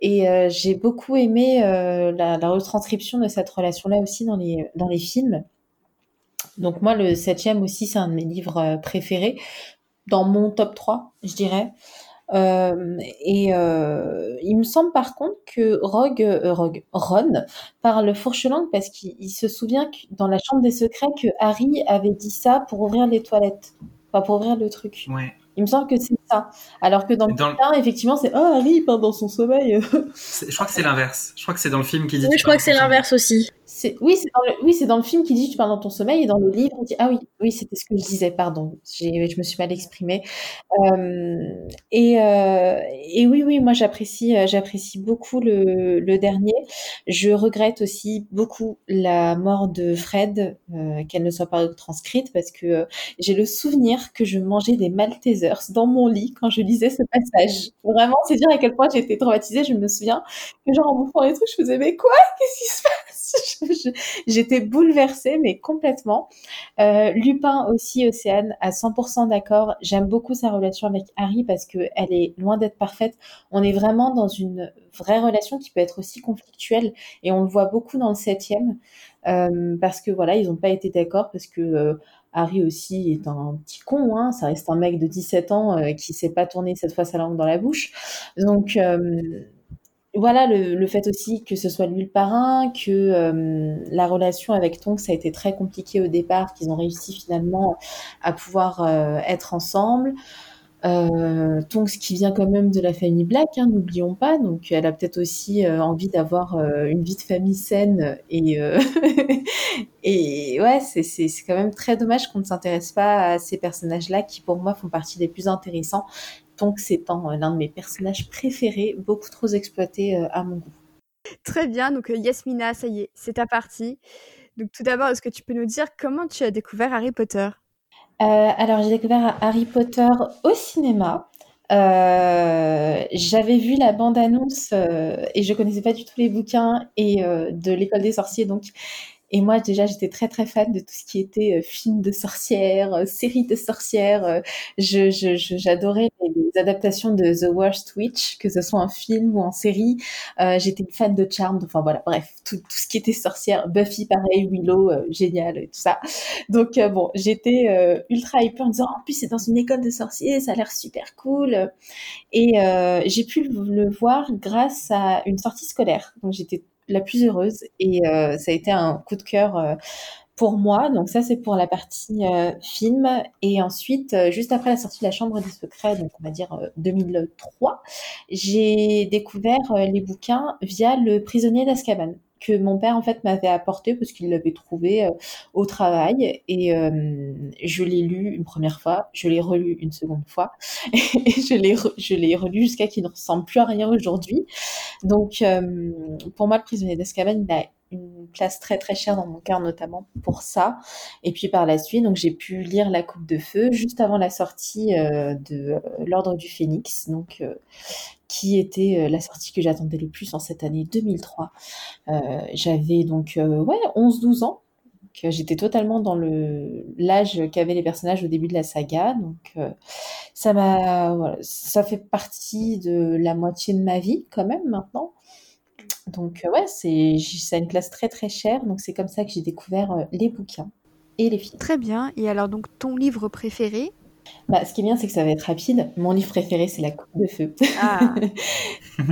Et euh, j'ai beaucoup aimé euh, la, retranscription de cette relation-là aussi dans les, films. Donc moi, le septième aussi, c'est un de mes livres euh, préférés, dans mon top 3, je dirais. Et il me semble par contre que Rogue, Rogue Ron parle fourche-langue parce qu'il se souvient que dans la chambre des secrets que Harry avait dit ça pour ouvrir les toilettes, enfin pour ouvrir le truc. Ouais. Il me semble que c'est ça. Alors que dans le dans film, le... effectivement, c'est Oh, Harry, il peint dans son sommeil. je crois que c'est l'inverse. Je crois que c'est dans le film qui dit. Oui, je crois que c'est l'inverse aussi. Oui, c'est dans, le... oui, dans le film qui dit tu parles dans ton sommeil et dans le livre on dit ah oui, oui, c'était ce que je disais, pardon, je me suis mal exprimée. Euh, et, euh, et oui, oui, moi j'apprécie, euh, j'apprécie beaucoup le, le, dernier. Je regrette aussi beaucoup la mort de Fred, euh, qu'elle ne soit pas transcrite parce que euh, j'ai le souvenir que je mangeais des Maltesers dans mon lit quand je lisais ce passage. Vraiment, c'est dire à quel point j'ai été traumatisée. Je me souviens que genre en bouffant les trucs, je faisais mais quoi? Qu'est-ce qui se passe? J'étais bouleversée, mais complètement. Euh, Lupin aussi, Océane, à 100% d'accord. J'aime beaucoup sa relation avec Harry parce que elle est loin d'être parfaite. On est vraiment dans une vraie relation qui peut être aussi conflictuelle et on le voit beaucoup dans le septième euh, parce que voilà, ils n'ont pas été d'accord parce que euh, Harry aussi est un petit con, hein, ça reste un mec de 17 ans euh, qui sait pas tourner cette fois sa langue dans la bouche. Donc euh, voilà, le, le, fait aussi que ce soit lui le parrain, que euh, la relation avec Tonks ça a été très compliqué au départ, qu'ils ont réussi finalement à pouvoir euh, être ensemble. Euh, Tonks qui vient quand même de la famille Black, hein, n'oublions pas, donc elle a peut-être aussi envie d'avoir une vie de famille saine et et ouais, c'est quand même très dommage qu'on ne s'intéresse pas à ces personnages-là qui pour moi font partie des plus intéressants. Tonks étant l'un de mes personnages préférés, beaucoup trop exploité à mon goût. Très bien, donc Yasmina, ça y est, c'est ta partie. Donc tout d'abord, est-ce que tu peux nous dire comment tu as découvert Harry Potter? Alors, j'ai découvert Harry Potter au cinéma. j'avais vu la bande-annonce et je connaissais pas du tout les bouquins et de l'école des sorciers, donc et moi, déjà, j'étais très, très fan de tout ce qui était euh, film de sorcières, euh, série de sorcières. Euh, je, j'adorais les, adaptations de The Worst Witch, que ce soit en film ou en série. Euh, j'étais fan de Charmed. Enfin, voilà, bref, tout, tout ce qui était sorcière. Buffy, pareil, Willow, génial, et tout ça. Donc, bon, j'étais ultra hyper en disant, en plus, c'est dans une école de sorciers, ça a l'air super cool. Et j'ai pu le voir grâce à une sortie scolaire. Donc, j'étais la plus heureuse et euh, ça a été un coup de cœur euh, pour moi. Donc ça, c'est pour la partie euh, film. Et ensuite, juste après la sortie de La Chambre des Secrets, donc on va dire 2003, j'ai découvert les bouquins via Le Prisonnier d'Azkaban que mon père en fait m'avait apporté parce qu'il l'avait trouvé euh, au travail. Et euh, je l'ai lu une première fois, je l'ai relu une seconde fois et je l'ai je l'ai relu jusqu'à qu'il ne ressemble plus à rien aujourd'hui. Donc euh, pour moi le prisonnier d'Azkaban il a une place très très chère dans mon cœur notamment pour ça. Et puis par la suite donc j'ai pu lire La Coupe de Feu juste avant la sortie de l'Ordre du Phénix. Donc qui était euh, la sortie que j'attendais le plus en cette année 2003. Euh, j'avais donc euh, ouais 11-12 ans. J'étais totalement dans l'âge qu'avaient les personnages au début de la saga, donc ça ça fait partie de la moitié de ma vie quand même maintenant. Donc ouais, c'est ça une place très très chère, donc c'est comme ça que j'ai découvert les bouquins et les films. Très bien. Et alors donc ton livre préféré? Bah, ce qui est bien, c'est que ça va être rapide. Mon livre préféré, c'est La Coupe de Feu. Ah.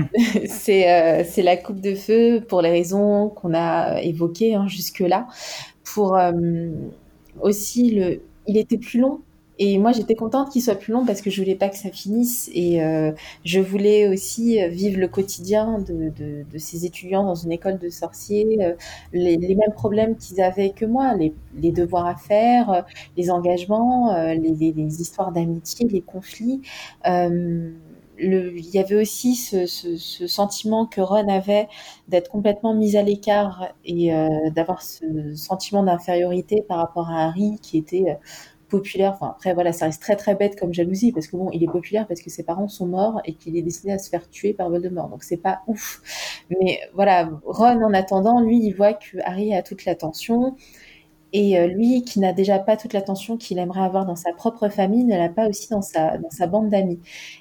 c'est euh, c'est La Coupe de Feu pour les raisons qu'on a évoquées hein, jusque-là. Pour euh, aussi, le... il était plus long et moi, j'étais contente qu'il soit plus long parce que je voulais pas que ça finisse et euh, je voulais aussi vivre le quotidien de, de, de, ces étudiants dans une école de sorciers, euh, les, les, mêmes problèmes qu'ils avaient que moi, les, les, devoirs à faire, euh, les engagements, euh, les, les, histoires d'amitié, les conflits. Euh, le, il y avait aussi ce, ce, ce, sentiment que Ron avait d'être complètement mis à l'écart et euh, d'avoir ce sentiment d'infériorité par rapport à Harry qui était populaire. Enfin, après, voilà, ça reste très très bête comme jalousie parce que bon, il est populaire parce que ses parents sont morts et qu'il est décidé à se faire tuer par Voldemort. Donc c'est pas ouf. Mais voilà, Ron en attendant, lui, il voit que Harry a toute l'attention. Et euh, lui, qui n'a déjà pas toute l'attention qu'il aimerait avoir dans sa propre famille, ne l'a pas aussi dans sa, dans sa bande d'amis.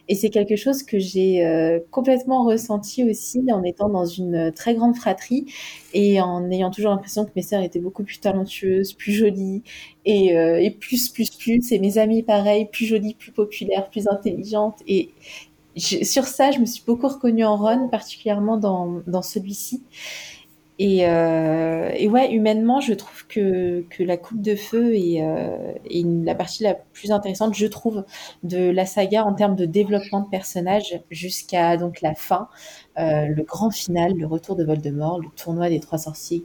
Et c'est quelque chose que j'ai euh, complètement ressenti aussi en étant dans une très grande fratrie et en ayant toujours l'impression que mes sœurs étaient beaucoup plus talentueuses, plus jolies et, euh, et plus, plus, plus. Et mes amis, pareil, plus jolies, plus populaires, plus intelligentes. Et sur ça, je me suis beaucoup reconnue en Ron, particulièrement dans, dans celui-ci. Et, euh, et, ouais, humainement, je trouve que, que la coupe de feu est, euh, est la partie la plus intéressante, je trouve, de la saga en termes de développement de personnages jusqu'à donc la fin, euh, le grand final, le retour de Voldemort, le tournoi des trois sorciers,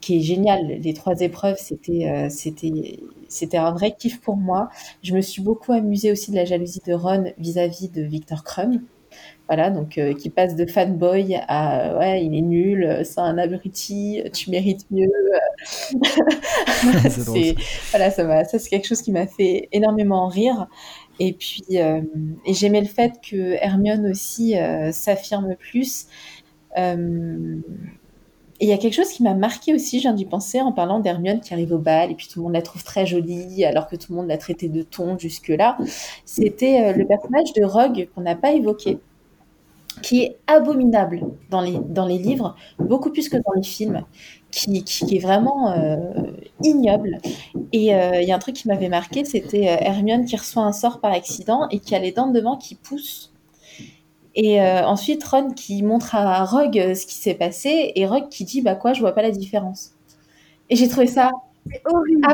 qui est génial. Les trois épreuves, c'était euh, c'était c'était un vrai kiff pour moi. Je me suis beaucoup amusée aussi de la jalousie de Ron vis-à-vis -vis de Victor Crumb voilà, donc euh, qui passe de fanboy à ouais, il est nul, c'est un abruti, tu mérites mieux. c'est voilà, ça, ça c'est quelque chose qui m'a fait énormément rire. Et puis, euh, et j'aimais le fait que Hermione aussi euh, s'affirme plus. Et il y a quelque chose qui m'a marqué aussi, je viens d'y penser en parlant d'Hermione qui arrive au bal et puis tout le monde la trouve très jolie alors que tout le monde l'a traitée de ton jusque-là. C'était le personnage de Rogue qu'on n'a pas évoqué qui est abominable dans les, dans les livres, beaucoup plus que dans les films, qui, qui, est vraiment euh, ignoble. Et euh, il y a un truc qui m'avait marqué, c'était euh, Hermione qui reçoit un sort par accident et qui a les dents devant qui poussent. Et ensuite, Ron qui montre à Rogue ce qui s'est passé, et Rogue qui dit, bah quoi, je vois pas la différence. Et j'ai trouvé ça c'est horrible.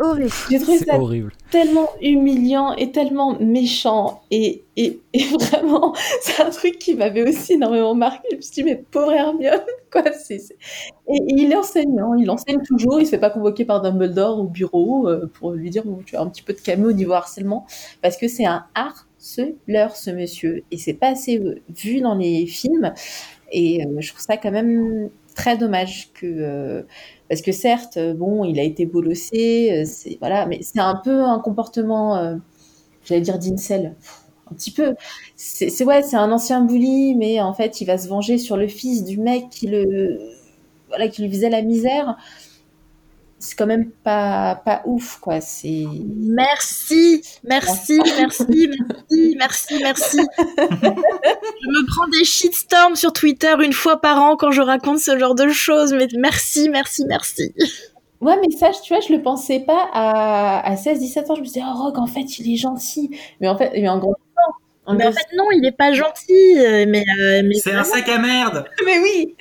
Horrible. J'ai trouvé ça horrible. tellement humiliant et tellement méchant. Et, et, et vraiment, c'est un truc qui m'avait aussi énormément marqué. Je me suis dit, mais pauvre Hermione, quoi. c'est Et, il est enseignant, il enseigne toujours. Il se fait pas convoquer par Dumbledore au bureau euh, pour lui dire, tu as un petit peu de caméo au niveau harcèlement. Parce que c'est un harceleur, ce monsieur. Et c'est pas assez vu dans les films. Et euh, je trouve ça quand même très dommage que parce que certes, bon, il a été bolossé, c'est voilà, mais c'est un peu un comportement, j'allais dire d'incel, un petit peu. C'est ouais, c'est un ancien bully, mais en fait, il va se venger sur le fils du mec qui le voilà, qui lui faisait la misère c'est quand même pas, pas ouf, quoi. C'est. Merci, merci, merci, merci, merci, merci. je me prends des shitstorms sur Twitter une fois par an quand je raconte ce genre de choses, mais merci, merci, merci. Ouais, mais ça, tu vois, je le pensais pas à, à 16, 17 ans. Je me disais, oh, Rogue, en fait, il est gentil. Mais en fait, mais en gros, mais en fait, non, il n'est pas gentil. Euh, mais, euh, mais c'est un sac à merde. Mais oui,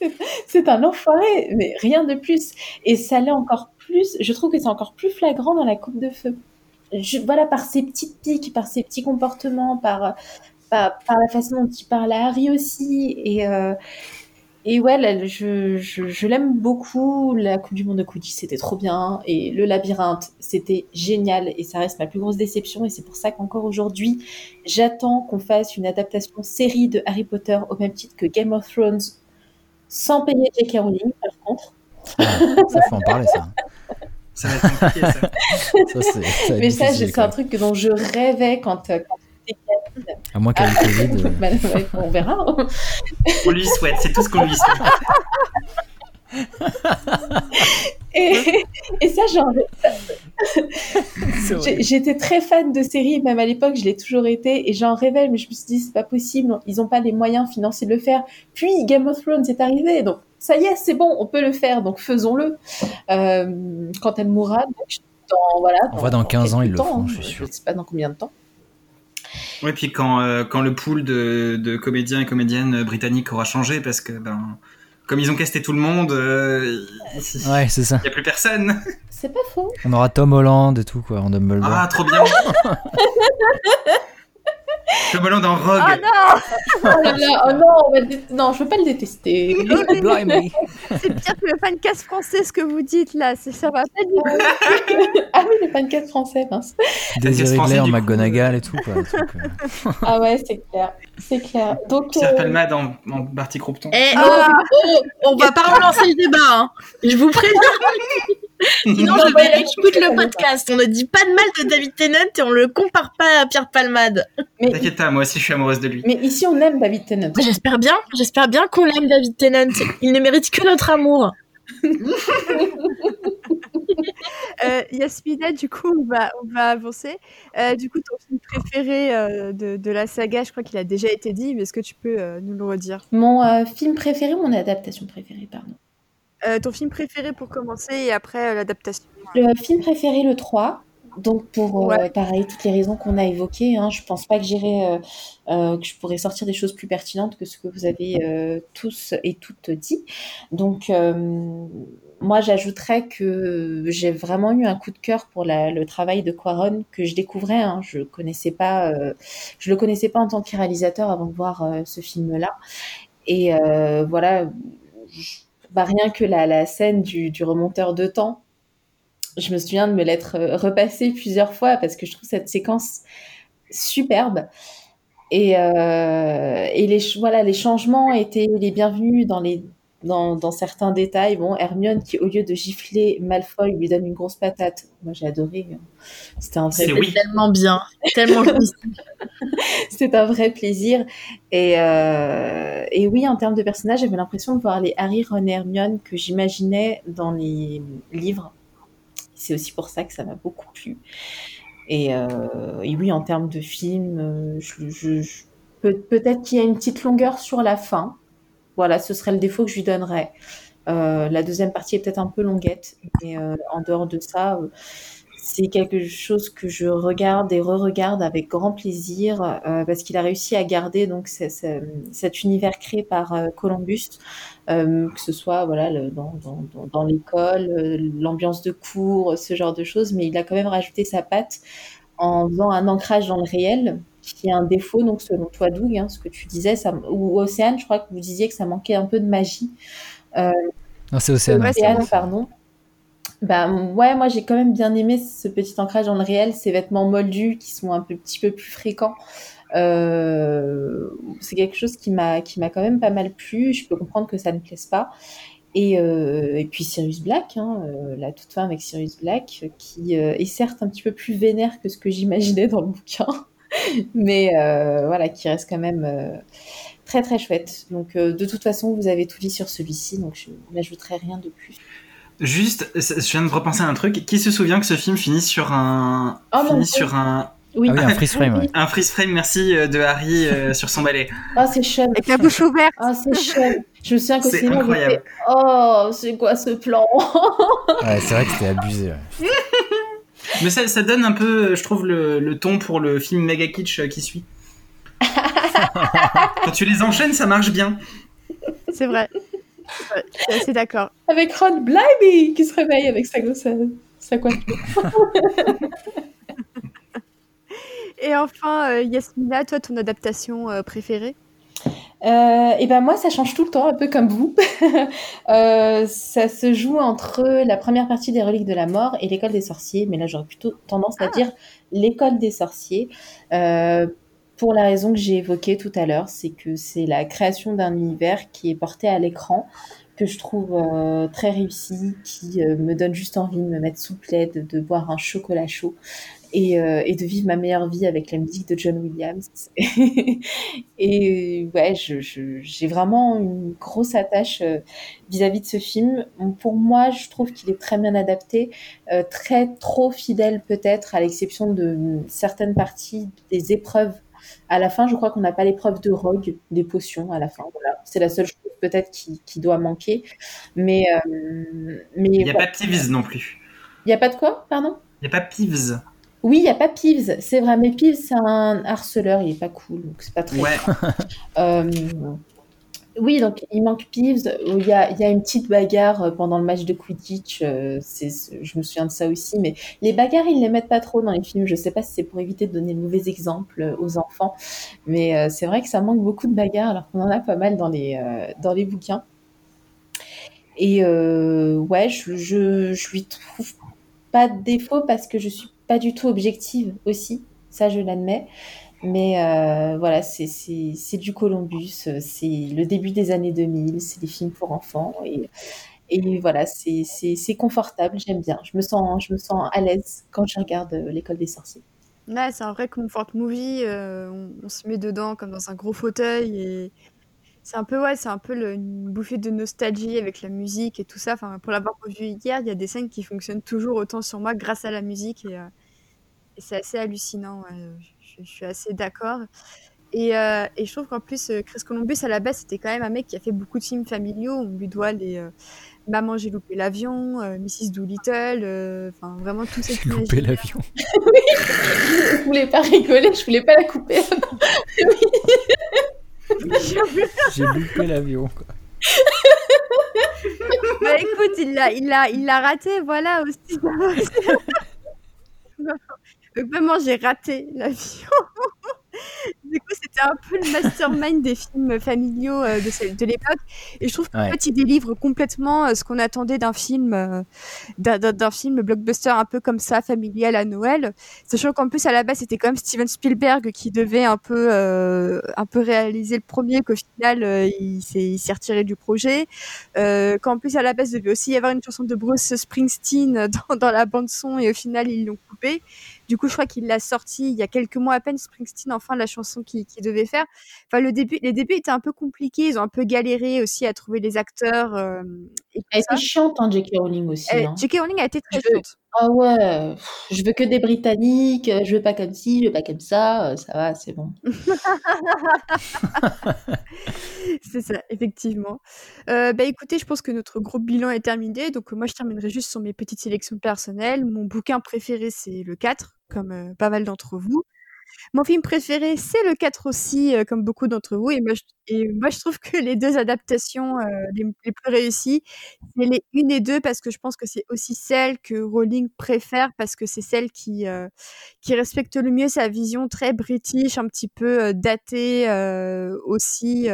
c'est un enfoiré, mais rien de plus. Et ça l'est encore plus. Je trouve que c'est encore plus flagrant dans la coupe de feu. Je, voilà, par ses petites piques, par ses petits comportements, par, par, par la façon dont il parle à Harry aussi. Et, euh, et ouais, je, je, l'aime beaucoup. La Coupe du Monde de Coudi, c'était trop bien. Et le labyrinthe, c'était génial. Et ça reste ma plus grosse déception. Et c'est pour ça qu'encore aujourd'hui, j'attends qu'on fasse une adaptation série de Harry Potter au même titre que Game of Thrones sans payer J.K. Rowling, par contre. Ah, ça faut en parler, ça. Ça va être compliqué, ça. ça Mais ça, c'est un truc dont je rêvais quand, quand à moins qu'elle ait Covid. Euh. Bah, on verra. on lui souhaite, c'est tout ce qu'on lui souhaite. et, et, ça, genre, j'étais très fan de séries, même à l'époque, je l'ai toujours été, et j'en rêvais, mais je me suis dit, c'est pas possible, ils n'ont pas les moyens financiers de le faire. Puis Game of Thrones est arrivé, donc ça y est, c'est bon, on peut le faire, donc faisons-le. Euh, quand elle mourra, dans, voilà. on va dans 15 ans, ils le font, je suis sûr. Je sais pas dans combien de temps. Oui, puis quand, euh, quand le pool de, de, comédiens et comédiennes britanniques aura changé, parce que ben, comme ils ont casté tout le monde, euh, ouais, c'est ça. Il n'y a plus personne. C'est pas faux. On aura Tom Holland et tout, quoi, en Dumbledore. Ah, trop bien Ballon dans Rogue. Oh non oh, oh non, non, je veux pas le détester. c'est pire que le fancast français ce que vous dites là, ça va pas du tout. ah oui, le fancast français, mince. Désiré Claire, McGonagall et tout quoi. Euh. ah ouais, c'est clair, c'est clair. Donc. Pierre euh... Palmade en, en Barty Croupton. Eh, ah. oh, on va pas relancer le débat, hein. Je vous préviens. Sinon, je vais écoute le podcast. On ne dit pas de mal de David Tennant et on le compare pas à Pierre Palmade. Mais... T'inquiète pas, moi aussi je suis amoureuse de lui. Mais ici on aime David Tennant. J'espère bien, j'espère bien qu'on aime David Tennant. Il ne mérite que notre amour. Euh, Yasmina, du coup, on va, on va avancer. Euh, du coup, ton film préféré euh, de, de, la saga, je crois qu'il a déjà été dit, mais est-ce que tu peux euh, nous le redire? Mon film préféré ou mon adaptation préférée, pardon? Ton film préféré pour commencer et après l'adaptation Le film préféré, le 3. Donc pour euh, pareil toutes les raisons qu'on a évoquées, hein, je pense pas que j'irai que je pourrais sortir des choses plus pertinentes que ce que vous avez tous et toutes dit. Donc moi j'ajouterais que j'ai vraiment eu un coup de cœur pour la, le travail de Quaron que je découvrais. Hein, je connaissais pas, je le connaissais pas en tant que réalisateur avant de voir ce film-là. Et voilà. Je, bah, rien que la, la scène du, du, remonteur de temps, je me souviens de me l'être euh, repassée plusieurs fois parce que je trouve cette séquence superbe. Et, euh, et les, voilà, les changements étaient les bienvenus dans les dans, dans, certains détails. Bon, Hermione qui, au lieu de gifler Malfoy, lui donne une grosse patate. Moi, j'ai adoré. Hein. C'était un vrai oui. tellement bien, tellement C'était un vrai plaisir. Et, euh, et oui, en termes de personnages, j'avais l'impression de voir les Harry, Ron et Hermione que j'imaginais dans les livres. C'est aussi pour ça que ça m'a beaucoup plu. Et, euh, oui, en termes de film, euh, peut-être qu'il y a une petite longueur sur la fin voilà, ce serait le défaut que je lui donnerais. Euh, la deuxième partie est peut-être un peu longuette, mais en dehors de ça, c'est quelque chose que je regarde et re-regarde avec grand plaisir parce qu'il a réussi à garder donc cet univers créé par Columbus, euh, que ce soit voilà le, dans, dans, dans l'école, l'ambiance de cours, ce genre de choses, mais il a quand même rajouté sa patte en faisant un ancrage dans le réel qui est un défaut, donc selon toi, Doug, hein, ce que tu disais, ça, ou Océane, je crois que vous disiez que ça manquait un peu de magie. Euh, non, c'est Océane. Océane, pardon. Bah ouais, moi j'ai quand même bien aimé ce petit ancrage dans le réel, ces vêtements moldus qui sont un peu, petit peu plus fréquents. Euh, c'est quelque chose qui m'a qui m'a quand même pas mal plu. Je peux comprendre que ça ne plaise pas. Et, euh, et puis Sirius Black, hein, euh, la toute fin avec Sirius Black, qui est certes un petit peu plus vénère que ce que j'imaginais dans le bouquin, mais voilà, qui reste quand même très très chouette. Donc de toute façon, vous avez tout dit sur celui-ci, donc je n'ajouterai rien de plus. Juste, je viens de repenser à un truc. Qui se souvient que ce film finit sur un, oh, finit sur un, oui. Ah oui, un freeze frame. un freeze frame, merci euh, de Harry euh, sur son balai. Ah, c'est chum. Avec la bouche ouverte. Ah, c'est chum. Je me souviens que c'est incroyable. Oh, c'est quoi ce plan? Ouais, C'est vrai que c'était abusé. Mais ça, ça, donne un peu, je trouve, le, le, ton pour le film méga kitsch qui suit. Quand tu les enchaînes, ça marche bien. C'est vrai. C'est d'accord. Avec Ron Blimey qui se réveille avec sa, sa, sa coiffure. Et enfin, euh, Yasmina, toi, ton adaptation euh, préférée? Euh, et ben moi, ça change tout le temps, un peu comme vous. ça se joue entre la première partie des Reliques de la Mort et l'école des sorciers, mais là j'aurais plutôt tendance à ah. dire l'école des sorciers, pour la raison que j'ai évoquée tout à l'heure, c'est que c'est la création d'un univers qui est porté à l'écran, que je trouve très réussi, qui me donne juste envie de me mettre sous plaid, de boire un chocolat chaud et, euh, et, de vivre ma meilleure vie avec la musique de John Williams. et ouais, j'ai je, vraiment une grosse attache euh, vis-à-vis de ce film. Pour moi, je trouve qu'il est très bien adapté, euh, très trop fidèle peut-être, à l'exception de certaines parties des épreuves. À la fin, je crois qu'on n'a pas l'épreuve de Rogue, des potions à la fin. Voilà. C'est la seule chose peut-être qui, qui, doit manquer. Mais, mais il n'y a pas Peeves non plus. Il n'y a pas de quoi, pardon? Il n'y a pas Peeves. Oui, il n'y a pas Peeves, c'est vrai, mais Peeves, c'est un harceleur, il est pas cool, donc c'est pas très. Ouais. euh, oui, donc il manque Peeves. Il y a, il y a une petite bagarre euh, pendant le match de Quidditch. Euh, je me souviens de ça aussi. Mais les bagarres, ils les mettent pas trop dans les films. Je sais pas si c'est pour éviter de donner de mauvais exemples aux enfants. Mais c'est vrai que ça manque beaucoup de bagarres, alors qu'on en a pas mal dans les, dans les bouquins. Et ouais, je, je, je lui trouve pas de défaut parce que je suis pas du tout objective aussi, ça je l'admets. Mais euh, voilà, c'est du Columbus, c'est le début des années 2000, c'est des films pour enfants. Et, et voilà, c'est confortable, j'aime bien. Je me, sens, je me sens à l'aise quand je regarde euh, L'école des sorciers. Ouais, c'est un vrai comfort movie. Euh, on, se met dedans comme dans un gros fauteuil. Et c'est un peu, ouais, c'est un peu le, une bouffée de nostalgie avec la musique et tout ça. Enfin, pour l'avoir revu hier, il y a des scènes qui fonctionnent toujours autant sur moi grâce à la musique. Et, c'est assez hallucinant. Je, suis assez d'accord. Et, euh, et, je trouve qu'en plus, euh, Chris Columbus, à la base, c'était quand même un mec qui a fait beaucoup de films familiaux. On lui doit les euh, Maman, j'ai loupé l'avion, Mrs. Doolittle, enfin vraiment tous ces films. J'ai loupé l'avion. oui, je voulais pas rigoler, je voulais pas la couper. j'ai loupé l'avion, quoi. bah écoute, il l'a, il l'a, il l'a raté, voilà aussi. Vraiment, j'ai raté l'avion. Du coup, c'était un peu le mastermind des films familiaux euh, de, de l'époque. Et je trouve qu'en fait, il délivre complètement euh, ce qu'on attendait d'un film, euh, d'un film blockbuster un peu comme ça, familial à Noël. Sachant qu'en plus, à la base, c'était quand même Steven Spielberg qui devait un peu, un peu réaliser le premier, qu'au final, il s'est retiré du projet. qu'en plus, à la base, il devait aussi y avoir une chanson de Bruce Springsteen dans, dans la bande-son et au final, ils l'ont coupé. Du coup, je crois qu'il l'a sorti il y a quelques mois à peine, Springsteen, enfin, la chanson qu'il devait faire. Enfin, le début, les débuts étaient un peu compliqués. Ils ont un peu galéré aussi à trouver les acteurs. Euh, Elle a été chiante, hein, J.K. Rowling aussi. Hein. J.K. Rowling a été très chiante. Ah ouais, je veux que des Britanniques, je veux pas comme ci, je veux pas comme ça, euh, ça va, c'est bon. c'est ça, effectivement. Euh, bah écoutez, je pense que notre gros bilan est terminé, donc moi je terminerai juste sur mes petites sélections personnelles. Mon bouquin préféré, c'est le 4, comme euh, pas mal d'entre vous. Mon film préféré, c'est le 4 aussi, euh, comme beaucoup d'entre vous. Et moi, je, trouve que les deux adaptations euh, les, plus réussies, c'est les 1 et 2, parce que je pense que c'est aussi celle que Rowling préfère, parce que c'est celle qui, euh, qui respecte le mieux sa vision très british, un petit peu datée aussi,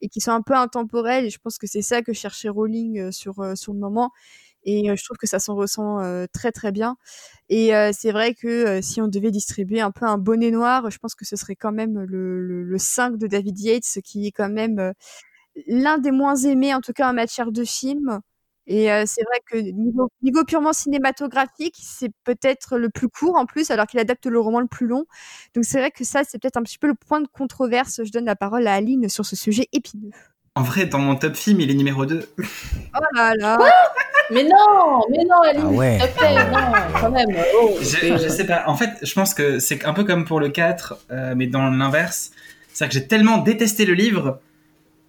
et qui sont un peu intemporelles. Et je pense que c'est ça que cherchait Rowling sur, sur le moment. Et je trouve que ça s'en ressent très très bien. Et c'est vrai que si on devait distribuer un peu un bonnet noir, je pense que ce serait quand même le, le, le 5 de David Yates, qui est quand même l'un des moins aimés, en tout cas en matière de film. Et c'est vrai que niveau, niveau purement cinématographique, c'est peut-être le plus court en plus, alors qu'il adapte le roman le plus long. Donc c'est vrai que ça, c'est peut-être un petit peu le point de controverse. Je donne la parole à Aline sur ce sujet épineux. En vrai, dans mon top film, il est numéro 2. Oh là là Mais non, mais non, Aline, Ah ouais. s'il te plaît, non, quand même. Oh, je, je sais pas. En fait, je pense que c'est un peu comme pour le 4, euh, mais dans l'inverse. C'est-à-dire que j'ai tellement détesté le livre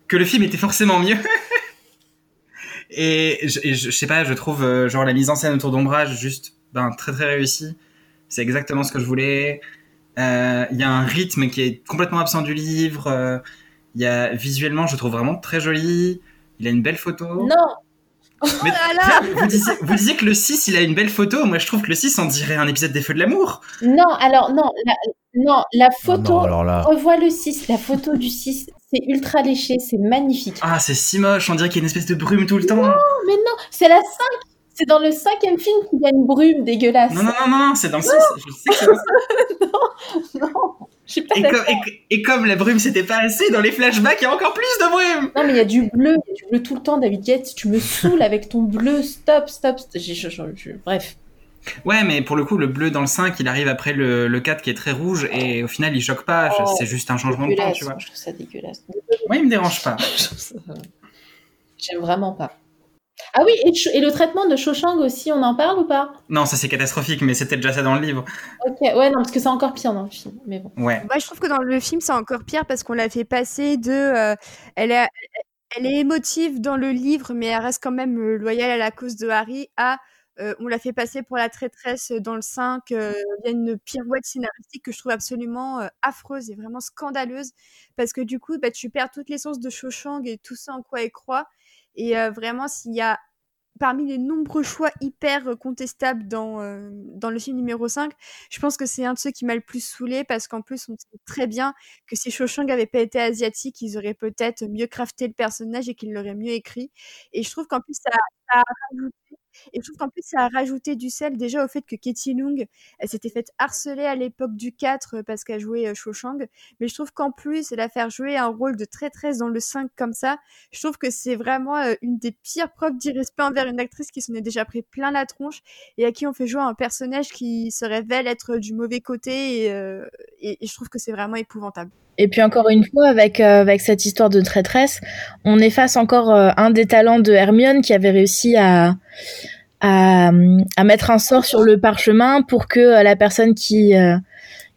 que le film était forcément mieux. et, je, et je, je sais pas, je trouve euh, genre la mise en scène autour d'Ombrage juste ben, très très réussi. C'est exactement ce que je voulais. Euh, Il y a un rythme qui est complètement absent du livre. euh, Il y a visuellement, je trouve vraiment très joli. Il a une belle photo. Non, Mais là là vous, disiez, vous disiez que le 6, il a une belle photo. Moi, je trouve que le 6, on dirait un épisode des Feux de l'amour. non, alors, non, la, non, la Ah photo, non, là. revois le 6, la photo du 6, c'est ultra léché, c'est magnifique. Ah, c'est si moche. On dirait qu'il y a une espèce de brume tout le temps. Non, Mais non, c'est la 5, c'est dans le cinquième film qu'il y a une brume dégueulasse. non, non, non, non, c'est dans le 6. Je sais que c'est dans le 6. non, je suis pas Et, comme- et- et comme la brume, c'était pas assez, dans les flashbacks, il y a encore plus de brume. Non, mais il y a du bleu, il y a du bleu tout le temps, David Yates. Tu me saoules avec ton bleu. Stop, stop. stop. J'ai- je- je- je- bref. Ouais, mais pour le coup, le bleu dans le 5, il arrive après le, le 4 qui est très rouge et au final, il choque pas. Oh, c'est juste un changement de temps, tu vois. Je trouve ça dégueulasse. Moi, il me dérange pas. J'aime vraiment pas. Ah oui, et, le traitement de Shawshank aussi, on en parle ou pas? Non, ça c'est catastrophique, mais c'était déjà ça dans le livre. Ok, ouais, non, parce que c'est encore pire dans le film. Mais bon. Ouais. Moi, je trouve que dans le film, c'est encore pire parce qu'on l'a fait passer de. euh, elle, est, elle est émotive dans le livre, mais elle reste quand même euh, loyale à la cause de Harry. À. euh, on l'a fait passer pour la traîtresse dans le 5. euh, Il y a une pirouette scénaristique que je trouve absolument euh, affreuse et vraiment scandaleuse. Parce que du coup, bah, tu perds toute l'essence de Shawshank et tout ça en quoi elle croit. Et euh, vraiment, s'il y a parmi les nombreux choix hyper contestables dans, euh, dans le film numéro 5, je pense que c'est un de ceux qui m'a le plus saoulé parce qu'en plus, on sait très bien que si Shawshank avait pas été asiatique, ils auraient peut-être mieux crafté le personnage et qu'ils l'auraient mieux écrit. Et je trouve qu'en plus, ça, ça a rajouté. Et je trouve qu'en plus, ça a rajouté du sel déjà au fait que Katie Lung, elle s'était faite harceler à l'époque du 4 parce qu'elle jouait euh, Shawshank. Mais je trouve qu'en plus, la faire jouer un rôle de traîtresse dans le 5 comme ça, je trouve que c'est vraiment euh, une des pires preuves d'irrespect envers une actrice qui s'en est déjà pris plein la tronche et à qui on fait jouer un personnage qui se révèle être du mauvais côté euh, et je trouve que c'est vraiment épouvantable. Et puis encore une fois, avec, euh, avec cette histoire de traîtresse, on efface encore euh, un des talents de Hermione qui avait réussi à, à, à mettre un sort sur le parchemin pour que euh, la personne qui,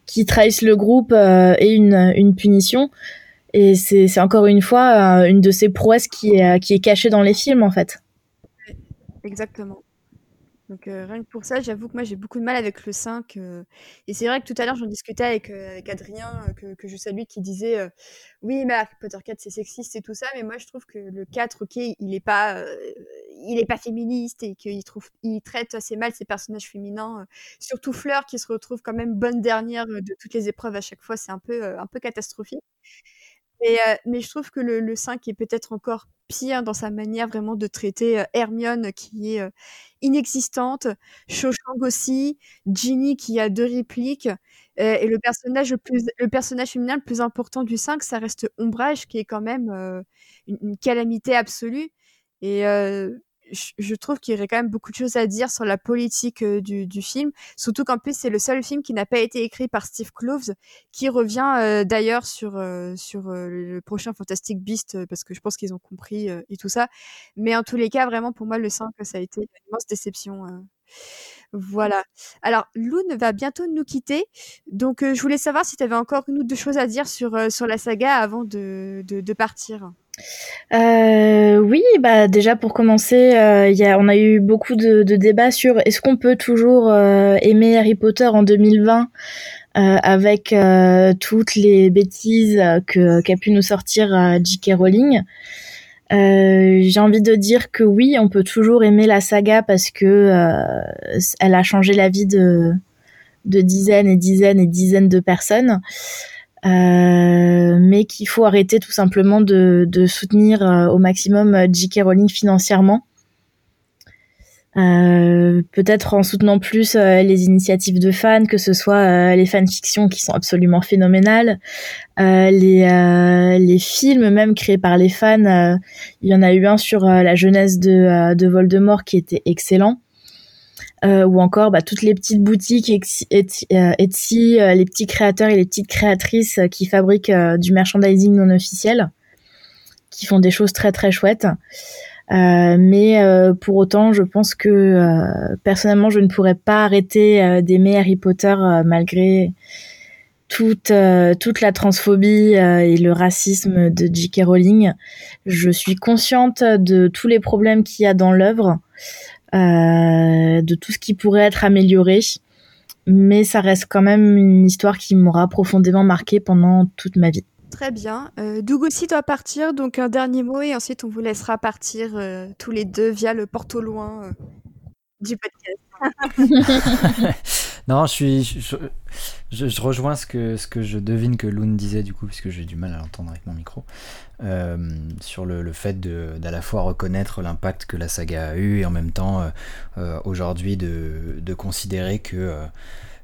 qui trahisse le groupe ait une, une punition. Et c'est encore une fois une de ces prouesses qui qui est cachée dans les films, en fait. Exactement. Donc euh, rien que pour ça, j'avoue que moi j'ai beaucoup de mal avec le 5. euh, et c'est vrai que tout à l'heure j'en discutais avec, euh, avec Adrien, que, que je salue, qui disait oui mais Harry Potter 4 c'est sexiste et tout ça, mais moi je trouve que le 4, ok, il est pas, pas féministe et qu'il trouve, il traite assez mal ses personnages féminins, surtout Fleur qui se retrouve quand même bonne dernière de toutes les épreuves à chaque fois, c'est un peu, un peu catastrophique. Mais, euh, mais je trouve que le, le 5 est peut-être encore pire dans sa manière vraiment de traiter euh, Hermione qui est euh, inexistante, Shawshank aussi, Ginny qui a deux répliques, et le personnage le plus le personnage féminin le plus important du 5, ça reste Ombrage qui est quand même une, une calamité absolue. Et je, trouve qu'il y aurait quand même beaucoup de choses à dire sur la politique euh, du, du film, surtout qu'en plus c'est le seul film qui n'a pas été écrit par Steve Kloves, qui revient euh, d'ailleurs sur euh, sur euh, le prochain Fantastic Beast euh, parce que je pense qu'ils ont compris et tout ça. Mais en tous les cas, vraiment pour moi le 5 ça a été une immense déception. Voilà. Alors Loon va bientôt nous quitter, donc je voulais savoir si tu avais encore une ou deux choses à dire sur sur la saga avant de de, de partir. Euh, oui, bah déjà pour commencer, euh, on a eu beaucoup de, débats sur est-ce qu'on peut toujours euh, aimer Harry Potter en 2020 euh, avec toutes les bêtises qu'a pu nous sortir J.K. Rowling. J'ai envie de dire que oui, on peut toujours aimer la saga parce que elle a changé la vie de dizaines et dizaines et dizaines de personnes. Euh, mais qu'il faut arrêter tout simplement de, de soutenir euh, au maximum euh, J.K. Rowling financièrement. Euh, peut-être en soutenant plus les initiatives de fans, que ce soit les fanfictions qui sont absolument phénoménales, les, les films même créés par les fans. il y en a eu un sur la jeunesse de, de Voldemort qui était excellent. Ou encore bah, toutes les petites boutiques Etsy, Etsy les petits créateurs et les petites créatrices qui fabriquent du merchandising non officiel, qui font des choses très très chouettes. Euh, mais euh, pour autant, je pense que euh, personnellement, je ne pourrais pas arrêter d'aimer Harry Potter malgré toute toute la transphobie et le racisme de J.K. Rowling. Je suis consciente de tous les problèmes qu'il y a dans l'œuvre, de tout ce qui pourrait être amélioré, mais ça reste quand même une histoire qui m'aura profondément marqué pendant toute ma vie. Très bien. Euh, Doug aussi doit partir, donc un dernier mot et ensuite on vous laissera partir euh, tous les deux via le porte au loin euh, du podcast. non, je suis, je, rejoins ce que, ce que je devine que Loon disait du coup, puisque j'ai du mal à l'entendre avec mon micro, sur le, fait d'à la fois reconnaître l'impact que la saga a eu et en même temps aujourd'hui de, de, considérer que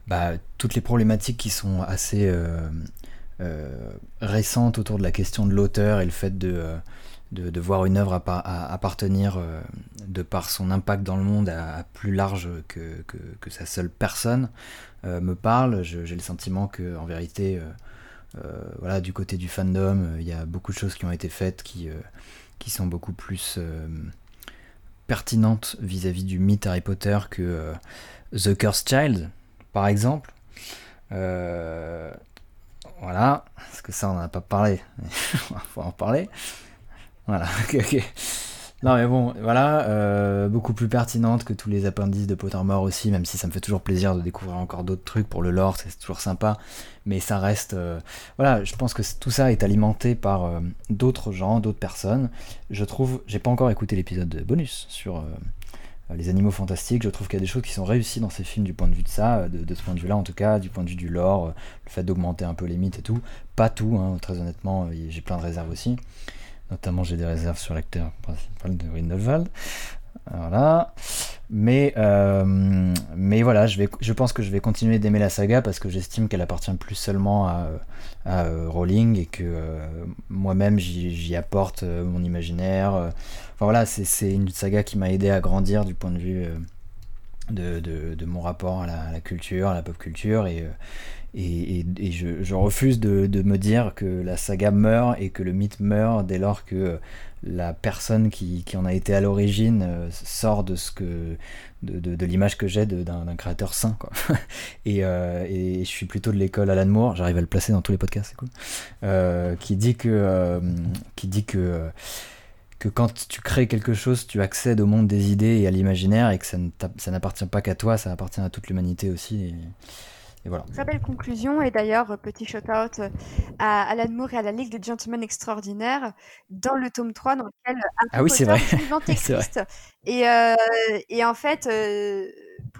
bah, toutes les problématiques qui sont assez euh, récente autour de la question de l'auteur et le fait de, euh, de, voir une œuvre appartenir euh, de par son impact dans le monde à, plus large que, que, sa seule personne me parle. J'ai le sentiment que en vérité, voilà, du côté du fandom, il y a beaucoup de choses qui ont été faites qui, sont beaucoup plus pertinentes vis-à-vis du mythe Harry Potter que The Cursed Child, par exemple. Euh, voilà, parce que ça on n'en a pas parlé. Il faut en parler. Voilà, ok, ok. Non mais bon, voilà, euh, beaucoup plus pertinente que tous les appendices de Pottermore aussi, même si ça me fait toujours plaisir de découvrir encore d'autres trucs pour le lore, c'est toujours sympa, mais ça reste... Euh, voilà, je pense que tout ça est alimenté par euh, d'autres gens, d'autres personnes. Je trouve, j'ai pas encore écouté l'épisode bonus sur les animaux fantastiques, je trouve qu'il y a des choses qui sont réussies dans ces films du point de vue de ça, de, ce point de vue-là en tout cas, du point de vue du lore, le fait d'augmenter un peu les mythes et tout. Pas tout, hein, très honnêtement, j'ai plein de réserves aussi. Notamment j'ai des réserves sur l'acteur principal de Grindelwald. Voilà. Mais, mais voilà, je, vais, je pense que je vais continuer d'aimer la saga parce que j'estime qu'elle appartient plus seulement à, à Rowling et que moi-même j'y apporte mon imaginaire voilà, c'est une saga qui m'a aidé à grandir du point de vue euh, de, mon rapport à la, culture, à la pop culture. Euh, et, je, refuse de, me dire que la saga meurt et que le mythe meurt dès lors que la personne qui, en a été à l'origine euh, sort de l'image que j'ai d'un créateur sain quoi. et, je suis plutôt de l'école Alan Moore j'arrive à le placer dans tous les podcasts c'est cool qui dit que quand tu crées quelque chose, tu accèdes au monde des idées et à l'imaginaire et que ça n'appartient pas qu'à toi, ça appartient à toute l'humanité aussi. Voilà. Très belle conclusion. Et d'ailleurs, petit shout-out à Alan Moore et à la Ligue des Gentlemen Extraordinaires dans le tome 3 dans lequel ah oui, c'est vrai. Et, euh, et en fait, euh,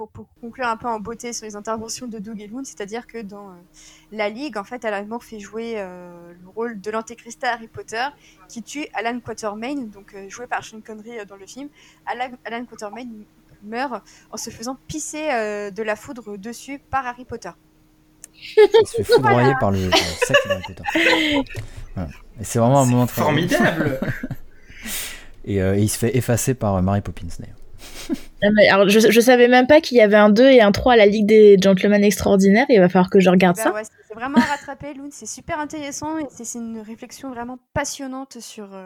pour, conclure un peu en beauté sur les interventions de Doug et Loon, c'est-à-dire que dans euh, la Ligue, en fait, Alan Moore fait jouer euh, le rôle de l'antéchrist à Harry Potter, qui tue Alan Quatermain, donc euh, joué par Sean Connery dans le film. Alan, Alan Quatermain meurt en se faisant pisser de la foudre dessus par Harry Potter. Il se fait foudroyer par le, sac d'Harry Potter. Et c'est vraiment un moment très formidable. et, et, il se fait effacer par Mary Poppins d'ailleurs. Ah, alors, je, je savais même pas qu'il y avait un 2 et un 3 à la Ligue des Gentlemen Extraordinaires. Il va falloir que je regarde bah ça. c'est vraiment à rattraper, Loon. C'est super intéressant et c'est une réflexion vraiment passionnante sur, euh,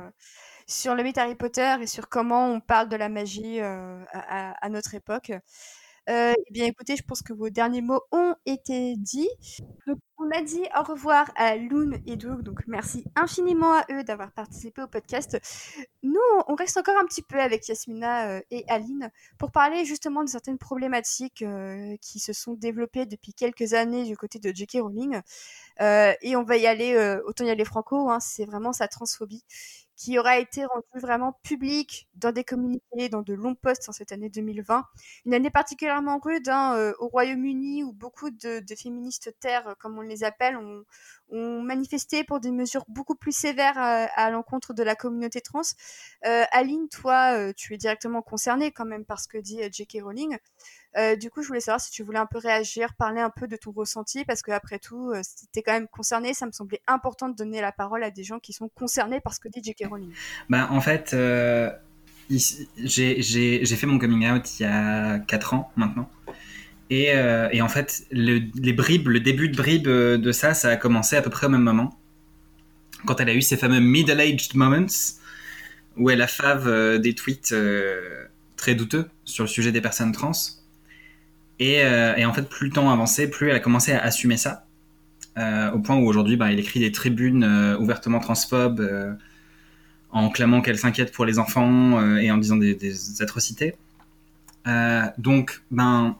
sur le mythe Harry Potter et sur comment on parle de la magie euh, à, notre époque. Euh, eh bien, écoutez, je pense que vos derniers mots ont été dits. Donc, on a dit au revoir à Loon et Doug, donc merci infiniment à eux d'avoir participé au podcast. Nous, on reste encore un petit peu avec Yasmina euh, et Aline pour parler justement de certaines problématiques qui se sont développées depuis quelques années du côté de J.K. Rowling. Et on va y aller, autant y aller franco, hein, c'est vraiment sa transphobie qui aura été rendu vraiment public dans des communiqués, dans de longs posts en cette année 2020. Une année particulièrement rude hein, euh, au Royaume-Uni où beaucoup de, féministes terres, comme on les appelle, ont, manifesté pour des mesures beaucoup plus sévères à, l'encontre de la communauté trans. Euh, Aline, toi, euh, tu es directement concernée quand même par ce que dit J.K. Rowling. Euh, du coup, je voulais savoir si tu voulais un peu réagir, parler un peu de ton ressenti, parce qu'après tout, euh, tu es quand même concerné, ça me semblait important de donner la parole à des gens qui sont concernés par ce que dit J.K. Rowling. Bah, en fait, euh, j'ai fait mon coming out il y a 4 ans maintenant. Et, et en fait, le, les bribes, le début de bribes de ça, ça a commencé à peu près au même moment. Quand elle a eu ces fameux middle-aged moments, où elle a fave des tweets très douteux sur le sujet des personnes trans. Euh, et, en fait, plus le temps avançait, plus elle a commencé à assumer ça. Euh, au point où aujourd'hui, bah, il écrit des tribunes euh, ouvertement transphobes en clamant qu'elle s'inquiète pour les enfants et en disant des, atrocités. donc, ben,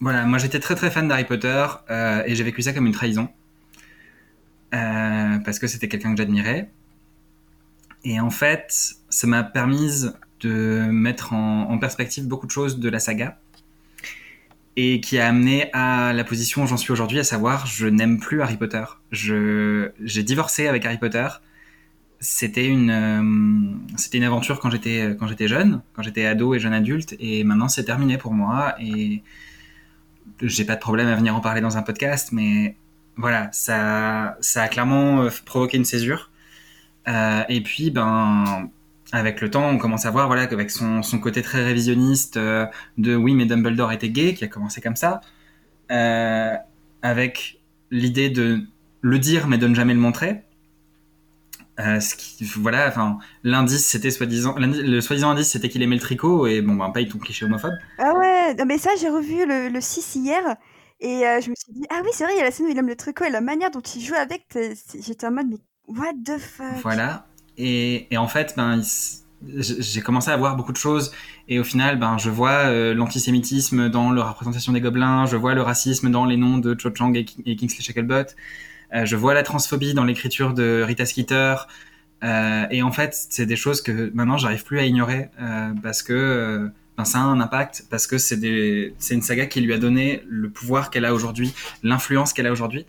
voilà, moi j'étais très très fan d'Harry Potter et j'ai vécu ça comme une trahison. parce que c'était quelqu'un que j'admirais. Et en fait, ça m'a permis de mettre en, perspective beaucoup de choses de la saga et qui a amené à la position où j'en suis aujourd'hui, à savoir je n'aime plus Harry Potter. J'ai divorcé avec Harry Potter. C'était une euh, une aventure quand j'étais quand j'étais jeune, quand j'étais ado et jeune adulte, et maintenant c'est terminé pour moi et j'ai pas de problème à venir en parler dans un podcast, mais voilà, ça ça a clairement euh, provoqué une césure. Euh, et puis ben avec le temps, on commence à voir voilà qu'avec son, son côté très révisionniste euh, de oui mais Dumbledore était gay, qui a commencé comme ça, euh, avec l'idée de le dire mais de ne jamais le montrer. Euh, ce qui, voilà, enfin, l'indice c'était soi-disant, le soi-disant indice c'était qu'il aimait le tricot et bon, ben pas tout cliché homophobe. Ah ouais, mais ça j'ai revu le, le 6 hier et je me suis dit ah oui c'est vrai il y a la scène où il aime le tricot et la manière dont il joue avec, j'étais en mode mais what the fuck? Voilà, et, en fait, ben, j'ai commencé à voir beaucoup de choses. Et au final ben je vois euh, l'antisémitisme dans la représentation des gobelins. Je vois le racisme dans les noms de Cho Chang et, Kingsley Shacklebot euh, je vois la transphobie dans l'écriture de Rita Skeeter. Euh, et en fait c'est des choses que maintenant j'arrive plus à ignorer parce que ben, ça a un impact parce que c'est des c'est une saga qui lui a donné le pouvoir qu'elle a aujourd'hui l'influence qu'elle a aujourd'hui.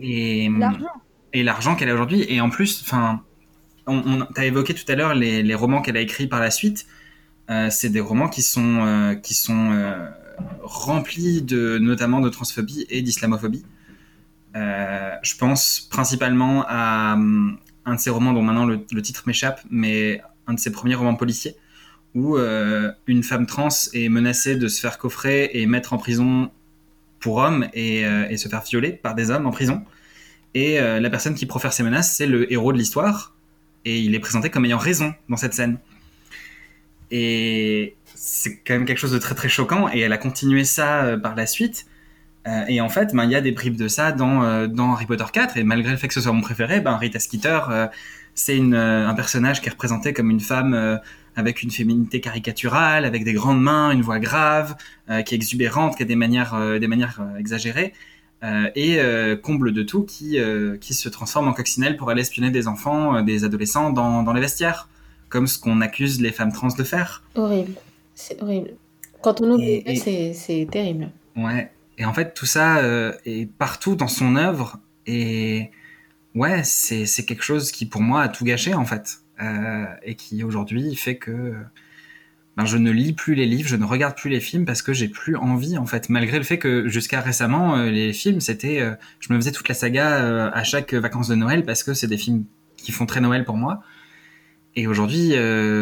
Et l'argent. et l'argent qu'elle a aujourd'hui. Et en plus enfin on, as évoqué tout à l'heure les, romans qu'elle a écrits par la suite. Euh, c'est des romans qui sont euh, qui sont euh, remplis de notamment de transphobie et d'islamophobie. je pense principalement à un de ces romans dont maintenant le, titre m'échappe, mais un de ses premiers romans policiers où une femme trans est menacée de se faire coffrer et mettre en prison pour homme et, et se faire violer par des hommes en prison. Et la personne qui profère ces menaces, c'est le héros de l'histoire, et il est présenté comme ayant raison dans cette scène. Et c'est quand même quelque chose de très très choquant et elle a continué ça euh, par la suite. Euh, et en fait, ben, il y a des bribes de ça dans, euh, dans Harry Potter 4 et malgré le fait que ce soit mon préféré, ben, Rita Skeeter, c'est un personnage qui est représenté comme une femme avec une féminité caricaturale, avec des grandes mains, une voix grave, qui est exubérante, qui a des manières, des manières exagérées. Euh, et euh, comble de tout, qui, euh, qui se transforme en coccinelle pour aller espionner des enfants, des adolescents dans, dans les vestiaires, comme ce qu'on accuse les femmes trans de faire. Horrible, c'est horrible. Quand on oublie, c'est terrible. Ouais, et en fait tout ça est partout dans son œuvre, et ouais, c'est quelque chose qui pour moi a tout gâché en fait, et qui aujourd'hui fait que ben, je ne lis plus les livres, je ne regarde plus les films parce que j'ai plus envie en fait. Malgré le fait que jusqu'à récemment, euh, les films, c'était, euh, je me faisais toute la saga euh, à chaque vacances de Noël parce que c'est des films qui font très Noël pour moi. Et aujourd'hui,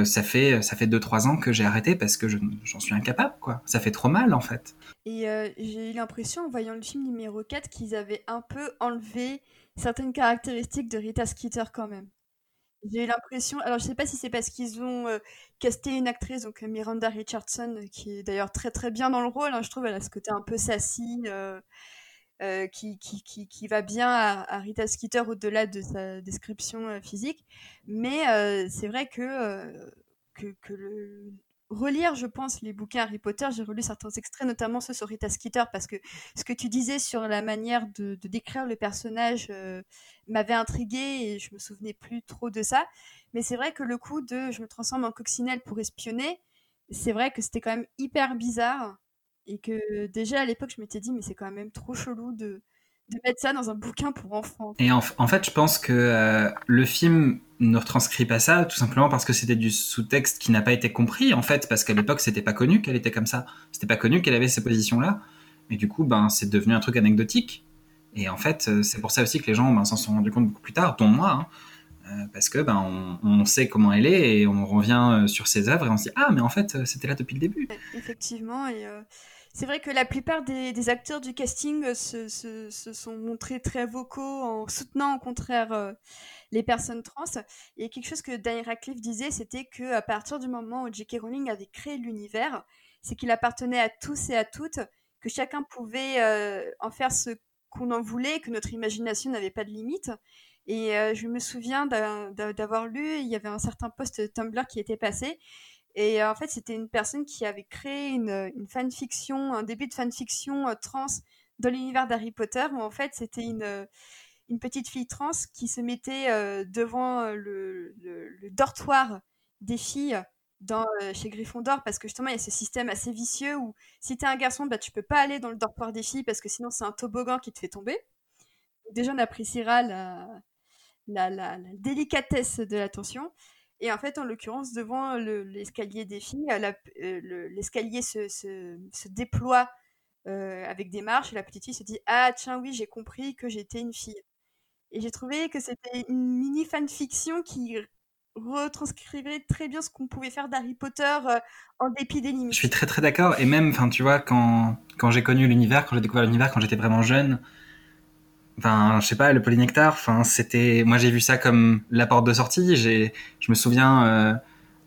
ça fait ça fait deux trois ans que j'ai arrêté parce que j'en suis incapable quoi. Ça fait trop mal en fait. Et j'ai eu l'impression en voyant le film numéro 4 qu'ils avaient un peu enlevé certaines caractéristiques de Rita Skeeter quand même. J'ai eu l'impression, alors je sais pas si c'est parce qu'ils ont euh, casté une actrice, donc Miranda Richardson, qui est d'ailleurs très très bien dans le rôle, hein, je trouve, elle a ce côté un peu sassy, euh, euh, qui, qui, qui, qui, va bien à, Rita Skeeter au-delà de sa description physique. Mais c'est vrai que, que, que relire, je pense, les bouquins Harry Potter. J'ai relu certains extraits, notamment ceux sur Rita Skeeter, parce que ce que tu disais sur la manière de, décrire le personnage m'avait intrigué et je me souvenais plus trop de ça. Mais c'est vrai que le coup de je me transforme en coccinelle pour espionner, c'est vrai que c'était quand même hyper bizarre et que déjà à l'époque je m'étais dit mais c'est quand même trop chelou de, de mettre ça dans un bouquin pour enfants. Et en, fait, je pense que euh, le film ne retranscrit pas ça, tout simplement parce que c'était du sous-texte qui n'a pas été compris, en fait, parce qu'à l'époque, c'était pas connu qu'elle était comme ça. C'était pas connu qu'elle avait ces positions-là. Et du coup, ben, c'est devenu un truc anecdotique. Et en fait, euh, c'est pour ça aussi que les gens ben, s'en sont rendus compte beaucoup plus tard, dont moi, hein. euh, parce que ben, on, sait comment elle est et on revient sur ses œuvres et on se dit ah mais en fait c'était là depuis le début. Effectivement et c'est vrai que la plupart des, acteurs du casting euh, se, sont montrés très vocaux en soutenant au contraire euh, les personnes trans. Et quelque chose que Daniel Radcliffe disait, c'était que à partir du moment où J.K. Rowling avait créé l'univers, c'est qu'il appartenait à tous et à toutes, que chacun pouvait euh, en faire ce qu'on en voulait, que notre imagination n'avait pas de limite. Et je me souviens d'avoir lu, il y avait un certain post Tumblr qui était passé, et euh, en fait, c'était une personne qui avait créé une, fanfiction, un début de fanfiction euh, trans dans l'univers d'Harry Potter, où en fait, c'était une, euh, petite fille trans qui se mettait devant le, dortoir des filles dans, chez Gryffondor, parce que justement, il y a ce système assez vicieux où si tu es un garçon, bah, tu peux pas aller dans le dortoir des filles, parce que sinon, c'est un toboggan qui te fait tomber. Déjà, on appréciera la, la, la, délicatesse de l'attention. Et en fait, en l'occurrence, devant l'escalier des filles, euh, l'escalier se, se, se, déploie euh, avec des marches et la petite fille se dit Ah, tiens, oui, j'ai compris que j'étais une fille. Et j'ai trouvé que c'était une mini fanfiction qui retranscrivait très bien ce qu'on pouvait faire d'Harry Potter euh, en dépit des limites. Je suis très très d'accord. Et même, enfin, tu vois, quand, quand j'ai connu l'univers, quand j'ai découvert l'univers, quand j'étais vraiment jeune, Enfin, je sais pas, le polynectar, enfin, c'était, moi j'ai vu ça comme la porte de sortie. J'ai, je me souviens euh,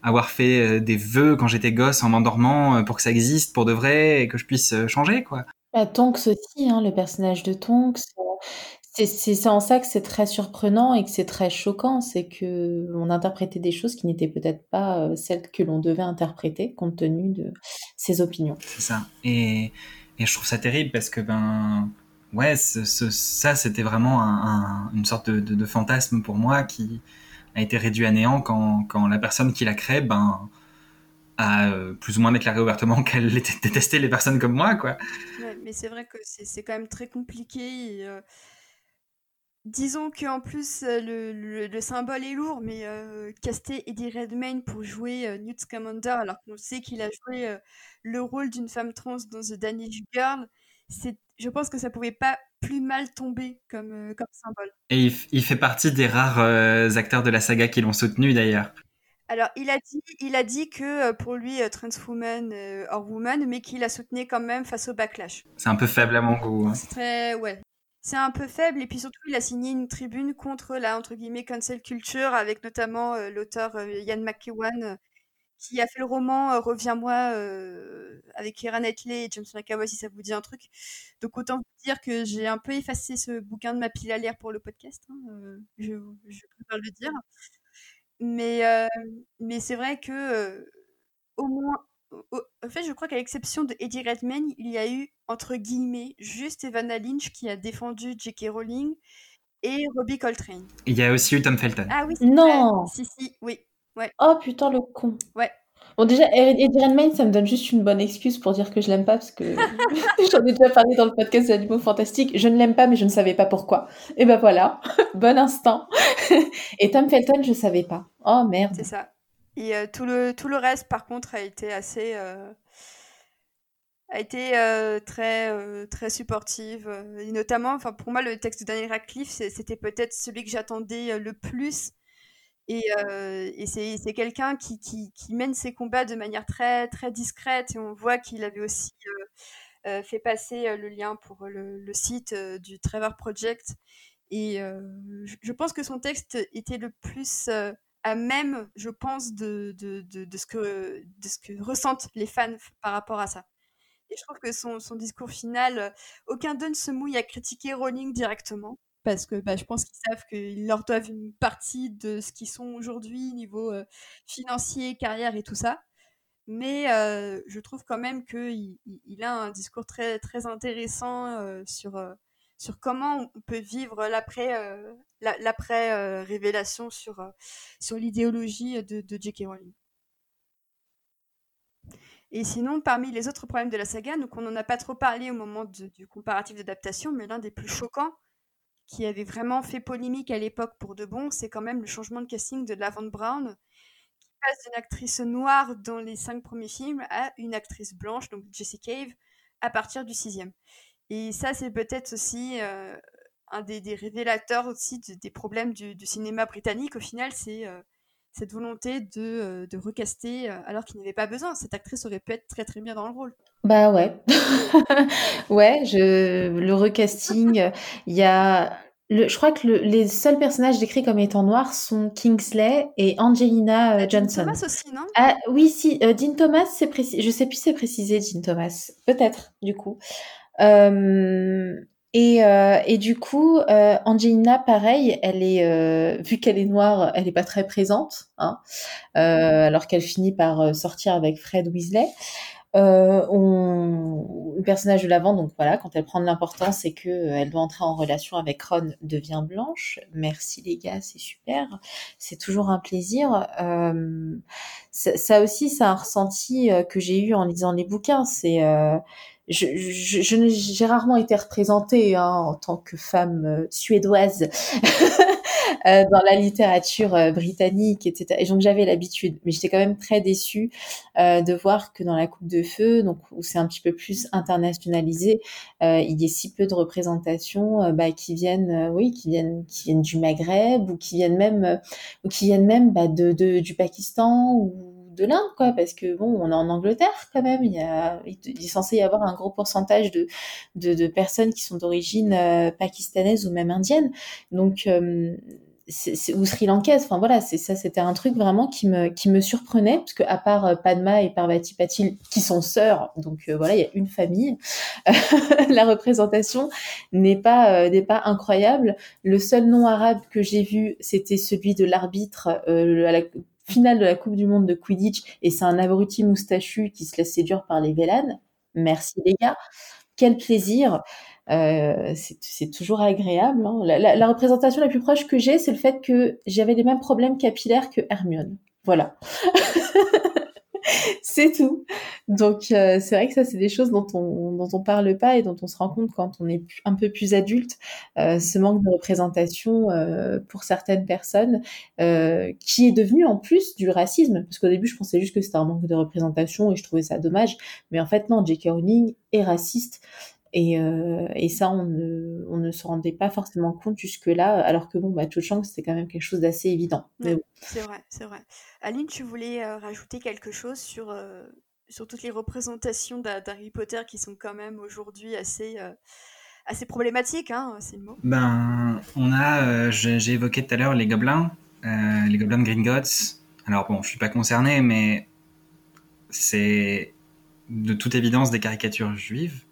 avoir fait euh, des vœux quand j'étais gosse en m'endormant pour que ça existe pour de vrai et que je puisse changer, quoi. Bah, Tonks aussi, hein, le personnage de Tonks. C'est en ça que c'est très surprenant et que c'est très choquant, c'est que on interprétait des choses qui n'étaient peut-être pas celles que l'on devait interpréter compte tenu de ses opinions. C'est ça. Et, et je trouve ça terrible parce que ben ouais, ça, c'était vraiment une sorte de, fantasme pour moi qui a été réduit à néant quand, la personne qui l'a créé, ben, a euh, plus ou moins déclaré ouvertement qu'elle détestait les personnes comme moi, quoi. mais c'est vrai que c'est quand même très compliqué. Euh, disons qu'en plus, euh, le, symbole est lourd, mais caster Eddie Redmayne pour jouer Newt Scamander, alors qu'on sait qu'il a joué le rôle d'une femme trans dans The Danish Girl, c'est je pense que ça pouvait pas plus mal tomber comme, euh, comme symbole. Et il, fait partie des rares euh, acteurs de la saga qui l'ont soutenu d'ailleurs. Alors, il a dit, il a dit que euh, pour lui, trans woman or woman, mais qu'il a soutenu quand même face au backlash. C'est un peu faible à mon goût. Hein. C'est très, ouais. C'est un peu faible, et puis surtout, il a signé une tribune contre la, entre guillemets, cancel culture, avec notamment l'auteur Ian McEwan, qui a fait le roman euh, Reviens-moi euh, avec Kieran Knightley et James McAvoy, si ça vous dit un truc. Donc autant vous dire que j'ai un peu effacé ce bouquin de ma pile à lire pour le podcast, hein, euh, je, je préfère le dire. Mais, mais c'est vrai que au moins, en fait, je crois qu'à l'exception de Eddie Redmayne, il y a eu, entre guillemets, juste Evanna Lynch qui a défendu J.K. Rowling et Robbie Coltrane. Il y a aussi eu Tom Felton. Ah oui, non. Si si, oui. Ouais. Oh putain, le con. Ouais. Bon, déjà, Eddie Redmayne, ça me donne juste une bonne excuse pour dire que je l'aime pas, parce que j'en ai déjà parlé dans le podcast des animaux fantastiques. Je ne l'aime pas, mais je ne savais pas pourquoi. Et ben voilà, bon instant. Et Tom Felton, je savais pas. Oh merde. C'est ça. Et euh, tout, le, tout le reste, par contre, a été assez. Euh, a été euh, très, très supportive. Et notamment, pour moi, le texte de Daniel Radcliffe, c'était peut-être celui que j'attendais le plus et, et c'est quelqu'un qui, qui, mène ses combats de manière très, très discrète. Et on voit qu'il avait aussi fait passer le lien pour le, le site du Trevor Project. Et je, pense que son texte était le plus même, je pense, de, de, de, ce que, de ce que ressentent les fans par rapport à ça. Et je trouve que son, son discours final, aucun d'eux ne se mouille à critiquer Rowling directement parce que bah, je pense qu'ils savent qu'ils leur doivent une partie de ce qu'ils sont aujourd'hui niveau financier, carrière et tout ça. mais je trouve quand même qu'il il a un discours très, très intéressant sur, sur comment on peut vivre l'après l'après révélation sur, sur l'idéologie de, de J.K. Rowling. Et sinon, parmi les autres problèmes de la saga, donc on n'en a pas trop parlé au moment du comparatif d'adaptation, mais l'un des plus choquants, qui avait vraiment fait polémique à l'époque pour de bon, c'est quand même le changement de casting de Laverne Brown, qui passe d'une actrice noire dans les cinq premiers films à une actrice blanche, donc Jessie Cave, à partir du sixième. Et ça, c'est peut-être aussi euh, un des, révélateurs aussi des problèmes du, cinéma britannique. Au final, c'est euh, cette volonté de, euh, de recaster euh, alors qu'il n'y avait pas besoin. Cette actrice aurait pu être très très bien dans le rôle. Bah ouais. ouais, je, le recasting, il y a. Le, je crois que le, les seuls personnages décrits comme étant noirs sont Kingsley et Angelina euh, Johnson. Dean Thomas aussi, non? Ah oui, si. Dean Thomas, c'est précis. Je sais plus si c'est précisé, Dean Thomas. Peut-être, du coup. Euh, et, euh, et du coup, euh, Angelina, pareil, elle est, euh, vu qu'elle est noire, elle n'est pas très présente, hein, euh, alors qu'elle finit par euh, sortir avec Fred Weasley. Euh, on, le personnage de l'avant, donc voilà, quand elle prend de l'importance c'est que elle doit entrer en relation avec Ron, devient blanche. Merci les gars, c'est super, c'est toujours un plaisir. Ça, ça, aussi, c'est un ressenti que j'ai eu en lisant les bouquins. C'est je, je, j'ai rarement été représentée hein, en tant que femme euh, suédoise euh, dans la littérature euh, britannique, etc. Et donc j'avais l'habitude, mais j'étais quand même très déçue de voir que dans la Coupe de Feu, donc où c'est un petit peu plus internationalisé, il y ait si peu de représentations bah, qui viennent, oui, qui viennent, qui viennent du Maghreb ou qui viennent même, ou qui viennent même bah, de, de, du Pakistan ou de l'Inde, quoi, parce que bon, on est en Angleterre quand même, il, y a, il est censé y avoir un gros pourcentage de, de, personnes qui sont d'origine euh, pakistanaise ou même indienne, donc euh, ou sri lankaise, enfin voilà, c'est ça, c'était un truc vraiment qui me qui me surprenait parce que à part euh, Padma et Parvati Patil qui sont sœurs, donc voilà, il y a une famille, la représentation n'est pas n'est pas incroyable. Le seul nom arabe que j'ai vu, c'était celui de l'arbitre à la finale de la Coupe du Monde de Quidditch et c'est un abruti moustachu qui se laisse séduire par les Vélanes. Merci les gars. Quel plaisir. Euh, c'est toujours agréable. Hein. La, la, représentation la plus proche que j'ai, c'est le fait que j'avais les mêmes problèmes capillaires que Hermione. Voilà. c'est tout. Donc euh, c'est vrai que ça c'est des choses dont on dont on parle pas et dont on se rend compte quand on est un peu plus adulte. Euh, ce manque de représentation euh, pour certaines personnes qui est devenu en plus du racisme parce qu'au début je pensais juste que c'était un manque de représentation et je trouvais ça dommage mais en fait non J.K. Rowling est raciste et, euh, et ça, on ne, on ne se rendait pas forcément compte jusque-là, alors que bon, bah, Chang, c'était quand même quelque chose d'assez évident. C'est vrai, c'est vrai. Aline, tu voulais euh, rajouter quelque chose sur, euh, sur toutes les représentations d'Harry Potter qui sont quand même aujourd'hui assez, euh, assez problématiques, hein, c'est le mot? Ben, on a, j'ai évoqué tout à l'heure les gobelins, les gobelins de Gringotts. Alors bon, je suis pas concerné, mais c'est de toute évidence des caricatures juives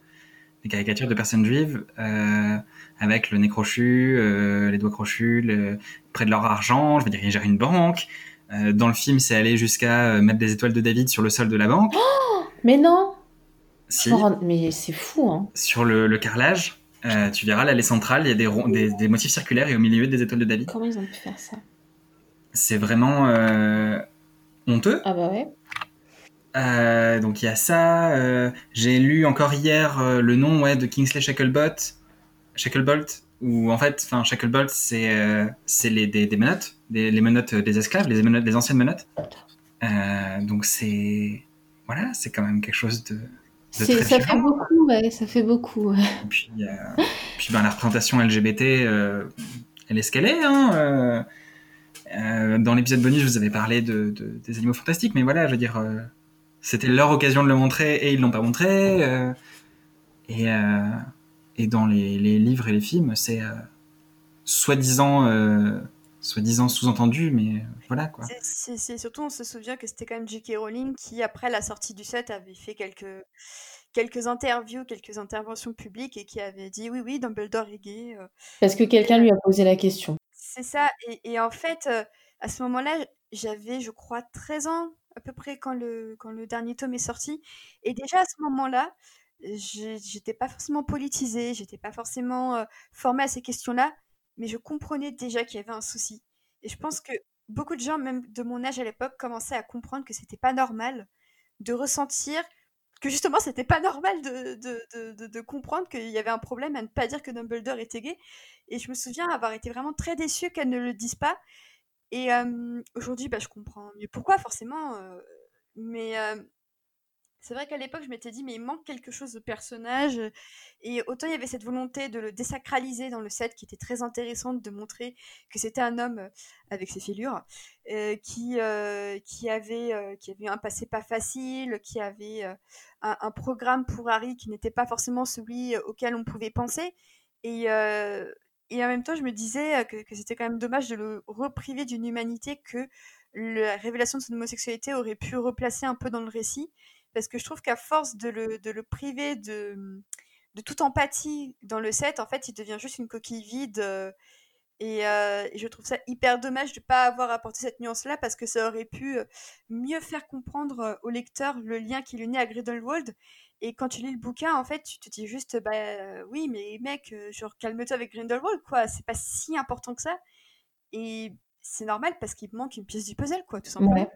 des caricatures de personnes juives euh, avec le nez crochu, euh, les doigts crochus, le, près de leur argent. Je veux dire, ils gèrent une banque. Euh, dans le film, c'est aller jusqu'à mettre des étoiles de David sur le sol de la banque. Oh mais non si. Mais c'est fou, hein. Sur le, le carrelage, tu verras l'allée centrale, il y a des, des, des, motifs circulaires et au milieu des étoiles de David. Comment ils ont pu faire ça? C'est vraiment honteux. Ah bah ouais. Euh, donc il y a ça. Euh, j'ai lu encore hier euh, le nom ouais, de Kingsley Shacklebolt, Shacklebolt, où en fait, enfin Shacklebolt, c'est c'est les des, des menottes, des, les menottes des esclaves, les menottes, des anciennes menottes. donc c'est voilà, c'est quand même quelque chose de. de très ça fait beaucoup, ouais, ça fait beaucoup. Ouais. Et puis, puis ben, la représentation LGBT, elle est ce qu'elle est. Hein, dans l'épisode bonus, je vous avais parlé de, de, des animaux fantastiques, mais voilà, je veux dire c'était leur occasion de le montrer et ils l'ont pas montré. Euh, et, euh, et dans les, les, livres et les films, c'est euh, soi-disant soi-disant sous-entendu, mais voilà quoi. C'est surtout, on se souvient que c'était quand même J.K. Rowling qui, après la sortie du set, avait fait quelques, quelques interviews, quelques interventions publiques et qui avait dit oui, oui, Dumbledore est gay. Parce que quelqu'un lui a posé la question. C'est ça, et, et, en fait, à ce moment-là, j'avais, je crois, 13 ans, à peu près quand le, quand le dernier tome est sorti. Et déjà à ce moment-là, j'étais pas forcément politisée, j'étais pas forcément euh, formée à ces questions-là, mais je comprenais déjà qu'il y avait un souci. Et je pense que beaucoup de gens, même de mon âge à l'époque, commençaient à comprendre que c'était pas normal de ressentir que justement c'était pas normal de, de, de, de comprendre qu'il y avait un problème à ne pas dire que Dumbledore était gay. Et je me souviens avoir été vraiment très déçue qu'elle ne le dise pas. Et aujourd'hui, bah, je comprends mieux pourquoi, forcément. mais c'est vrai qu'à l'époque, je m'étais dit, mais il manque quelque chose de personnage. Et autant il y avait cette volonté de le désacraliser dans le set qui était très intéressante, de montrer que c'était un homme avec ses fêlures, qui, qui, avait, qui avait un passé pas facile, qui avait un, programme pour Harry qui n'était pas forcément celui auquel on pouvait penser. Et, et en même temps, je me disais que, c'était quand même dommage de le repriver d'une humanité que la révélation de son homosexualité aurait pu replacer un peu dans le récit parce que je trouve qu'à force de le, de le priver de, de, toute empathie dans le set, en fait, il devient juste une coquille vide. Et, je trouve ça hyper dommage de ne pas avoir apporté cette nuance-là parce que ça aurait pu mieux faire comprendre au lecteur le lien qui l'unit à Grindelwald. Et quand tu lis le bouquin, en fait, tu te dis juste, bah oui, mais mec, genre calme-toi avec Grindelwald, quoi. C'est pas si important que ça. Et c'est normal parce qu'il manque une pièce du puzzle, quoi, tout simplement.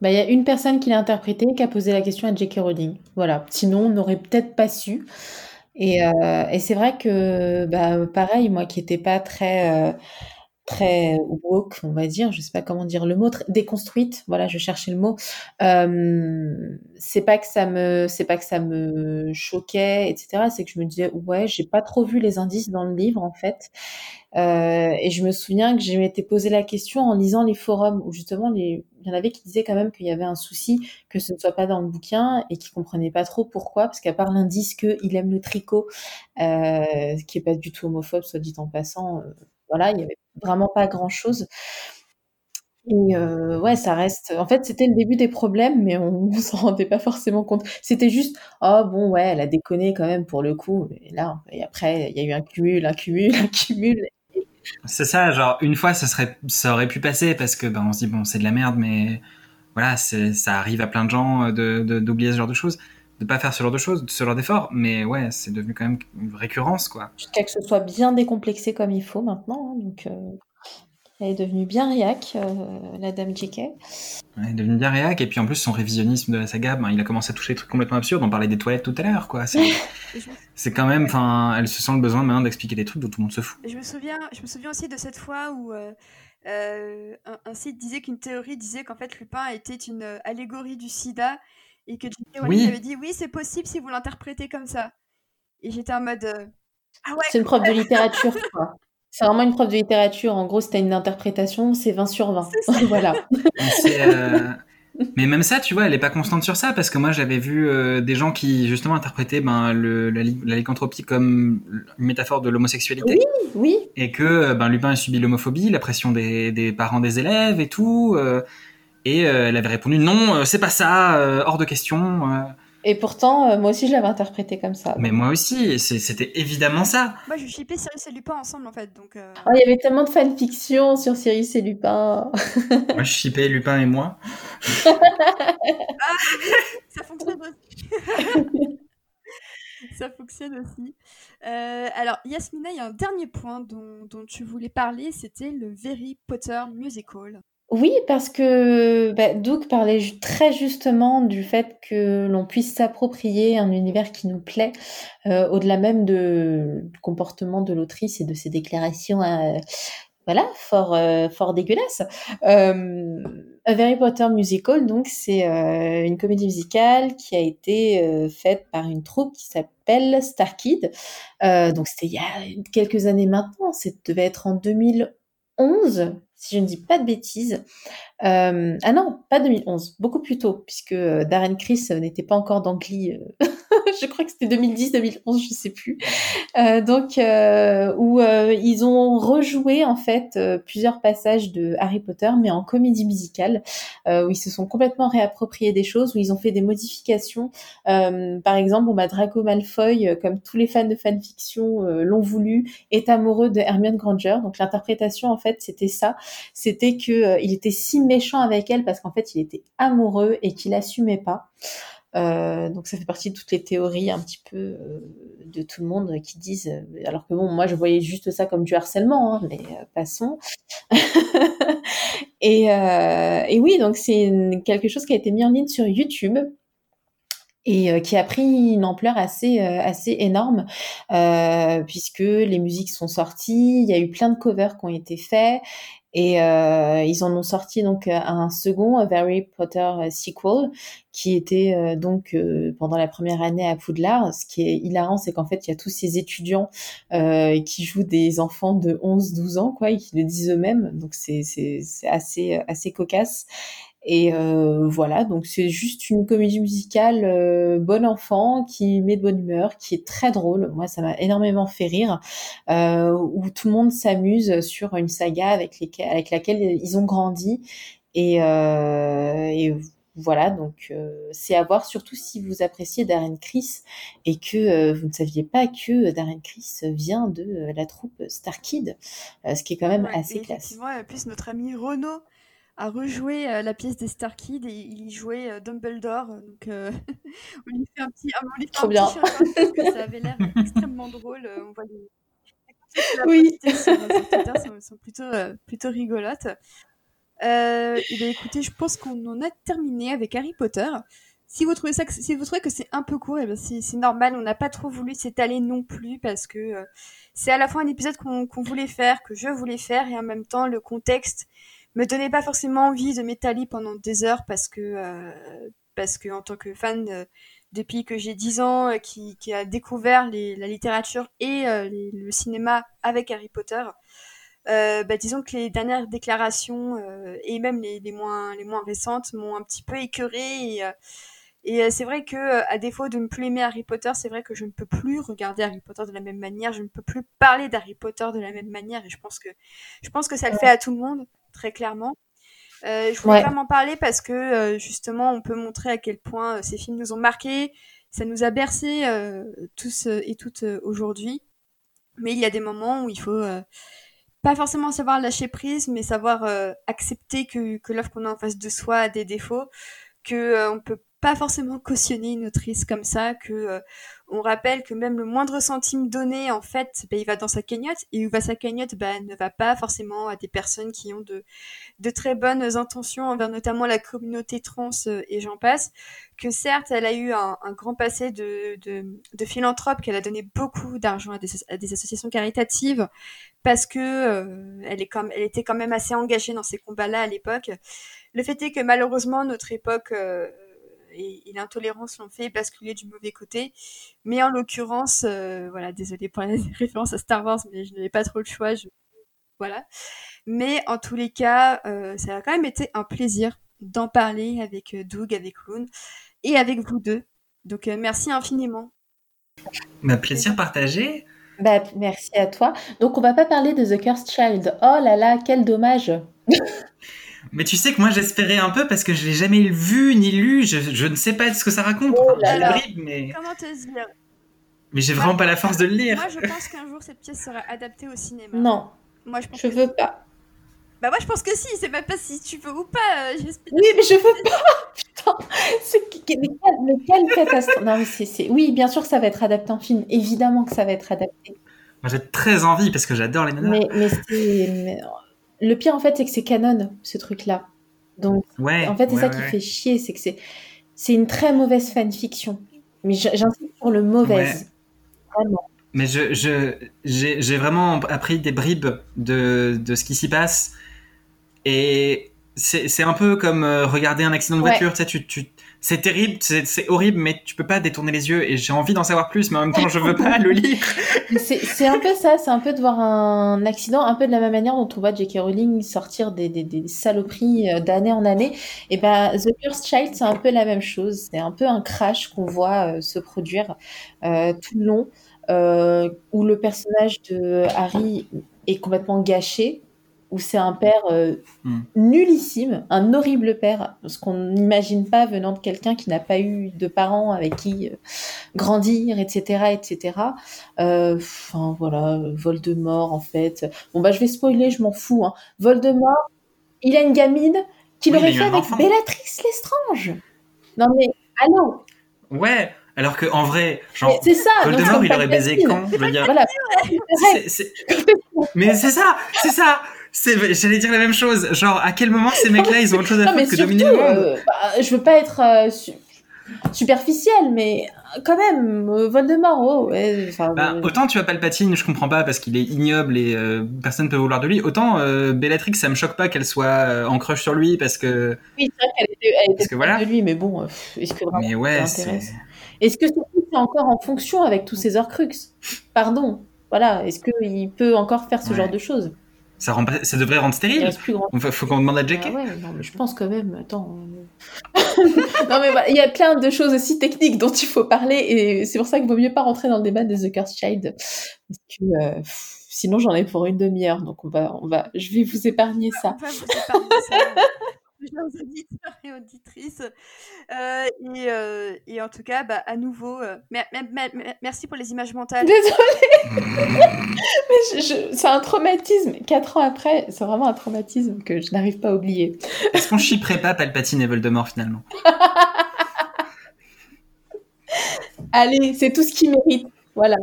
Bah, il y a une personne qui l'a interprété qui a posé la question à J.K. Rowling. Voilà. Sinon, on n'aurait peut-être pas su. Et, euh, et c'est vrai que, bah, pareil, moi qui n'étais pas très, euh, très woke, on va dire, je sais pas comment dire le mot, déconstruite, voilà, je cherchais le mot. Euh, c'est pas que ça me, c'est pas que ça me choquait, etc. C'est que je me disais, ouais, j'ai pas trop vu les indices dans le livre en fait. Euh, et je me souviens que je m'étais posé la question en lisant les forums où justement il y en avait qui disaient quand même qu'il y avait un souci que ce ne soit pas dans le bouquin et qui comprenaient pas trop pourquoi, parce qu'à part l'indice qu'il aime le tricot, euh, qui est pas du tout homophobe, soit dit en passant, euh, voilà, il y avait vraiment pas grand chose. Et euh, ouais, ça reste. En fait, c'était le début des problèmes, mais on, on s'en rendait pas forcément compte. C'était juste, oh bon, ouais, elle a déconné quand même pour le coup. Et là, et après, il y a eu un cumul, un cumul, un cumul. C'est ça, genre une fois, ça serait, ça aurait pu passer parce que ben on se dit bon, c'est de la merde, mais voilà, ça arrive à plein de gens de, d'oublier ce genre de choses de pas faire ce genre de choses, ce genre d'efforts, mais ouais, c'est devenu quand même une récurrence, quoi. Jusqu'à que ce soit bien décomplexé comme il faut maintenant, hein, donc euh, elle est devenue bien réac, euh, la dame JK. elle est devenue bien réac, et puis en plus son révisionnisme de la saga, ben, il a commencé à toucher des trucs complètement absurdes, on parlait des toilettes tout à l'heure, quoi. C'est, quand même, enfin, elle se sent le besoin maintenant d'expliquer des trucs dont tout le monde se fout. Je me souviens, je me souviens aussi de cette fois où euh, un, site disait qu'une théorie disait qu'en fait Lupin était une allégorie du sida et que J.K. Rowling avait dit oui, c'est possible si vous l'interprétez comme ça. Et j'étais en mode euh, ah ouais. C'est une prof de littérature, quoi. C'est vraiment une prof de littérature. En gros, c'était une interprétation, c'est 20 sur 20. voilà. Euh, mais même ça, tu vois, elle est pas constante sur ça parce que moi, j'avais vu euh, des gens qui justement interprétaient ben, le, la, lycanthropie comme une métaphore de l'homosexualité. Oui, oui. Et que ben, Lupin a subi l'homophobie, la pression des, des, parents des élèves et tout. Et euh, elle avait répondu non, euh, c'est pas ça, euh, hors de question. Et pourtant, moi aussi, je l'avais interprété comme ça. Mais moi aussi, c'était évidemment ça. Moi, je shippais Cyrus et Lupin ensemble, en fait. Donc, oh, il y avait tellement de fanfiction sur Cyrus et Lupin. moi, je shippais Lupin et moi. ah, ça fonctionne aussi. ça fonctionne aussi. alors, Yasmina, il y a un dernier point dont, dont tu voulais parler, c'était le Very Potter Musical. Oui, parce que bah, Doug parlait très justement du fait que l'on puisse s'approprier un univers qui nous plaît, euh, au-delà même du comportement de l'autrice et de ses déclarations, euh, voilà, fort, euh, fort dégueulasses. Euh, A Harry Potter Musical, donc, c'est une comédie musicale qui a été faite par une troupe qui s'appelle Star Kid. donc, c'était il y a quelques années maintenant, ça devait être en 2011, si je ne dis pas de bêtises. Euh, ah non, pas 2011, beaucoup plus tôt, puisque euh, Darren Criss n'était pas encore dans euh, je crois que c'était 2010, 2011, je sais plus. Euh, donc euh, où euh, ils ont rejoué en fait plusieurs passages de Harry Potter, mais en comédie musicale, où ils se sont complètement réappropriés des choses, où ils ont fait des modifications. par exemple, bon bah Draco Malfoy, comme tous les fans de fanfiction l'ont voulu, est amoureux de Hermione Granger. Donc l'interprétation en fait c'était ça, c'était que il était si méchant avec elle parce qu'en fait il était amoureux et qu'il assumait pas. Euh, donc ça fait partie de toutes les théories un petit peu euh, de tout le monde qui disent, euh, alors que bon, moi je voyais juste ça comme du harcèlement, hein, mais passons. et, et, oui, donc c'est quelque chose qui a été mis en ligne sur YouTube et qui a pris une ampleur assez assez énorme puisque les musiques sont sorties, il y a eu plein de covers qui ont été faits et euh, ils en ont sorti donc euh, un second, Harry Potter euh, sequel, qui était euh, donc pendant la première année à Poudlard. Ce qui est hilarant, c'est qu'en fait, il y a tous ces étudiants qui jouent des enfants de 11-12 ans, quoi, et qui le disent eux-mêmes. Donc c'est assez assez cocasse. Et euh, voilà, donc c'est juste une comédie musicale euh, bon enfant qui met de bonne humeur, qui est très drôle. Moi, ça m'a énormément fait rire, euh, où tout le monde s'amuse sur une saga avec, lesquelles, avec laquelle ils ont grandi. Et, euh, et voilà, donc euh, c'est à voir, surtout si vous appréciez Darren Criss et que vous ne saviez pas que Darren Criss vient de la troupe Starkid, ce qui est quand même assez classe. Effectivement, et plus notre ami Renaud a rejoué euh, la pièce des Star Kids et il y jouait euh, Dumbledore. Donc, euh, on lui fait un petit, on lui fait un bien. petit parce que ça avait l'air extrêmement drôle. on voit les, oui. sur, sur Twitter sont, sont plutôt, plutôt rigolotes. et bien, écoutez, je pense qu'on en a terminé avec Harry Potter. Si vous trouvez ça, que, si vous trouvez que c'est un peu court, et ben c'est normal. On n'a pas trop voulu s'étaler non plus parce que c'est à la fois un épisode qu'on voulait faire, que je voulais faire, et en même temps le contexte me donnait pas forcément envie de m'étaler pendant des heures parce que euh, parce que en tant que fan euh, depuis que j'ai 10 ans euh, qui, qui a découvert les, la littérature et le cinéma avec Harry Potter euh, bah, disons que les dernières déclarations et même les, les, moins les moins récentes m'ont un petit peu écœuré et, et c'est vrai que à défaut de ne plus aimer Harry Potter, c'est vrai que je ne peux plus regarder Harry Potter de la même manière, je ne peux plus parler d'Harry Potter de la même manière et je pense que je pense que ça le fait à tout le monde très clairement. Euh, je voulais ouais. vraiment parler parce que euh, justement, on peut montrer à quel point euh, ces films nous ont marqués, ça nous a bercés tous et toutes aujourd'hui. Mais il y a des moments où il faut pas forcément savoir lâcher prise, mais savoir accepter que, que l'œuvre qu'on a en face de soi a des défauts, que on peut pas forcément cautionner une autrice comme ça, que euh, on rappelle que même le moindre centime donné, en fait, bah, il va dans sa cagnotte, et où va sa cagnotte, bah, ne va pas forcément à des personnes qui ont de, de très bonnes intentions envers notamment la communauté trans euh, et j'en passe, que certes, elle a eu un, un grand passé de, de, de philanthrope, qu'elle a donné beaucoup d'argent à des, à des associations caritatives, parce que euh, elle, est comme, elle était quand même assez engagée dans ces combats-là à l'époque. Le fait est que malheureusement, notre époque euh, et, et l'intolérance l'ont fait basculer du mauvais côté. Mais en l'occurrence, euh, voilà, désolé pour la référence à Star Wars, mais je n'avais pas trop le choix. Je... Voilà. Mais en tous les cas, euh, ça a quand même été un plaisir d'en parler avec euh, Doug, avec Loon et avec vous deux. Donc euh, merci infiniment. Ma plaisir partagé. Bah, merci à toi. Donc on va pas parler de The Cursed Child. Oh là là, quel dommage. Mais tu sais que moi j'espérais un peu parce que je l'ai jamais vu ni lu, je, je, ne sais pas ce que ça raconte. Oh là là. Bribe, mais... Comment te dire? Mais j'ai vraiment pas la force de le lire. Moi je pense qu'un jour cette pièce sera adaptée au cinéma. Non. Moi je pense je veux pas. Bah moi je pense que si, c'est pas si tu veux ou pas. Euh, oui mais je veux pas. Putain, c'est mais quelle, catastrophe. Non mais c'est, oui bien sûr que ça va être adapté en film, évidemment que ça va être adapté. Moi j'ai très envie parce que j'adore les nanas. Mais, mais c'est mais le pire en fait c'est que c'est canon ce truc là donc ouais, en fait c'est ouais, ça qui fait chier c'est que c'est c'est une très mauvaise fanfiction. Mais j'insiste sur le mauvaise. Vraiment. Mais je je j'ai j'ai vraiment appris des bribes de de ce qui s'y passe. Et c'est c'est un peu comme euh, regarder un accident de voiture tu sais tu tu c'est terrible, c'est horrible, mais tu peux pas détourner les yeux et j'ai envie d'en savoir plus, mais en même temps, je veux pas le lire. C'est un peu ça, c'est un peu de voir un accident, un peu de la même manière dont on voit J.K. Rowling sortir des, des, saloperies euh, d'année en année. Et ben, The Cursed Child, c'est un peu la même chose. C'est un peu un crash qu'on voit euh, se produire euh, tout le long, où le personnage de Harry est complètement gâché, où c'est un père euh, Hmm. nullissime, un horrible père, ce qu'on n'imagine pas venant de quelqu'un qui n'a pas eu de parents avec qui euh, grandir, etc., etc. Euh, Enfin voilà, Voldemort en fait. Bon bah je vais spoiler, je m'en fous. Hein. Voldemort, il a une gamine qu'il Oui, aurait fait avec enfant. Bellatrix Lestrange. Non mais allô, Ouais, alors que en vrai, genre, c'est ça. Voldemort, il aurait baisé quand Je veux dire, Voilà. c'est- c'est- mais c'est ça, c'est ça. C'est, j'allais dire la même chose. Genre, à quel moment ces mecs-là, ils ont autre chose à Non faire que surtout, dominer le monde euh, bah, je veux pas être euh, su- superficielle, mais euh, quand même, euh, Voldemort, oh, ouais, Bah, euh, autant tu as Palpatine, je comprends pas parce qu'il est ignoble et euh, personne peut vouloir de lui. Autant euh, Bellatrix, ça me choque pas qu'elle soit euh, en crush sur lui parce que. oui, c'est vrai qu'elle était, elle était Parce que voilà. de lui, mais bon, est-ce que vraiment Mais ça ouais. Est-ce que surtout c'est encore en fonction avec tous ces Horcruxes? Pardon, voilà, est-ce qu'il peut encore faire ce Ouais. genre de choses? Ça, rend pas- ça devrait rendre Il stérile. grand. Faut, faut qu'on demande à JK. Ah ouais, non, mais je pense quand même, attends. euh. non, mais voilà, il y a plein de choses aussi techniques dont il faut parler, et c'est pour ça qu'il vaut mieux pas rentrer dans le débat de The Cursed Child. Parce que euh, pff, sinon, j'en ai pour une demi-heure, donc on va, on va, je vais vous épargner ça. On va vous épargner ça, chers auditeurs et auditrices. Euh, et, euh, et en tout cas, bah, à nouveau, euh, mer- mer- mer- mer- merci pour les images mentales. Désolée, c'est un traumatisme. Quatre ans après, c'est vraiment un traumatisme que je n'arrive pas à oublier. Est-ce qu'on chipperait pas Palpatine et Voldemort finalement? Allez, c'est tout ce qu'il mérite. Voilà.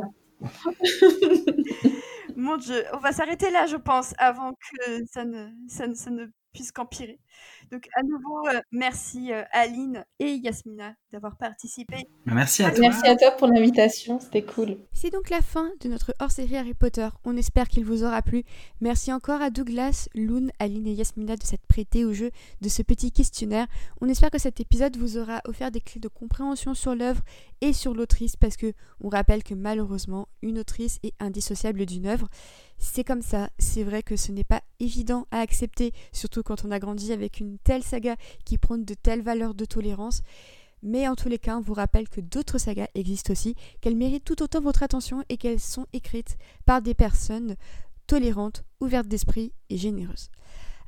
Mon Dieu, on va s'arrêter là, je pense, avant que ça ne, ça ne, ça ne puisse qu'empirer. Donc, à nouveau, euh, merci euh, Aline et Yasmina d'avoir participé. Bah, Merci à toi. Merci à toi pour l'invitation, c'était cool. C'est donc la fin de notre hors-série Harry Potter. On espère qu'il vous aura plu. Merci encore à Douglas, Loon, Aline et Yasmina de s'être prêtés au jeu de ce petit questionnaire. On espère que cet épisode vous aura offert des clés de compréhension sur l'œuvre et sur l'autrice parce que on rappelle que malheureusement, une autrice est indissociable d'une œuvre. C'est comme ça, c'est vrai que ce n'est pas évident à accepter, surtout quand on a grandi avec une telle saga qui prône de telles valeurs de tolérance. Mais en tous les cas, on vous rappelle que d'autres sagas existent aussi, qu'elles méritent tout autant votre attention et qu'elles sont écrites par des personnes tolérantes, ouvertes d'esprit et généreuses.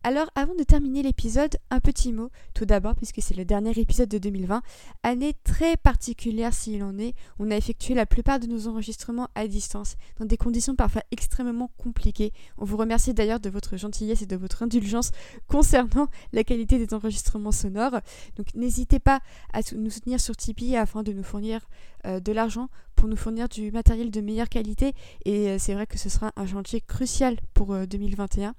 Alors, avant de terminer l'épisode, un petit mot, tout d'abord, puisque c'est le dernier épisode de 2020, année très particulière s'il en est. On a effectué la plupart de nos enregistrements à distance, dans des conditions parfois extrêmement compliquées. On vous remercie d'ailleurs de votre gentillesse et de votre indulgence concernant la qualité des enregistrements sonores. Donc, n'hésitez pas à nous soutenir sur Tipeee afin de nous fournir de l'argent pour nous fournir du matériel de meilleure qualité. Et euh, c'est vrai que ce sera un chantier crucial pour euh, 2021.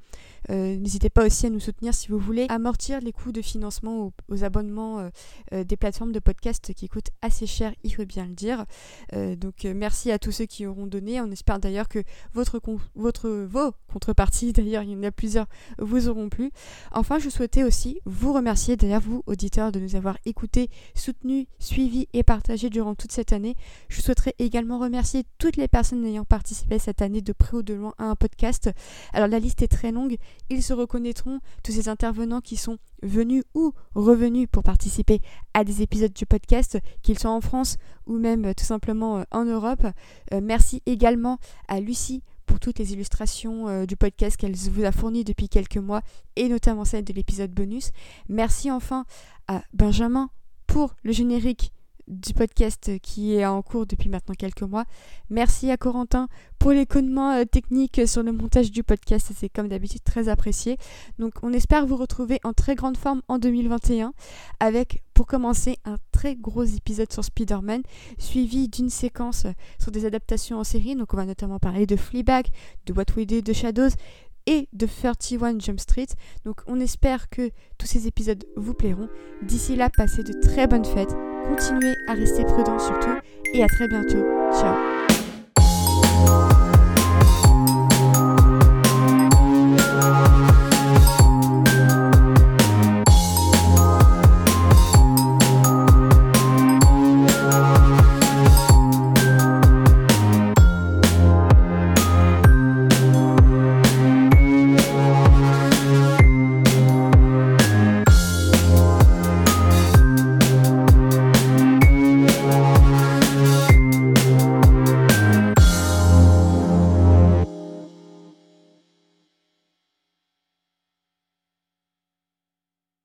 Euh, N'hésitez pas aussi à nous soutenir si vous voulez amortir les coûts de financement aux, abonnements euh, euh, des plateformes de podcast qui coûtent assez cher, il faut bien le dire. Euh, donc euh, merci à tous ceux qui auront donné. On espère d'ailleurs que votre, votre, vos contreparties, d'ailleurs il y en a plusieurs, vous auront plu. Enfin, je souhaitais aussi vous remercier, d'ailleurs vous, auditeurs, de nous avoir écoutés, soutenus, suivis et partagés durant toute cette Je souhaiterais également remercier toutes les personnes ayant participé cette année de près ou de loin à un podcast. Alors la liste est très longue, ils se reconnaîtront, tous ces intervenants qui sont venus ou revenus pour participer à des épisodes du podcast, qu'ils soient en France ou même euh, tout simplement euh, en Europe. Euh, merci également à Lucie pour toutes les illustrations du podcast qu'elle vous a fournies depuis quelques mois et notamment celle de l'épisode bonus. Merci enfin à Benjamin pour le générique du podcast qui est en cours depuis maintenant quelques mois. Merci à Corentin pour les euh, techniques sur le montage du podcast, c'est comme d'habitude très apprécié. Donc on espère vous retrouver en très grande forme en 2021 avec pour commencer un très gros épisode sur Spider-Man suivi d'une séquence sur des adaptations en série. Donc on va notamment parler de Fleabag, de What We Did, de Shadows et de 31 Jump Street. Donc on espère que tous ces épisodes vous plairont. D'ici là, passez de très bonnes fêtes, continuez à rester prudents surtout et à très bientôt. Ciao